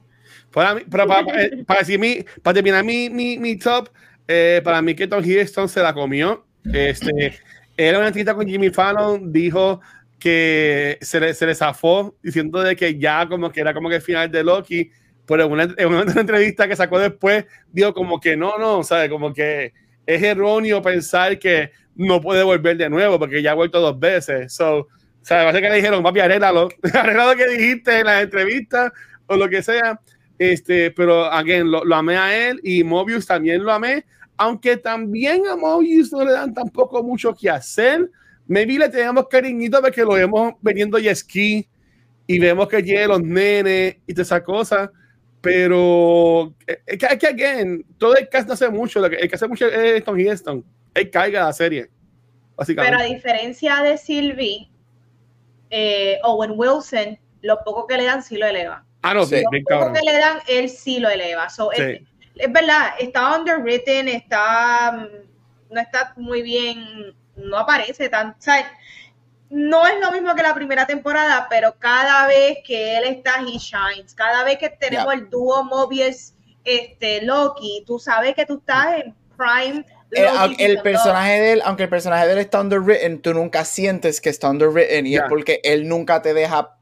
Para, mí, para, para, eh, para, decir mi, para terminar mi, mi, mi top, eh, para mí que Tom Hiddleston se la comió. Este, era una entrevista con Jimmy Fallon, dijo que se le, se le zafó diciendo de que ya como que era como que el final de Loki pero en una, en una, entrevista que sacó después, dijo como que no, no, ¿sabes? Como que es erróneo pensar que no puede volver de nuevo porque ya ha vuelto dos veces. So, ¿sabes? Parece que le dijeron, papi, arréglalo, arregla lo que dijiste en la entrevista o lo que sea. Este, pero, again, lo, lo amé a él y Mobius también lo amé, aunque también a Mobius no le dan tampoco mucho que hacer. Maybe le tenemos cariñito porque lo vemos veniendo y esquí y vemos que llega los nenes y todas esas cosas pero es eh, que, que again, todo el cast no hace mucho, el que hace mucho es Tom Hiddleston. Él caiga la serie. Pero a diferencia de Sylvie, eh, Owen Wilson, lo poco que le dan sí lo eleva. Ah, no, sí, lo poco cabrón. que le dan, él sí lo eleva. So, sí. es, es, verdad, está underwritten, está mm, no está muy bien, no aparece tan. No es lo mismo que la primera temporada, pero cada vez que él está, he shines. Cada vez que tenemos yeah. el dúo Mobius este, Loki, tú sabes que tú estás en prime. El, el personaje de él, aunque el personaje de él está underwritten, tú nunca sientes que está underwritten y yeah. es porque él nunca te deja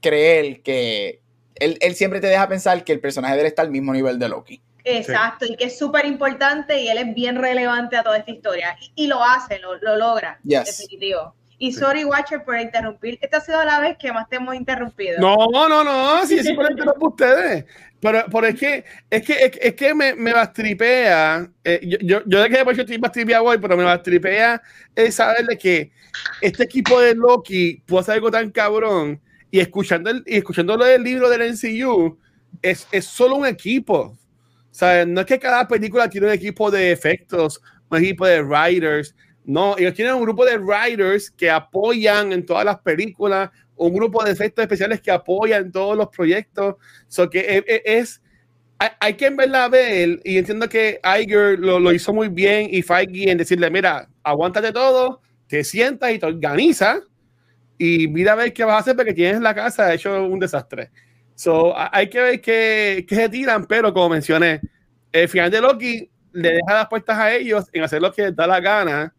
creer que él, él, siempre te deja pensar que el personaje de él está al mismo nivel de Loki. Exacto, sí. y que es súper importante y él es bien relevante a toda esta historia. Y, y lo hace, lo, lo logra, yes. definitivo. Y sorry, Watcher, por interrumpir. Esta ha sido la vez que más te hemos interrumpido. No, no, no, sí, sí, por interrumpo ustedes. Pero, pero es que, es que, es, es que me, me bastripea. Eh, yo, yo, yo de que después yo estoy bastripea hoy, pero me bastripea es saber de que este equipo de Loki puede hacer algo tan cabrón y escuchando, el, y escuchando lo del libro del NCU, es, es solo un equipo. O sea, no es que cada película tiene un equipo de efectos, un equipo de writers. No, ellos tienen un grupo de writers que apoyan en todas las películas, un grupo de efectos especiales que apoyan todos los proyectos. So que es, es- es- hay, hay que en verdad ver, y entiendo que Iger lo, lo hizo muy bien y Feige en decirle, mira, aguántate todo, te sientas y te organizas y mira a ver qué vas a hacer porque tienes la casa hecho un desastre. So, hay que ver qué, qué se tiran, pero como mencioné, el final de Loki le deja las puertas a ellos en hacer lo que da la gana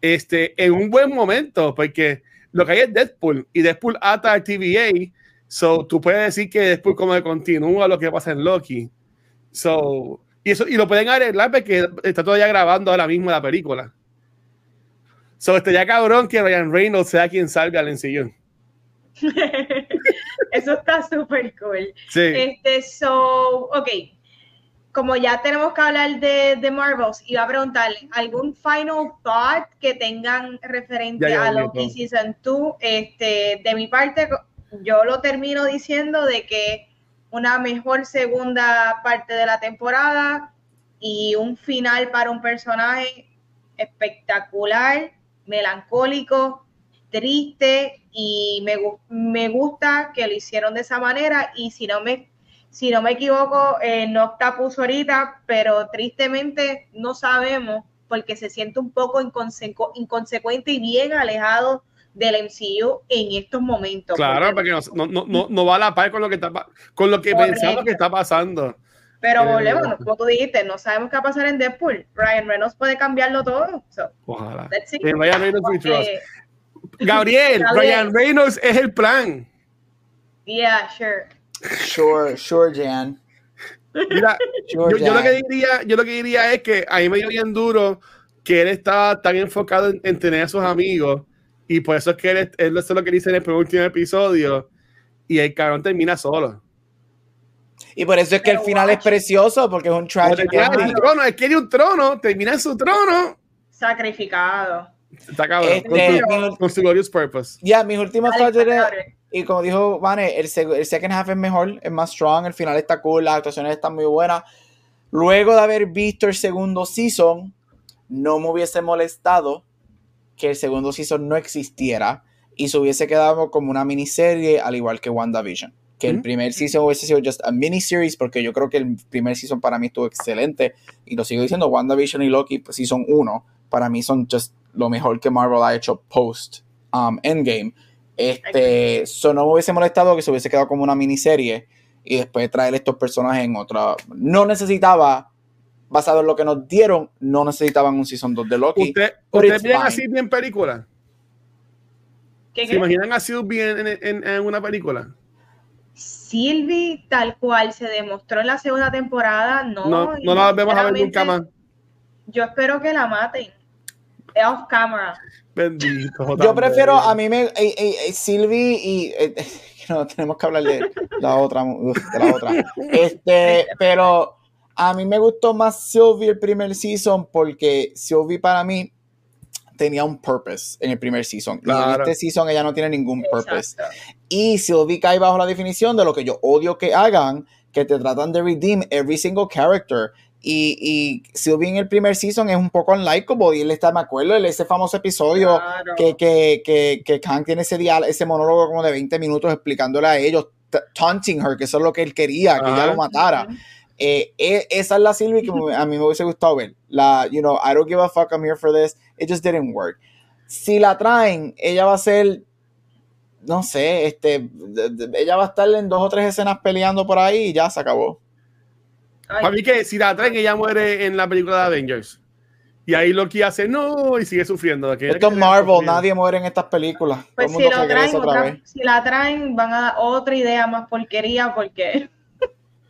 este, en un buen momento, porque lo que hay es Deadpool y Deadpool ata a TVA, so tú puedes decir que Deadpool como que continúa lo que pasa en Loki. So, y eso y lo pueden arreglar porque está todavía grabando ahora mismo la película. So, este ya cabrón que Ryan Reynolds sea quien salga al ensillón. Eso está súper cool. Sí. Este, so, ok. Como ya tenemos que hablar de, de Marvels, iba a preguntarle, ¿algún final thought que tengan referente Ya, ya, a Loki. Season 2? Este, de mi parte, yo lo termino diciendo de que una mejor segunda parte de la temporada y un final para un personaje espectacular, melancólico, triste y me, me gusta que lo hicieron de esa manera y si no me si no me equivoco eh, Nocta puso ahorita pero tristemente no sabemos porque se siente un poco inconsecu- inconsecuente y bien alejado del MCU en estos momentos Claro, porque- porque no, no, no, no va a la par con lo que está con lo que pensamos que está pasando. pero eh, volvemos como tú dijiste no sabemos qué va a pasar en Deadpool Ryan Reynolds puede cambiarlo todo so, Ojalá. Ryan Reynolds. Eh, Gabriel, Gabriel. Ryan Reynolds es el plan. yeah sure Sure, sure, Jan. Mira, Sure, yo, yo lo Jan. que diría, yo lo que diría es que a mí me dio bien duro que él estaba tan enfocado en, en tener a sus amigos y por eso es que él, él eso es lo que dice en el último episodio y el cabrón termina solo. Y por eso es que el final es precioso, porque es un tragic un trono, él quiere un trono, termina en su trono. sacrificado Está cabrón, Este, con, su, mi- con su glorious purpose. Ya, mis últimos thoughts. Y como dijo Vane, el, el second half es mejor, es más strong, el final está cool, las actuaciones están muy buenas. Luego de haber visto el segundo season, no me hubiese molestado que el segundo season no existiera y se hubiese quedado como una miniserie, al igual que WandaVision. Que el Ujú. primer season hubiese sido just a miniseries, porque yo creo que el primer season para mí estuvo excelente. Y lo sigo diciendo, WandaVision y Loki, pues season 1, para mí son just lo mejor que Marvel ha hecho post um, Endgame. Este, so no me hubiese molestado que se hubiese quedado como una miniserie y después traer estos personajes en otra. No necesitaba, basado en lo que nos dieron, no necesitaban un season 2 de Loki. ¿Usted, ¿Ustedes ven fine. así bien película? ¿Qué, ¿Se qué? imaginan así bien en, en, en una película? Sylvie, tal cual se demostró en la segunda temporada, no. No, no la vemos a ver nunca más. Yo espero que la maten. Off camera. Bendito. Yo prefiero, a mí me, eh, eh, eh, Sylvie y, eh, no, tenemos que hablar de la otra, uf, de la otra. Este, pero a mí me gustó más Sylvie el primer season porque Sylvie para mí tenía un purpose en el primer season. Y Claro. en este season ella no tiene ningún purpose. Exacto. Y Sylvie cae bajo la definición de lo que yo odio que hagan, que te tratan de redeem every single character. Y, y Sylvie en el primer season es un poco unlikable. Y él está, me acuerdo, él- ese famoso episodio Claro. que, que, que, que Kang tiene ese, dial- ese monólogo como de 20 minutos explicándole a ellos, taunting her, que eso es lo que él quería, que ella lo matara. Eh, e- esa es la Sylvie que a mí me hubiese gustado ver. La, you know, I don't give a fuck, I'm here for this. It just didn't work. Si la traen, ella va a ser, no sé, este, ella va a estar en dos o tres escenas peleando por ahí y ya se acabó. Ay, Para mí que si la traen, ella muere en la película de Avengers. Y ahí Loki hace no y sigue sufriendo. Esto es Marvel, nadie muere en estas películas. Todo pues el si mundo lo traen, regresa otra vez. si la traen, van a dar otra idea más porquería porque,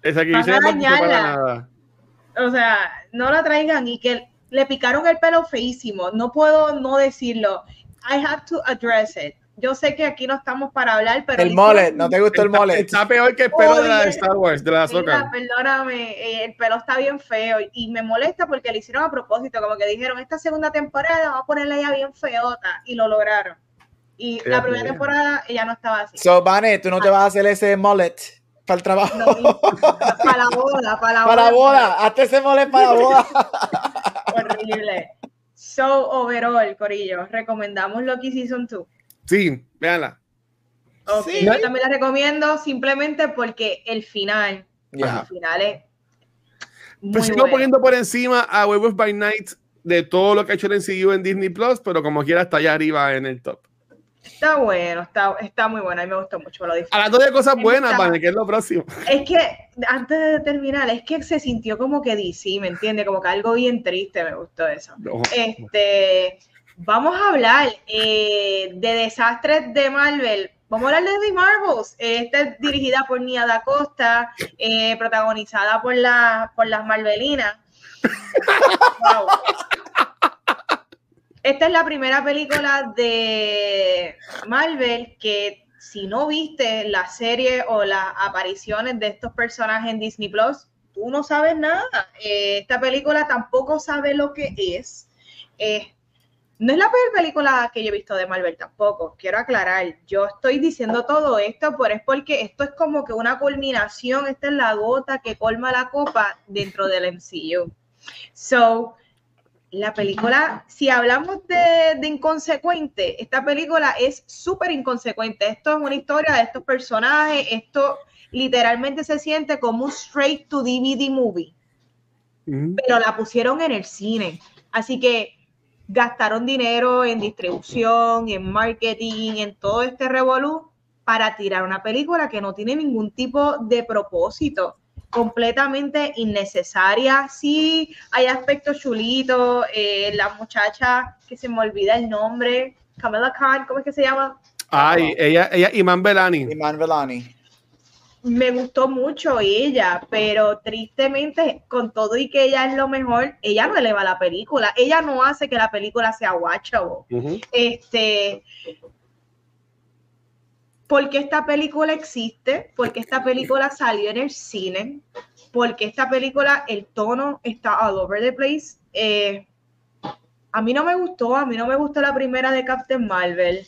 Esa que van a dañarla. nada. o sea, no la traigan y que le picaron el pelo feísimo. No puedo no decirlo. I have to address it. Yo sé que aquí no estamos para hablar, pero El le hicieron- ¿no te gustó el Está, mullet? está peor que el pelo de la de. Star Wars, de la Mira, perdóname, eh, el pelo está bien feo y me molesta porque lo hicieron a propósito, como que dijeron, esta segunda temporada vamos a ponerla ya bien feota y lo lograron. Y la primera temporada ella no estaba así. So, Vane, tú no te vas a hacer ese mullet para el trabajo. No para la boda, para la para la boda. boda, hazte ese mullet para la boda. Horrible. So, overall, Corillo, recomendamos Loki Season 2. Sí, véanla. Sí. Yo también la recomiendo simplemente porque el final, Ya. el final es muy Pues sigo bueno. poniendo por encima a Werewolf by Night de todo lo que ha hecho el MCU en Disney Plus, pero como quiera está allá arriba en el top. Está bueno, está, está muy bueno, a mí me gustó mucho, lo disfruté. Hablando de cosas buenas, Está- Vane, que es lo próximo. Es que antes de terminar, es que se sintió como que DC, ¿me entiendes? Como que algo bien triste, me gustó eso. No. Este, vamos a hablar eh, de desastres de Marvel. Vamos a hablar de The Marvels. Esta es dirigida por Nia Da Costa, eh, protagonizada por, la, por las Marvelinas. Wow. Esta es la primera película de Marvel que si no viste la serie o las apariciones de estos personajes en Disney Plus, tú no sabes nada. Eh, esta película tampoco sabe lo que es. Eh, no es la peor película que yo he visto de Marvel tampoco, quiero aclarar. Yo estoy diciendo todo esto, pero es porque esto es como que una culminación, esta es la gota que colma la copa dentro del MCU. So, la película, si hablamos de, de inconsecuente, esta película es súper inconsecuente. Esto es una historia de estos personajes, esto literalmente se siente como un straight to DVD movie Mm. pero la pusieron en el cine. Así que gastaron dinero en distribución, en marketing, en todo este revolú para tirar una película que no tiene ningún tipo de propósito, completamente innecesaria. Sí, hay aspectos chulitos, eh, la muchacha que se me olvida el nombre, Kamala Khan, ¿cómo es que se llama? Ay, ella, ella, Iman Belani. Iman Velani. Me gustó mucho ella, pero tristemente, con todo y que ella es lo mejor, ella no eleva la película, ella no hace que la película sea watchable. Ujú. Este, porque esta película existe, porque esta película salió en el cine, porque esta película, el tono está all over the place. Eh, a mí no me gustó, a mí no me gustó la primera de Captain Marvel.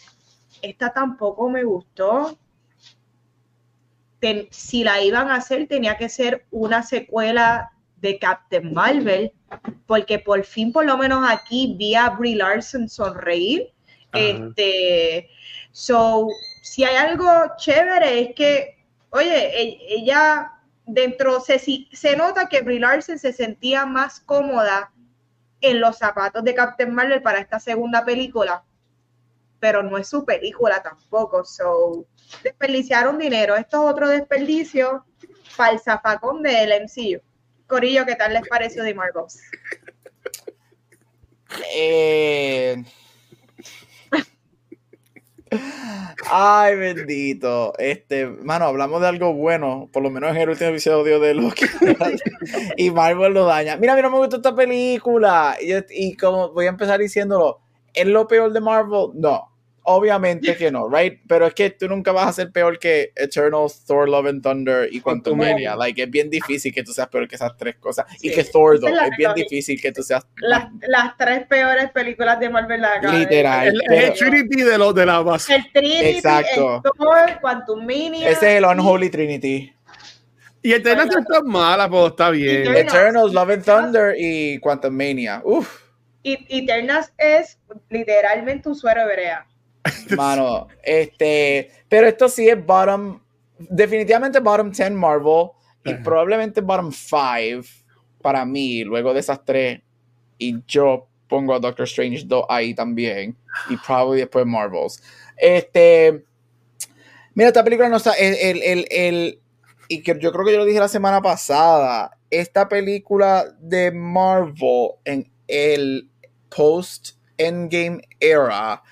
Esta tampoco me gustó. Ten- si la iban a hacer, tenía que ser una secuela de Captain Marvel, porque por fin, por lo menos aquí, vi a Brie Larson sonreír. Ajá. Este, so, si hay algo chévere es que, oye, e- ella dentro, se, se nota que Brie Larson se sentía más cómoda en los zapatos de Captain Marvel para esta segunda película, pero no es su película tampoco, so, desperdiciaron dinero. Esto es otro desperdicio zafacón del MCU. Corillo, ¿qué tal les pareció de Marvels? Eh... Ay, bendito. Este, mano, hablamos de algo bueno, por lo menos en el último episodio de Loki. y Marvel lo daña. Mira, a mí no me gustó esta película. Y, y como voy a empezar diciéndolo, ¿es lo peor de Marvel? No. Obviamente que no, right? Pero es que tú nunca vas a ser peor que Eternals, Thor, Love and Thunder y Quantumania. Like, es bien difícil que tú seas peor que esas tres cosas. Y que Thor, es es bien difícil que tú seas Las, las tres peores películas de Marvel la Literal. El, pero- el Trinity de, los de la base. El Trinity, Exacto. el Thor, Quantum Mania. Ese es el Unholy Trinity. Y Eterna no está mala, pero está bien. Eternals. Eternals, Love and Thunder y Quantum Mania. Uf, Y Eternas es literalmente un suero hebrea. mano. Este, pero esto sí es bottom, definitivamente bottom 10 Marvel y Ajá. probablemente bottom 5 para mí, luego de esas tres. Y yo pongo a Doctor Strange 2 ahí también. Y probably después Marvels. Este, mira, esta película no está, el, el, el, el- y que yo creo que yo lo dije la semana pasada, esta película de Marvel en el post Endgame era,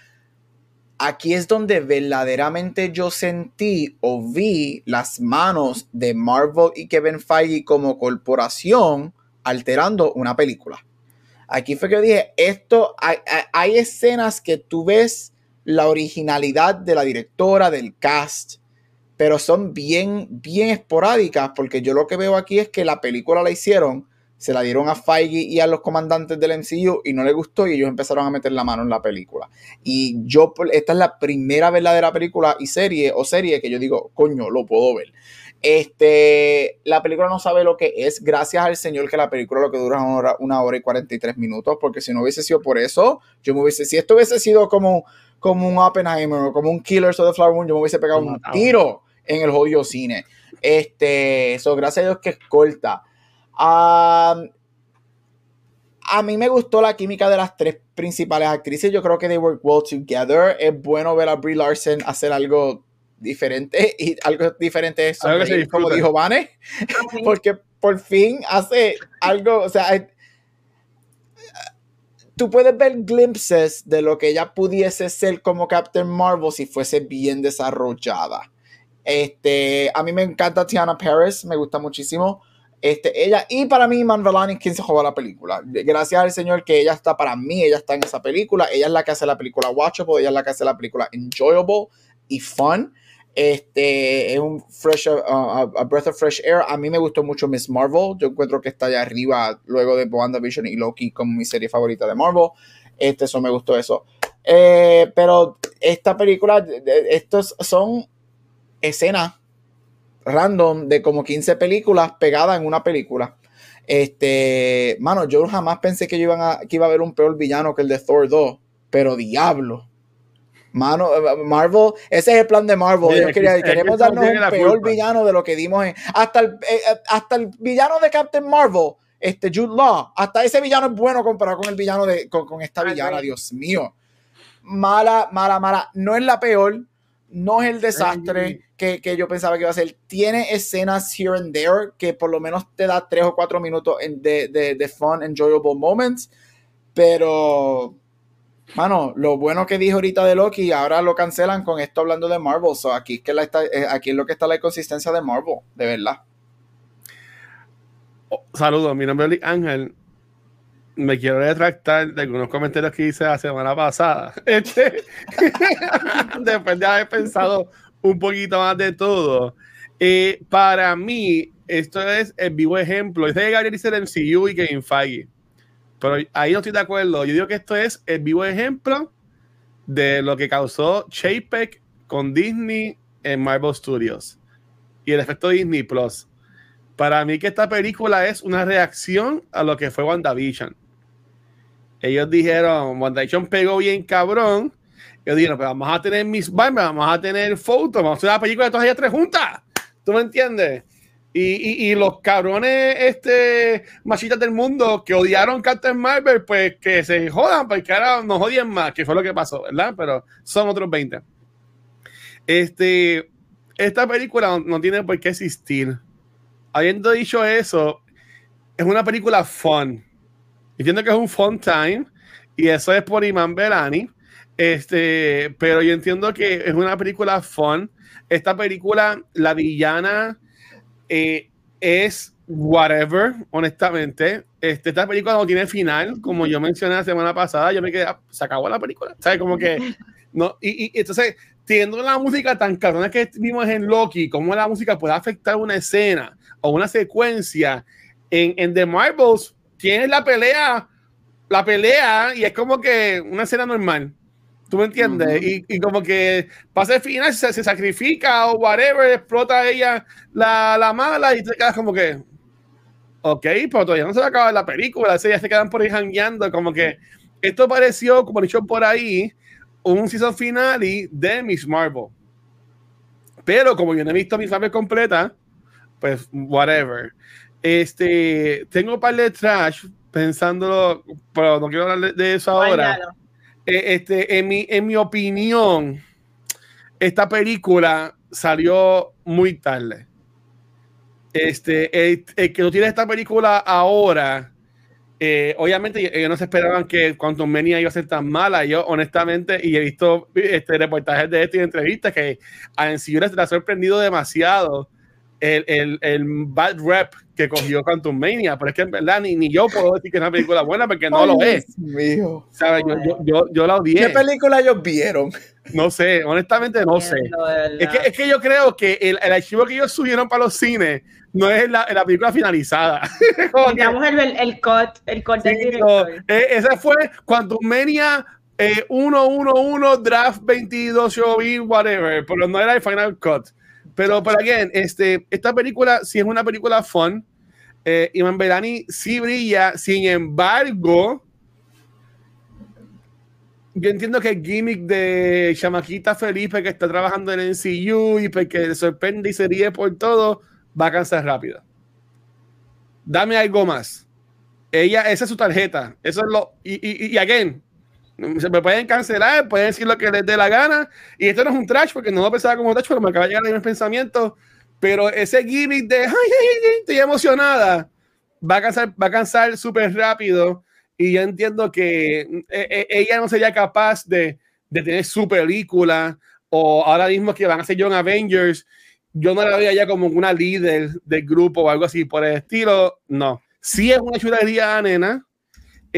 aquí es donde verdaderamente yo sentí o vi las manos de Marvel y Kevin Feige como corporación alterando una película. Aquí fue que yo dije, esto, hay, hay- escenas que tú ves la originalidad de la directora, del cast, pero son bien, bien esporádicas, porque yo lo que veo aquí es que la película la hicieron, se la dieron a Feige y a los comandantes del MCU y no les gustó y ellos empezaron a meter la mano en la película. Y yo, esta es la primera verdadera película y serie o serie que yo digo, coño, lo puedo ver. Este, la película no sabe lo que es, gracias al señor que la película lo que dura es una hora, una hora y 43 minutos, porque si no hubiese sido por eso, yo me hubiese, si esto hubiese sido como, como un Oppenheimer o como un Killers of the Flower Moon, yo me hubiese pegado un tiro en el jodido cine. Este, eso, gracias a Dios que es corta. A mí me gustó la química de las tres principales actrices. Yo creo que they work well together. Es bueno ver a Brie Larson hacer algo diferente y algo diferente es como dijo Vane, porque por fin hace algo, o sea, hay- tú puedes ver glimpses de lo que ella pudiese ser como Captain Marvel si fuese bien desarrollada. Este, a mí me encanta Tiana Paris, me gusta muchísimo. Este, ella, y para mí, Man Vellani es quien se juega la película. Gracias al Señor que ella está, para mí, ella está en esa película. Ella es la que hace la película watchable, ella es la que hace la película enjoyable y fun. Este, es un fresh, uh, a a breath of fresh air. A mí me gustó mucho Miss Marvel. Yo encuentro que está allá arriba luego de WandaVision y Loki como mi serie favorita de Marvel. Este, eso me gustó eso. Eh, pero esta película, estos son escenas random de como 15 películas pegadas en una película. Este, mano, yo jamás pensé que, yo iban a, que iba a haber un peor villano que el de Thor 2, pero diablo. Mano, eh, Marvel, ese es el plan de Marvel. Sí, Ellos es que- querían- es que queremos eso darnos un peor culpa. villano de lo que dimos en. Hasta el, eh, eh, hasta el villano de Captain Marvel, este Jude Law, hasta ese villano es bueno comparado con el villano de. con, con esta villana. Dios mío. Mala, mala, mala. No es la peor, no es el desastre que, que yo pensaba que iba a ser. Tiene escenas here and there que por lo menos te da tres o cuatro minutos en- de, de, de fun, enjoyable moments. Pero, mano, lo bueno que dije ahorita de Loki, ahora lo cancelan con esto hablando de Marvel. So aquí, es que la está, eh, aquí es lo que está la inconsistencia de Marvel, de verdad. Oh, Saludos, mi nombre es Ángel. Me quiero retractar de algunos comentarios que hice la semana pasada. Este, después de haber pensado un poquito más de todo. Eh, para mí, esto es el vivo ejemplo. Dice que Gabriel dice el MCU y Kevin. Pero ahí no estoy de acuerdo. Yo digo que esto es el vivo ejemplo de lo que causó Chapek con Disney en Marvel Studios y el efecto Disney Plus. Para mí que esta película es una reacción a lo que fue WandaVision. Ellos dijeron, WandaVision pegó bien cabrón. Ellos dijeron, pues vamos a tener Miss Marvel, vamos a tener fotos, vamos a hacer una película de todas ellas tres juntas. ¿Tú me entiendes? Y, y- y los cabrones este, machitas del mundo que odiaron Captain Marvel, pues que se jodan, porque ahora nos odian más, que fue lo que pasó, ¿verdad? Pero son otros 20. Este, esta película no tiene por qué existir. Habiendo dicho eso, es una película fun. Entiendo que es un fun time y eso es por Iman Belani. Este, pero yo entiendo que es una película fun. Esta película, la villana eh, es whatever, honestamente. Este, esta película no tiene final, como yo mencioné la semana pasada. Yo me quedé, se acabó la película. ¿Sabes? Como que no. Y, y entonces, teniendo la música tan cabrona que vimos en Loki, cómo la música puede afectar una escena o una secuencia en, en The Marvels, tienes la pelea, la pelea, y es como que una escena normal. ¿Tú me entiendes? Y, y como que pasa el final, se, se sacrifica o whatever, explota ella la, la mala y te quedas como que, ok, pero todavía no se va a acabar la película, así ya se quedan por ahí jangueando, como que esto pareció, como dicho por ahí, un season finale de Miss Marvel. Pero como yo no he visto Miss Marvel completa, pues whatever. Este, tengo un par de trash pensándolo, pero no quiero hablar de- eso ahora. Eh, este, en mi, en mi opinión, esta película salió muy tarde. Este, el, el que no tiene esta película ahora, eh, obviamente ellos no se esperaban que Quantum Mania iba a ser tan mala. Yo, honestamente, y he visto este, reportajes de esto y entrevistas que a NCU les les ha sorprendido demasiado el, el, el bad rep que cogió Quantum Mania, pero es que en verdad ni, ni yo puedo decir que es una película buena porque no Ay, lo es. Dios mío. ¿Sabes? Yo, yo, yo, yo la odié. ¿Qué película ellos vieron? No sé, honestamente no sé. Es que, es que yo creo que el, el archivo que ellos subieron para los cines no es la, la película finalizada. Necesitamos el, el, el cut, el cut del Sí, director. no, eh, esa fue Quantum Mania eh, 111 Draft 22 Show whatever, pero no era el Final Cut. Pero, pero again, este, esta película sí es una película fun. Eh, Iman Belani sí brilla, sin embargo, yo entiendo que el gimmick de Chamaquita Felipe que está trabajando en NCU y porque le sorprende y se ríe por todo, va a cansar rápido. Dame algo más ella, esa es su tarjeta. Eso es lo. Y, y, y again, se me pueden cancelar, pueden decir lo que les dé la gana. Y esto no es un trash porque no lo pensaba como trash, pero me acaba de llegar en el pensamiento. Pero ese gimmick de ay, ay, ay, estoy emocionada va a cansar, va a cansar súper rápido. Y yo entiendo que eh, eh, ella no sería capaz de, de tener su película o ahora mismo que van a ser Young Avengers. Yo no la veo ya como una líder del grupo o algo así por el estilo. No sí es una chulería, nena,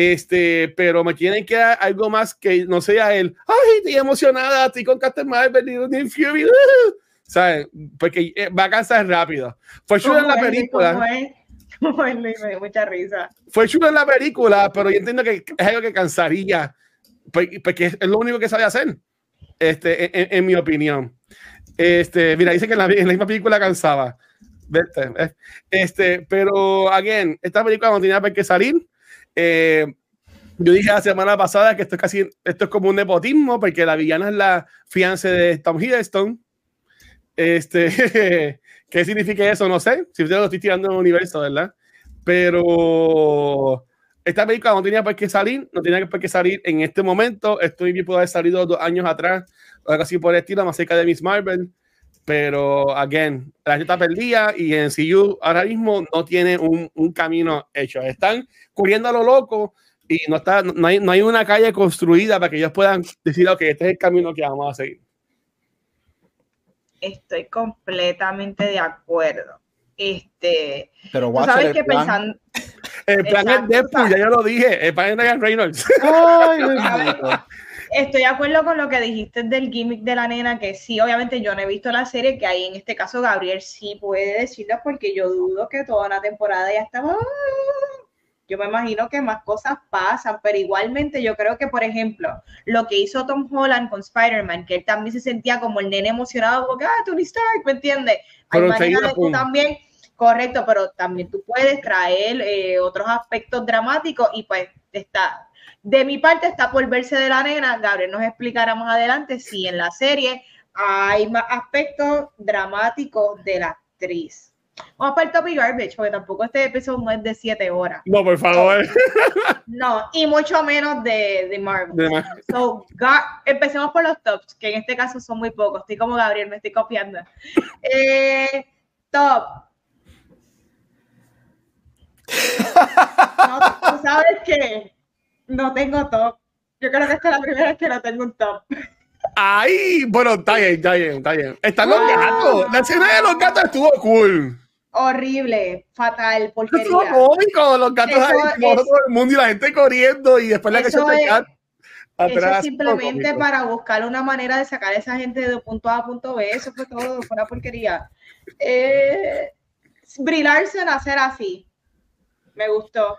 este, pero me tienen que dar algo más que no sea el, ay, estoy emocionada, estoy con Captain Marvel y Fury, uh", ¿sabes? Porque eh, va a cansar rápido. Fue chulo en la película, ¿Cómo es? Mucha risa. fue chulo en la película, pero yo entiendo que es algo que cansaría, porque porque es lo único que sabe hacer, este, en, en- en mi opinión. Este, mira, dice que en la, en la misma película cansaba. Eh. Este, pero, again, esta película no tenía por qué salir. Eh, yo dije la semana pasada que esto es casi, esto es como un nepotismo, porque la villana es la fiance de Tom Hiddleston. Este, ¿qué significa eso? No sé. Si usted lo estoy tirando en el universo, ¿verdad? Pero esta película no tenía por qué salir, no tenía por qué salir en este momento. Esto bien pudo haber salido dos años atrás, algo así por el estilo, más cerca de Miss Marvel. Pero, again, la gente está perdida y en CU ahora mismo no tiene un, un camino hecho. Están corriendo a lo loco y no, está, no, hay, no hay una calle construida para que ellos puedan decir, ok, este es el camino que vamos a seguir. Estoy completamente de acuerdo. Este, Pero tú watch sabes que pensando, El plan Exacto. es Deadpool, ya yo lo dije, el plan es Ryan Reynolds. Ay. estoy de acuerdo con lo que dijiste del gimmick de la nena, que sí, obviamente yo no he visto la serie, que ahí en este caso Gabriel sí puede decirlo, porque yo dudo que toda una temporada ya estaba. Yo me imagino que más cosas pasan, pero igualmente yo creo que, por ejemplo, lo que hizo Tom Holland con Spider-Man, que él también se sentía como el nene emocionado, como que, ah, Tony Stark, ¿me entiendes? Hay Pero manera enseguida, de tú también, correcto, pero también tú puedes traer eh, otros aspectos dramáticos y pues está, de mi parte está por verse de la nena, Gabriel nos explicará más adelante si en la serie hay más aspectos dramáticos de la actriz. Vamos para el topic garbage, porque tampoco este episodio no es de 7 horas. No, por favor. No, y mucho menos de, de Marvel. De Mar- So, empecemos por los tops, que en este caso son muy pocos. Estoy como Gabriel, me estoy copiando. Eh, top. No, ¿tú ¿Sabes qué? No tengo top. Yo creo que esta es la primera vez que no tengo un top. Ay, bueno, está bien, está bien, está bien. Están los gatos. La escena de los gatos estuvo cool. Horrible, fatal, Estuvo porquería. cómico, los gatos Eso ahí es- todo el mundo y la gente corriendo y después la Eso canción de cat Eso atrás. es simplemente Estuvo para buscar una manera de sacar a esa gente de punto A a punto B. Eso fue todo, fue una porquería. Eh, Brie Larson hacer así. Me gustó.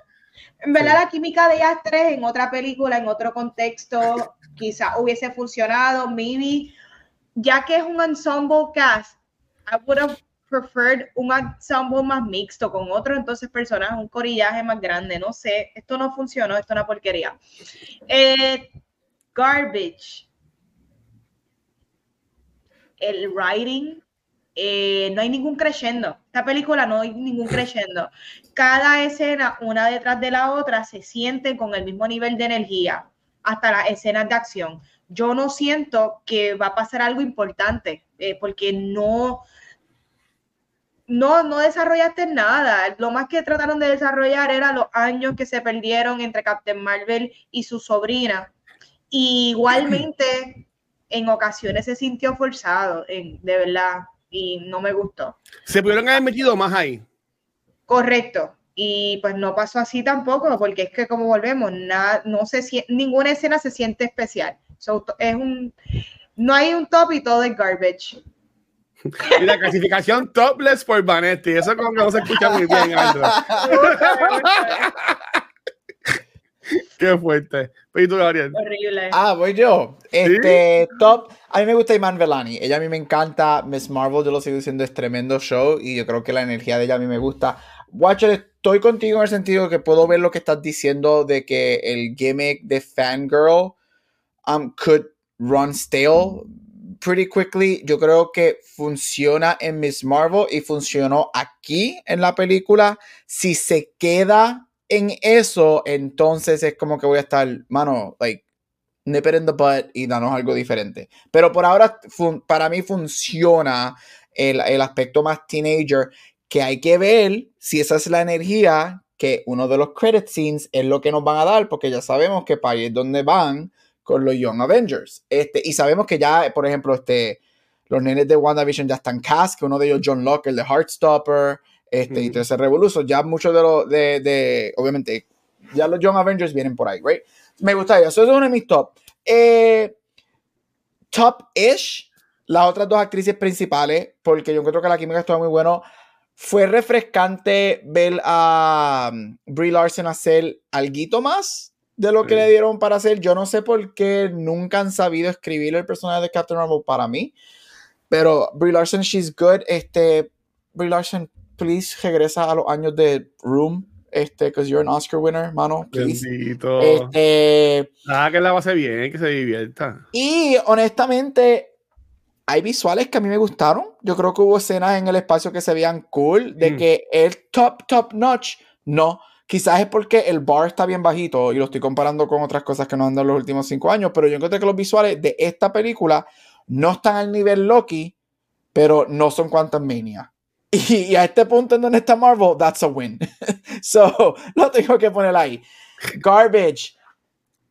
En verdad, la química de ellas tres en otra película, en otro contexto, quizá hubiese funcionado. Maybe, ya que es un ensemble cast, I would have preferred un ensemble más mixto con otro entonces personajes, un corillaje más grande. No sé, esto no funcionó, esto es una porquería. Eh, garbage. El writing, eh, no hay ningún creyendo. Esta película no hay ningún creyendo. Cada escena, una detrás de la otra, se siente con el mismo nivel de energía, hasta las escenas de acción. Yo no siento que va a pasar algo importante, eh, porque no, no, no desarrollaste nada. Lo más que trataron de desarrollar era los años que se perdieron entre Captain Marvel y su sobrina. Y igualmente, en ocasiones se sintió forzado, de verdad. Y no me gustó. Se pudieron haber metido más ahí. Correcto. Y pues no pasó así tampoco, porque es que como volvemos, nada, no se ninguna escena se siente especial. So, es un, no hay un top y todo es garbage. Y la clasificación topless por Vanetti. Eso como que no se escucha muy bien. Qué fuerte. Pero ¿y tú, Gabriel? Horrible. Ah, voy yo. Este, top. A mí me gusta Iman Velani. Ella a mí me encanta. Miss Marvel, yo lo sigo diciendo, es tremendo show. Y yo creo que la energía de ella a mí me gusta. Watcher, estoy contigo en el sentido que puedo ver lo que estás diciendo de que el gimmick de Fangirl um, could run stale pretty quickly. Yo creo que funciona en Miss Marvel y funcionó aquí en la película. Si se queda en eso, entonces es como que voy a estar, mano, like, nip it in the butt y danos algo diferente. Pero por ahora, para mí funciona el, el aspecto más teenager, que hay que ver si esa es la energía que uno de los credit scenes es lo que nos van a dar, porque ya sabemos que para ahí es donde van con los Young Avengers. Este, y sabemos que ya, por ejemplo, este, los nenes de WandaVision ya están cast, que uno de ellos, John Locke, el de Heartstopper, este, y Ujú. todo ese revoluzo. Ya muchos de los, de, de, obviamente, ya los Young Avengers vienen por ahí, right? Me gusta eso. Eso es uno de mis top. Eh, Top-ish, las otras dos actrices principales, porque yo creo que la química estuvo muy bueno. Fue refrescante ver a um, Brie Larson hacer algo más de lo que le dieron para hacer. Yo no sé por qué nunca han sabido escribir el personaje de Captain Marvel para mí. Pero Brie Larson, she's good. Este, Brie Larson, please regresa a los años de Room. Este, because you're an Oscar winner, mano. Please. Bendito. Este, Ah, que la base bien, que se divierta. y honestamente, hay visuales que a mí me gustaron. Yo creo que hubo escenas en el espacio que se veían cool. De Mm. que el top, top notch, no. Quizás es porque el bar está bien bajito y lo estoy comparando con otras cosas que nos han dado los últimos cinco años. Pero yo encontré que los visuales de esta película no están al nivel Loki, pero no son Quantum Mania. Y, a este punto en donde está Marvel, that's a win. so, lo tengo que poner ahí. Garbage.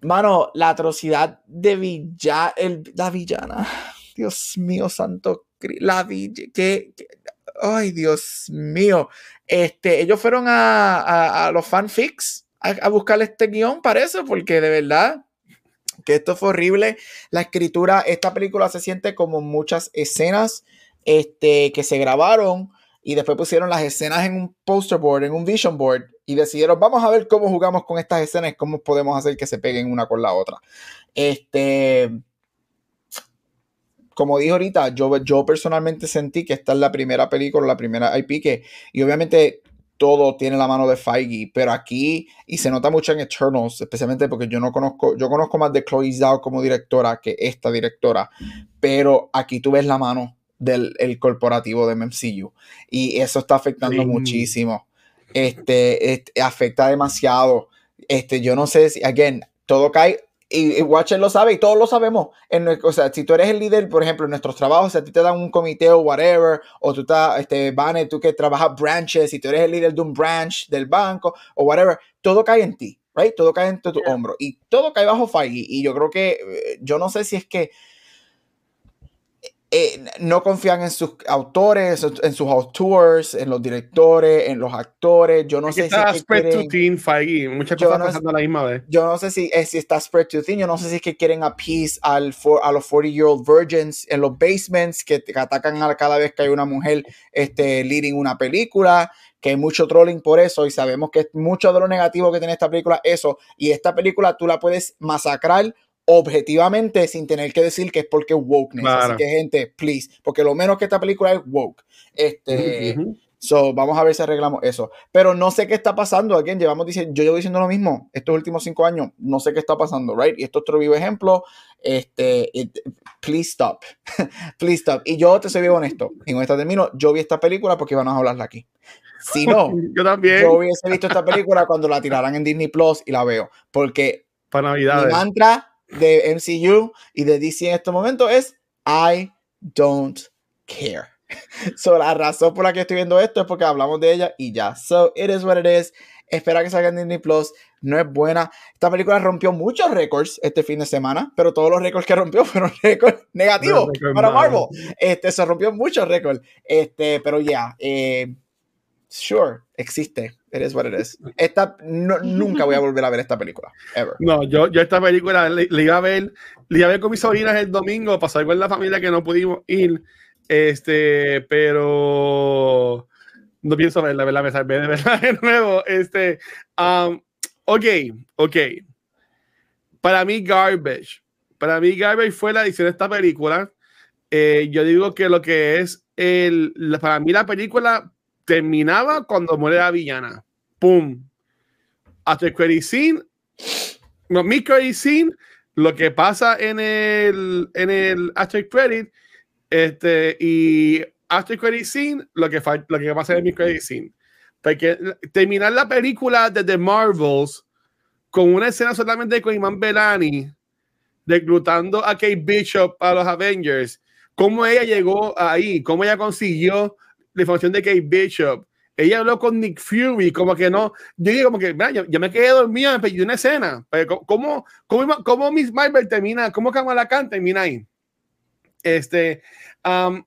Mano, la atrocidad de Villa, el, la villana. Dios mío, santo. La villa. Que, ay, Dios mío. Este, ellos fueron a, a- a los fanfics a, a buscar este guion, parece, porque de verdad que esto fue horrible. La escritura, esta película se siente como muchas escenas este, que se grabaron y después pusieron las escenas en un poster board, en un vision board y decidieron, vamos a ver cómo jugamos con estas escenas, cómo podemos hacer que se peguen una con la otra. Este, como dije ahorita, yo, yo personalmente sentí que esta es la primera película, la primera IP que, y obviamente todo tiene la mano de Feige, pero aquí, y se nota mucho en Eternals, especialmente porque yo no conozco, yo conozco más de Chloe Zhao como directora que esta directora, pero aquí tú ves la mano del el corporativo de MCU y eso está afectando Sí. muchísimo. Este, este, afecta demasiado. Este, yo no sé si, again, todo cae y, y Watcher lo sabe y todos lo sabemos. En, o sea, si tú eres el líder, por ejemplo, en nuestros trabajos, si a ti te dan un comité o whatever, o tú estás, este, Vane, tú que trabajas branches, si tú eres el líder de un branch del banco o whatever, todo cae en ti, right? Todo cae en tu, tu Yeah. hombro y todo cae bajo Feige. Y yo creo que, eh, yo no sé si es que eh, no confían en sus autores, en sus autores, en los directores, en los actores. Yo no Es que sé si está spread to teen Feige. Muchas Yo cosas no- pasando a la misma vez. yo no sé si, eh, si está spread too thin, yo no sé si es que quieren appease al for- a los 40 year old virgins en los basements que, que atacan a cada vez que hay una mujer este, leading una película, que hay mucho trolling por eso y sabemos que mucho de lo negativo que tiene esta película eso y esta película tú la puedes masacrar objetivamente sin tener que decir que es porque es wokeness. Claro. Así que gente, please, porque lo menos que esta película es woke. Este, Ujú. So, vamos a ver si arreglamos eso. Pero no sé qué está pasando. Again, llevamos diciendo, yo llevo diciendo lo mismo estos últimos cinco años. No sé qué está pasando, right? Y esto es otro vivo ejemplo. Este, it- please stop. please stop. Y yo te soy bien honesto. Y con esta termino. Yo vi esta película porque íbamos a hablarla aquí. Si no, Yo también. yo hubiese visto esta película cuando la tiraran en Disney Plus y la veo. Porque para mi Navidad. mantra de MCU y de DC en este momento es I don't care. So, la razón por la que estoy viendo esto es porque hablamos de ella y ya. So, it is what it is. Espera que salga en Disney Plus. No es buena. Esta película rompió muchos récords este fin de semana, pero todos los récords que rompió fueron récords negativos No, para. Marvel. Este, se rompió muchos récords. Este, pero ya, eh, sure, existe. It is what it is. Esta, no- nunca voy a volver a ver esta película. Ever. No, yo, yo esta película le, le iba a ver, le iba a ver con mis sobrinas el domingo, pasar con la familia que no pudimos ir. Este, pero no pienso verla, ¿verdad? Me salvé de verla de nuevo. Este, um, ok, ok. Para mí, garbage. Para mí, garbage fue la edición de esta película. Eh, yo digo que lo que es el, para mí la película terminaba cuando muere la villana. ¡Pum! After credit scene, no, mid credit scene, lo que pasa en el, en el after credit, este, y after credit scene, lo que, lo que pasa en el mid credit scene. Porque terminar la película de The Marvels con una escena solamente con Iman Belani reclutando a Kate Bishop a los Avengers, cómo ella llegó ahí, cómo ella consiguió la información de Kate Bishop. Ella habló con Nick Fury, como que no. Yo digo, como que, mira, yo, me quedé dormida, me una escena. ¿cómo, cómo, cómo Miss Marvel termina? ¿Cómo Kamala Khan termina ahí? Este, um,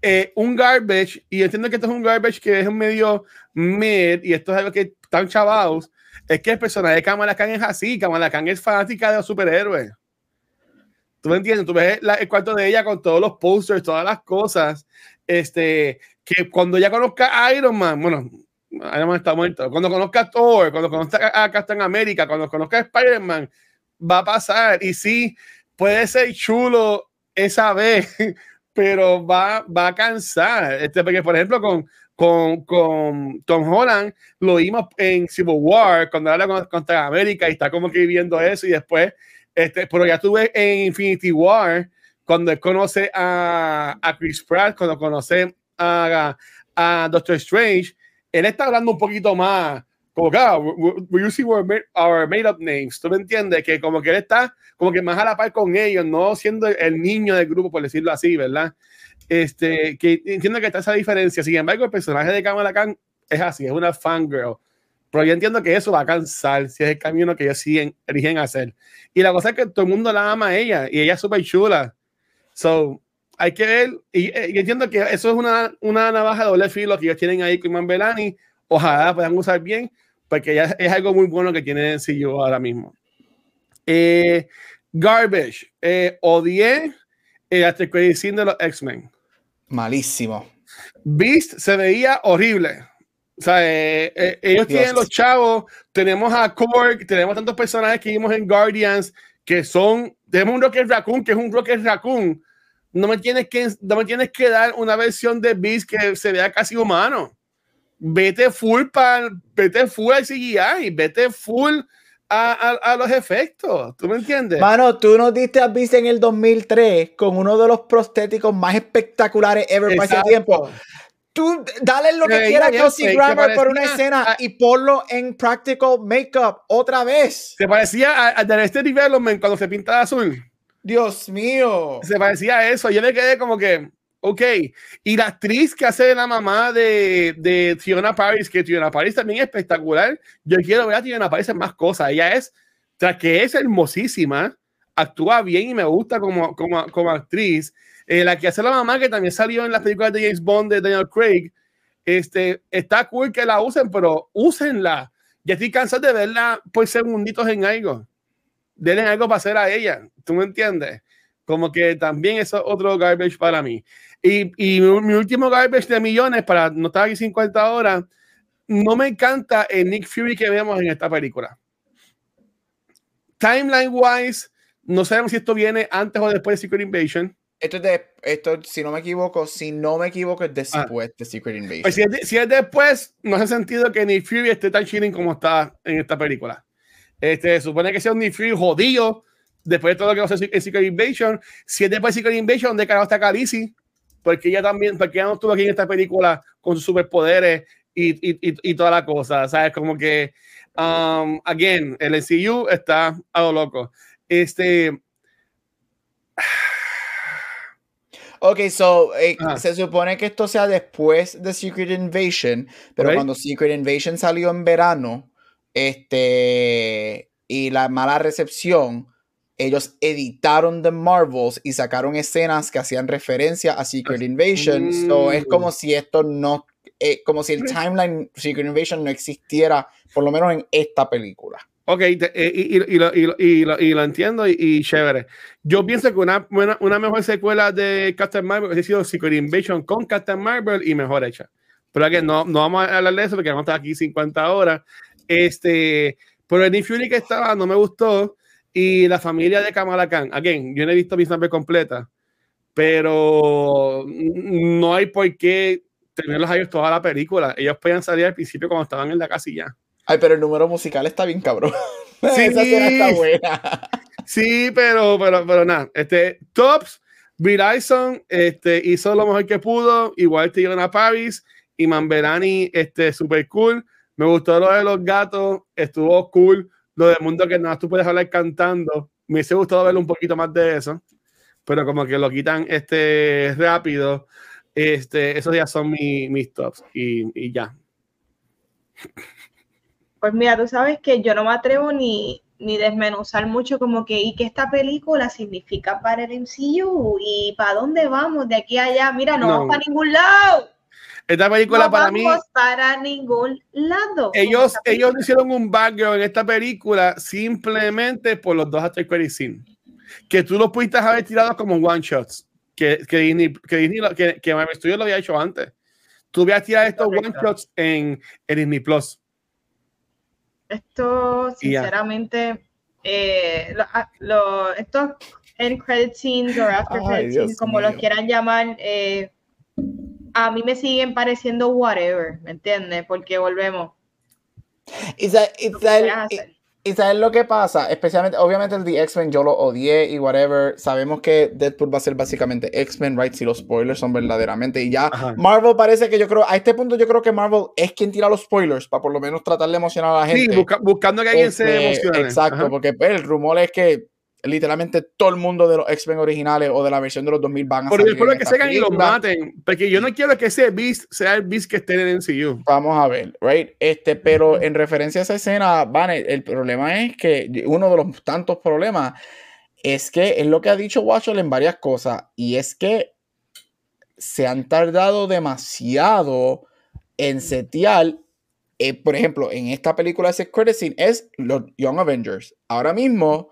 eh, un garbage, y entiendo que esto es un garbage que es un medio mid, y esto es algo que están chavados, es que el personaje de Kamala Khan es así. Kamala Khan es fanática de los superhéroes. ¿Tú me entiendes? Tú ves el cuarto de ella con todos los posters, todas las cosas. Este, que cuando ella conozca a Iron Man, bueno, Iron Man está muerto. Cuando conozca a Thor, cuando conozca a Captain America, cuando conozca a Spider-Man, va a pasar. Y sí, puede ser chulo esa vez, pero va, va a cansar. Este, porque, por ejemplo, con, con, con Tom Holland lo vimos en Civil War, cuando habla con, contra América y está como que viviendo eso y después, este, pero ya estuve en Infinity War, cuando él conoce a, a Chris Pratt, cuando conoce a, a Doctor Strange, él está hablando un poquito más, como que, ah, we, using our, ma- our made up names, ¿tú me entiendes? Que como que él está como que más a la par con ellos, no siendo el niño del grupo, por decirlo así, ¿verdad? Este, que entiendo que está esa diferencia. Sin embargo, el personaje de Kamala Khan es así, es una fangirl. Pero yo entiendo que eso va a cansar si es el camino que ellos siguen, eligen hacer. Y la cosa es que todo el mundo la ama a ella y ella es súper chula. So, hay que ver. Y, eh, yo entiendo que eso es una, una navaja de doble filo que ellos tienen ahí con Iman Belani. Ojalá puedan usar bien, porque ya es algo muy bueno que tiene en sí yo ahora mismo. Eh, garbage. Eh, odié el after credit scene de los X-Men. Malísimo. Beast se veía horrible. O sea, eh, eh, ellos Dios. tienen los chavos, tenemos a Korg, tenemos tantos personajes que vimos en Guardians que son, tenemos un Rocket Raccoon que es un Rocket Raccoon. No me tienes que, no me tienes que dar una versión de Beast que se vea casi humano. Vete full para, vete full al CGI, vete full a, a, a los efectos. ¿Tú me entiendes? Mano, tú nos diste a Beast en el 2003 con uno de los prostéticos más espectaculares ever para ese tiempo. Tú dale lo que quieras bien Kelsey Grammer por una escena ah. y ponlo en practical makeup otra vez. Se parecía a, a The Development cuando se pinta de azul. Dios mío. se parecía a eso. Yo me quedé como que, ok. Y la actriz que hace la mamá de, de Tiona Paris, que Tiona Paris también es espectacular. Yo quiero ver a Tiona Paris en más cosas. Ella es, tras que es hermosísima, actúa bien y me gusta como, como, como actriz. Eh, la que hace la mamá, que también salió en las películas de James Bond de Daniel Craig, este, está cool que la usen, pero úsenla. Ya estoy cansado de verla por segunditos en algo. Denle algo para hacer a ella. ¿Tú me entiendes? Como que también eso es otro garbage para mí. Y, y mi, mi último garbage de millones, para no estar aquí 50 horas, no me encanta el Nick Fury que vemos en esta película. Timeline wise, no sabemos si esto viene antes o después de Secret Invasion. Esto es de, esto, si no me equivoco, si no me equivoco, es después de Secret Invasion. Pues si es, de- si es después, no hace sentido que Nick Fury esté tan chilling como está en esta película. Este, supone que sea un Fury jodido después de todo lo que pasó en Secret Invasion. Si es después de Secret Invasion, ¿dónde carajo está Khaleesi? Porque ella también, porque ella no estuvo aquí en esta película con sus superpoderes y, y, y, y toda la cosa, ¿sabes? Como que, um, again, el MCU está a lo loco. Este, Ok, so eh, Ajá. se supone que esto sea después de Secret Invasion, pero Ok. cuando Secret Invasion salió en verano, este, y la mala recepción, ellos editaron The Marvels y sacaron escenas que hacían referencia a Secret Invasion. So, es como si esto no, eh, como si el timeline Secret Invasion no existiera, por lo menos en esta película. Ok, te- eh, y, y- y lo, y lo- y lo- y lo entiendo y, chévere. Yo pienso que una, buena- una mejor secuela de Captain Marvel hubiese sido Secret Invasion con Captain Marvel y mejor hecha. Pero que no, no vamos a hablar de eso porque vamos a estar aquí 50 horas. Este, pero el Nick Fury que estaba no me gustó. Y la familia de Kamala Khan, again, yo no he visto Marvel completa, pero no hay por qué tenerlos a ellos toda la película. Ellos podían salir al principio cuando estaban en la casilla. Ay, pero el número musical está bien cabrón. Sí. Esa escena está buena. Sí, pero, pero, pero nada. Este, Tops, Verizon este, hizo lo mejor que pudo. Igual te a Paris y Manverani, este, super cool. Me gustó lo de los gatos, estuvo cool. Lo del mundo que nada, tú puedes hablar cantando. Me hubiese gustado ver un poquito más de eso, pero como que lo quitan este, rápido. Este, esos ya son mi- mis tops y, y ya. Pues mira, tú sabes que yo no me atrevo ni, ni desmenuzar mucho como que y qué esta película significa para el MCU y para dónde vamos de aquí a allá. Mira, no, No. vamos para ningún lado. Esta película no para mí. vamos para ningún lado. ellos, ellos hicieron un background en esta película simplemente por los dos after credit scene. Que tú los pudiste haber tirado como one shots. Que, que Disney, que, Disney lo- que, que Marvel Studios lo había hecho antes. Tú hubieras tirado estos one Correcto. shots en, en Disney Plus. Esto, sinceramente, eh, lo- ah, lo- estos end credit scenes o after Ay, credit Dios scenes, como los mío. quieran llamar, eh, a mí me siguen pareciendo whatever, ¿me entiendes? Porque volvemos. Y sabes lo que pasa, especialmente, obviamente el de X-Men yo lo odié y whatever. Sabemos que Deadpool va a ser básicamente X-Men, right? Si los spoilers son verdaderamente. Y ya Ajá. Marvel parece que yo creo, a este punto yo creo que Marvel es quien tira los spoilers para por lo menos tratar de emocionar a la Sí, gente. busca- buscando que alguien se Este, emocione. Exacto, Ajá. porque pues, el rumor es que literalmente todo el mundo de los X-Men originales o de la versión de los 2000 van a Pero yo salir espero en que se y los maten. Porque yo no quiero que ese Beast sea el Beast que esté en el MCU. Vamos a ver, right? Este, pero en referencia a esa escena, Vane, el problema es que uno de los tantos problemas es que es lo que ha dicho Watcher en varias cosas y es que se han tardado demasiado en setear, eh, por ejemplo, en esta película ese credit scene es los Young Avengers. Ahora mismo,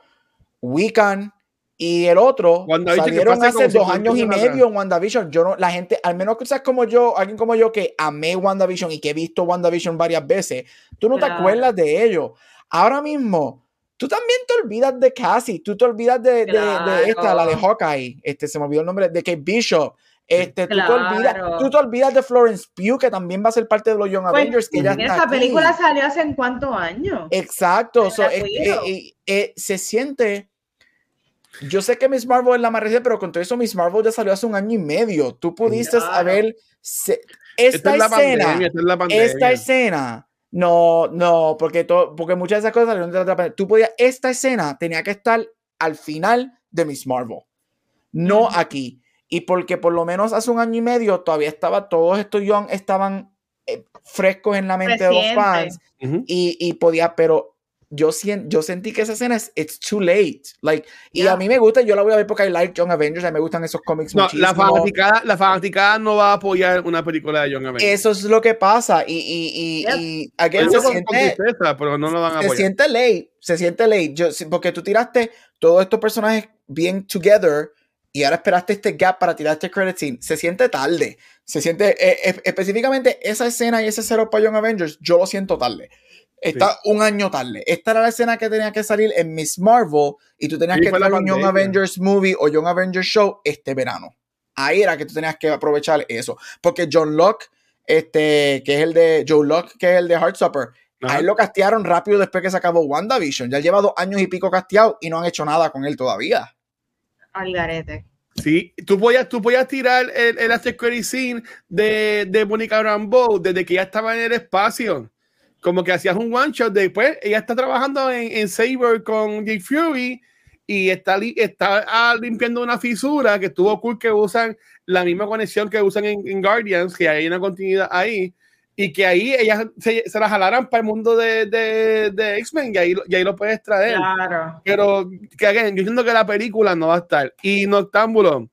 Wiccan y el otro salieron hace dos 50 años y medio en WandaVision. Yo no, la gente, al menos que seas como yo, alguien como yo que amé WandaVision y que he visto WandaVision varias veces, tú no te acuerdas de ello. Ahora mismo, tú también te olvidas de Cassie, tú te olvidas de, de- de Claro. esta, la de Hawkeye, este, se me olvidó el nombre, de Kate Bishop. Este, tú, te olvidas, tú te olvidas de Florence Pugh, que también va a ser parte de los Young Pues, Avengers, que ya está Esa aquí. película salió hace en cuántos años. Exacto, so, es- eh, eh, eh, se siente. Yo sé que Miss Marvel es la más reciente, pero con todo eso Miss Marvel ya salió hace un año y medio. Tú pudiste Claro. haber se- Esta esta escena, pandemia, esta es esta escena. No, no, porque porque muchas de esas cosas salieron de la pandemia. Tú podías, esta escena tenía que estar al final de Miss Marvel, no Ujú. aquí. Y porque por lo menos hace un año y medio todavía estaba, todos estos young estaban eh, frescos en la mente de los Reciente. fans y, y podía, pero yo, sien- yo sentí que esa escena es it's too late. Like, y Yeah. a mí me gusta, yo la voy a ver porque I like Young Avengers, a mí me gustan esos cómics No, muchísimo. la fanaticada, la fanaticada no va a apoyar una película de John Avengers. Eso es lo que pasa. Y, y, y, Yep. y Eso se siente, tristeza, pero no lo van a se siente late. Se siente late. Yo, porque tú tiraste todos estos personajes bien together y ahora esperaste este gap para tirar este credit scene. Se siente tarde. Se siente, eh, eh, específicamente esa escena y ese cero para Young Avengers, yo lo siento tarde. Está un año tarde. Esta era la escena que tenía que salir en Miss Marvel y tú tenías Sí, que tirar un Young. Avengers movie o Young Avengers show este verano. Ahí era que tú tenías que aprovechar eso. Porque John Locke, este, que es el de Joe Locke, que es el de Heartstopper, Ajá. a él lo castearon rápido después que se acabó WandaVision. Ya lleva dos años y pico casteado y no han hecho nada con él todavía. Al garete. Sí, tú podías, tú podías tirar el, el after credit scene de, de Monica Rambeau desde que ya estaba en el espacio. Como que hacías un one shot después. Ella está trabajando en, en Saber con Jake Fury y está, li- está ah, limpiando una fisura que estuvo cool que usan la misma conexión que usan en, en Guardians, que hay una continuidad ahí. y que ahí ellas se, se las jalaran para el mundo de, de, de X-Men y ahí, y ahí lo puedes traer. Claro. Pero que again, yo entiendo que la película no va a estar. Y Noctámbulo,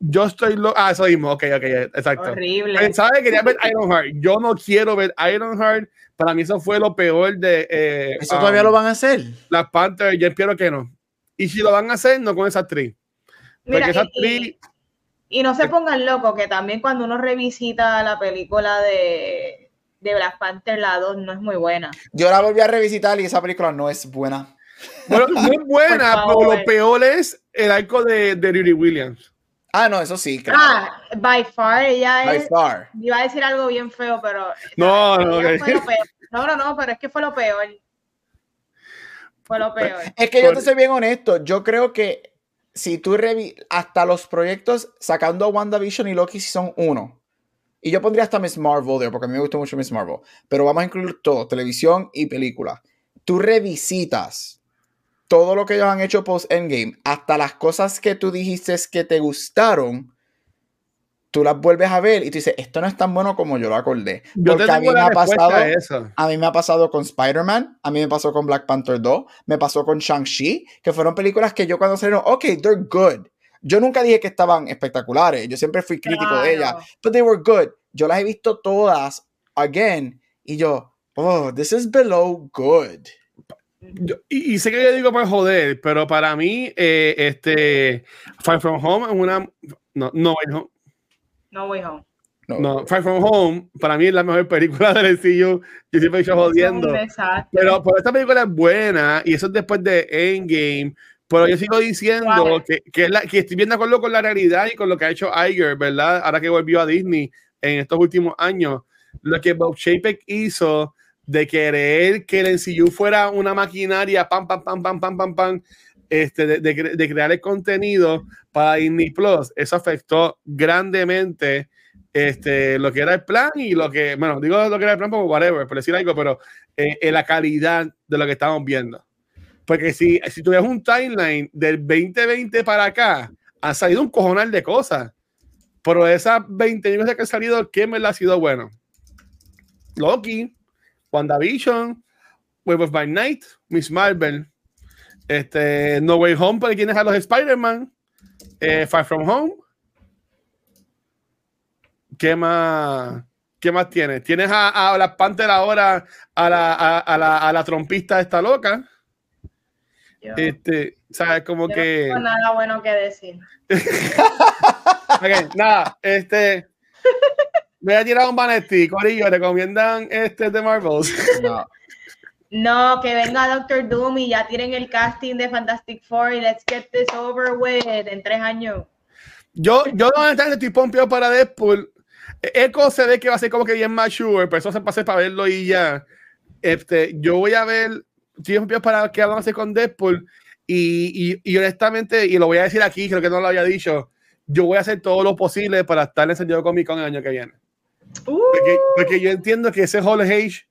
yo estoy lo Ah, eso mismo, ok, ok, exacto. Horrible. Pensaba que quería ver Ironheart. Yo no quiero ver Ironheart. Para mí eso fue lo peor de eh, ¿Eso um, todavía lo van a hacer? Black Panther. Yo espero que no. Y si lo van a hacer, no con esa actriz. Porque Mira, esa y- y- actriz, Y no se pongan locos, que también cuando uno revisita la película de, de Black Panther, la 2 no es muy buena. Yo la volví a revisitar y esa película no es buena. bueno, no es buena, pero lo peor es el arco de, de Riri Williams. Ah, no, eso sí, claro. Ah, by far, ella By es. far. Iba a decir algo bien feo, pero. No, no, ok. fue lo peor. no, no, no, pero es que fue lo peor. Fue lo peor. Es que yo te soy bien honesto. Yo creo que si tú revi hasta los proyectos sacando WandaVision y Loki son uno. Y yo pondría hasta Miss Marvel there, porque a mí me gustó mucho Miss Marvel. Pero vamos a incluir todo, televisión y película. Tú revisitas todo lo que ellos han hecho post Endgame, hasta las cosas que tú dijiste que te gustaron, tú las vuelves a ver y tú dices, esto no es tan bueno como yo lo acordé. Yo te Porque a mí tengo me ha pasado... a eso. A mí me ha pasado con Spider-Man, a mí me pasó con Black Panther 2, me pasó con Shang-Chi, que fueron películas que yo cuando salieron, ok, they're good. Yo nunca dije que estaban espectaculares, yo siempre fui crítico de ellas, Claro. but they were good. Yo las he visto todas, again, y yo, oh, this is below good. Yo- y, y sé que yo digo por joder, pero para mí, eh, este, Far From Home es una. No, no, no, No Way Home. No, no, Far From Home para mí es la mejor película del MCU. Yo siempre he dicho jodiendo. Pero, pero esta película es buena y eso es después de Endgame. Pero yo sigo diciendo Wow. que, que, es la, que estoy bien de acuerdo con la realidad y con lo que ha hecho Iger, ¿verdad? Ahora que volvió a Disney en estos últimos años. Lo que Bob Chapek hizo de querer que el MCU fuera una maquinaria, pam, pam, pam, pam, pam, pam, pam, este, de, de cre- de crear el contenido para Disney Plus, eso afectó grandemente este, lo que era el plan y lo que, bueno, digo lo que era el plan, como whatever, por decir algo, pero eh, en la calidad de lo que estamos viendo. Porque si, si tuvieras un timeline del 2020 para acá, han salido un cojonal de cosas. Pero esas 20 veces que han salido, ¿qué me la ha sido bueno? Loki, WandaVision, Web of by Night, Miss Marvel, este, No Way Home, para quienes a los Spider-Man, eh, Far From Home. ¿Qué más? ¿Qué más tienes? Tienes a, a Black Panther ahora, a la, a, a la, a la trompista esta loca. Yo, Este, ¿sabes? Como yo que. no tengo nada bueno que decir. Ok, nada, este. Voy a tirar un Vanetti, Corillo, recomiendan este de Marvels. no. No, que venga Doctor Doom y ya tienen el casting de Fantastic Four y let's get this over with en tres años. Yo, yo honestamente estoy pompeado para Deadpool. Echo se ve que va a ser como que bien mature, pero eso se pase para verlo y ya. Este, yo voy a ver, estoy pompeado para qué van a hacer con Deadpool. Y, y, y honestamente, y lo voy a decir aquí, creo que no lo había dicho, yo voy a hacer todo lo posible para estar en el San Diego Comic Con el año que viene. Uh, Porque, porque yo entiendo que ese Hall Age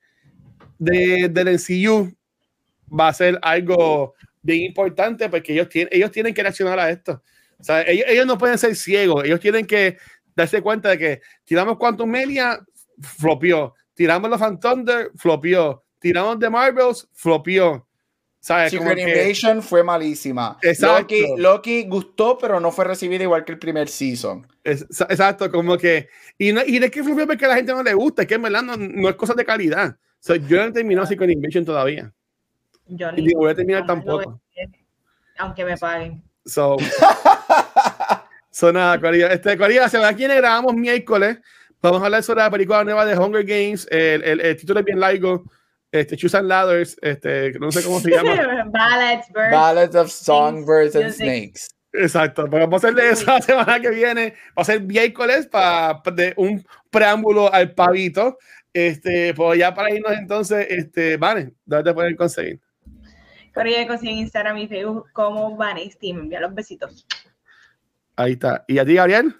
de, del NCU va a ser algo bien importante porque ellos tienen, ellos tienen que reaccionar a esto. O sea, ellos, ellos no pueden ser ciegos, ellos tienen que darse cuenta de que tiramos Quantum Media, flopió. Tiramos los Fan Thunder, flopió. Tiramos The Marvels, flopió. ¿Sabes? Como Secret que- Invasion fue malísima. Exacto. Loki, Loki gustó, pero no fue recibida igual que el primer season. Es- exacto, como que. Y, no, y de qué flopió porque a la gente no le gusta, es que en verdad no, no es cosa de calidad. O sea, yo no he terminado Secret Invasion todavía. yo Y ni ni voy a terminar tampoco. aunque me paguen. So, so nada, Corillo. Este, Corillo, la semana que viene grabamos miércoles. Vamos a hablar sobre la película nueva de Hunger Games. El, el, el título es bien largo. Este, Choose and Ladders. Este, no sé cómo se llama. Ballads, birds. Ballads of Songbirds and. Snakes. Exacto, pero vamos a hacerle eso la semana que viene. Va a ser miércoles para de un preámbulo al pavito. Este, pues ya para irnos entonces, este, vale, ¿dónde te pueden conseguir? Corría consiguen Instagram y Facebook como Vanesti. Me envía los besitos. Ahí está. ¿Y a ti, Gabriel?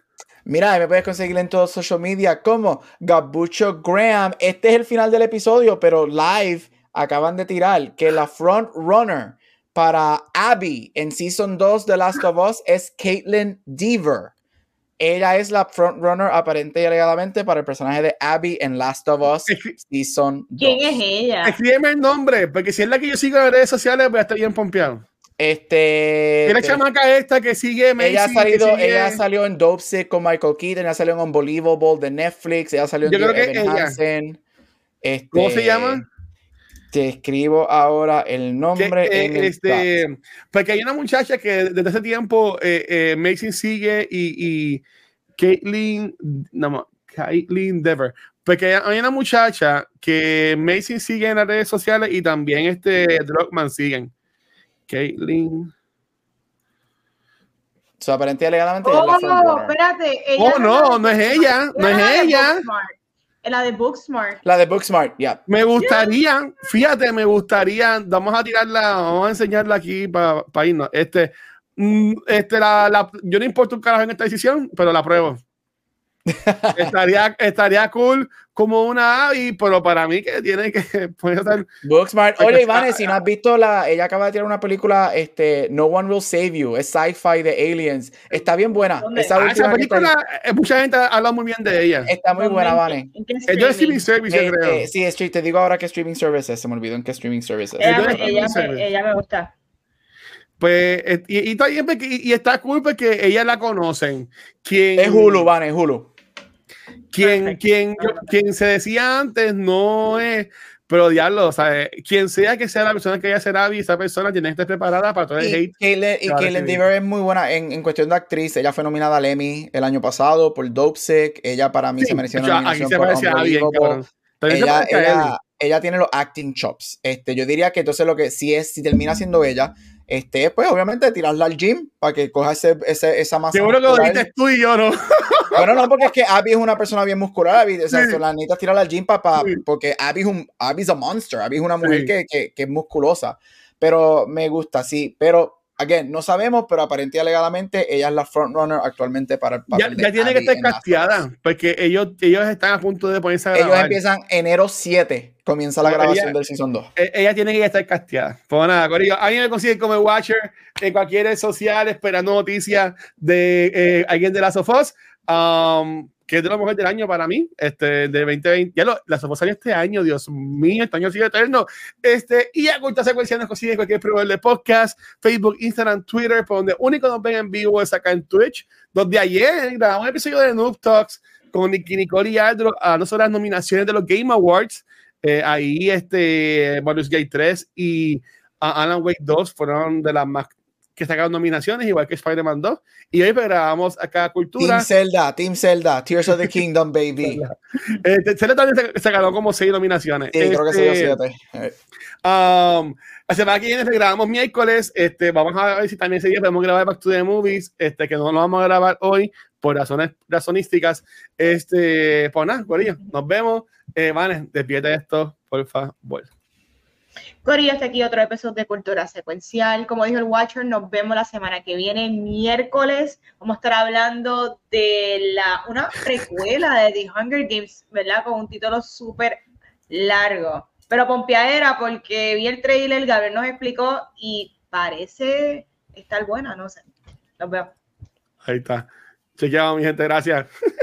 Mira, me puedes conseguir en todos social media como Gabucho Graham. Este es el final del episodio, pero live acaban de tirar que la front runner para Abby en Season 2 de Last of Us es Caitlin Deaver. Ella es la frontrunner aparente y alegadamente para el personaje de Abby en Last of Us Season 2. ¿Quién es ella? Escríbeme el nombre, porque si es la que yo sigo en las redes sociales, voy a estar bien pompeado. Este. Te- chamaca esta que sigue Macy, ella ha que salido, sigue- ella salió en Dope Sick con Michael Keaton, ella salió en Unbelievable de Netflix, ella salió en Yo creo que Evan ella. Hansen. Este, ¿Cómo se llama? Te escribo ahora el que, nombre. eh, en el chat. este, porque hay una muchacha que desde hace tiempo eh, eh, Macy sigue y, y Caitlyn, no, Caitlyn Dever. Porque hay una muchacha que Macy sigue en las redes sociales y también este Druckmann siguen. Caitlyn. So, aparente y alegadamente ella es la Oh, frontrunner. espérate. ella Oh, no, no es ella, no ella es la de ella. Es la de Booksmart. La de Booksmart, ya. Me gustaría, fíjate, me gustaría, vamos a tirarla, vamos a enseñarla aquí para irnos. Este, mm, este, la, la- yo no importa un carajo en esta decisión, pero la pruebo. Estaría, estaría cool como una Abby, pero para mí que tiene que puede ser Booksmart. Oye, está- Iván, si no has visto la. Ella acaba de tirar una película, este, No One Will Save You. Es sci-fi de aliens. Está bien buena. Esa Ah, esa que está- película, eh, mucha gente habla muy bien de ella. está muy buena, Vane. ¿En qué Es streaming service, yo Eh, creo. eh, sí, te digo ahora que streaming services. Se me olvidó en qué streaming services. Ella, Yo ella, me, ella me gusta. Pues, eh, y, y y, y está cool porque ella la conocen. Quien, Es Hulu, Vane, es Hulu. quien, quien, quien se decía antes no es, pero diablo, o sea, quien sea que sea la persona que ella será, esa persona tiene que estar preparada para todo el Y hate. Caitlyn, y a recibir. Dever es muy buena en, en cuestión de actriz. Ella fue nominada al Emmy el año pasado por Dope Sick. Ella para mí Sí, se mereció una aquí nominación se por a cabrón. Ella, a ella, ella tiene los acting chops. Este, yo diría que entonces lo que si es, si termina siendo ella, este, pues obviamente tirarla al gym para que coja ese, ese- esa masa. Seguro que lo dijiste tú y yo, ¿no? Bueno, no, porque es que Abby es una persona bien muscular. Abby, o sea, Sí. la necesitas tirarla al gym pa- pa- Sí. porque Abby es un Abby es a monster. Abby es una mujer Sí. que, que, que es musculosa. Pero me gusta, sí. Pero, again, no sabemos, pero aparentemente y alegadamente ella es la frontrunner actualmente para el Ya, papel de ya tiene que estar casteada, porque ellos, ellos están a punto de ponerse a Ellos grabar. empiezan enero 7, comienza la grabación ella- del Season 2. Eh, ella tiene que estar casteada. Pues nada, Corillo, a mí me consiguen como Watcher en cualquier social esperando noticias de eh, alguien de la Sofos, um, que es de lo mejor del año para mí, este, de 2020. Ya lo, la Sofos salió este año, Dios mío, este año sigue eterno. Este, y a corta secuencia nos cualquier proveedor de podcast, Facebook, Instagram, Twitter, por donde único nos ven en vivo es acá en Twitch, donde ayer grabamos un episodio de Noob Talks con Nicky Nicole y Aldro, a no solo las nominaciones de los Game Awards, eh, ahí este Baldur's Gate 3 y ah, Alan Wake 2 fueron de las más que sacaron nominaciones, igual que Spider-Man 2. Y hoy grabamos acá Cultura. Team Zelda, Team Zelda, Tears of the Kingdom, baby. Este, Zelda también se, se ganó como seis nominaciones. Sí, creo que se dio Este, 7. Eh, Um, la semana que viene grabamos miércoles. Este, vamos a ver si también ese día podemos grabar Back to the Movies. Este, que no lo vamos a grabar hoy por razones razonísticas. Este, pues nada, Corillo, nos vemos. Eh, Vane, despídete de esto, por favor. Corillo, hasta aquí otro episodio de Cultura Secuencial. Como dijo el Watcher, nos vemos la semana que viene, miércoles. Vamos a estar hablando de la, una precuela de The Hunger Games, ¿verdad? Con un título súper largo. Pero pompeadera, porque vi el trailer, Gabriel nos explicó y parece estar buena, no sé. Nos vemos. Ahí está. Chequeado, mi gente, gracias.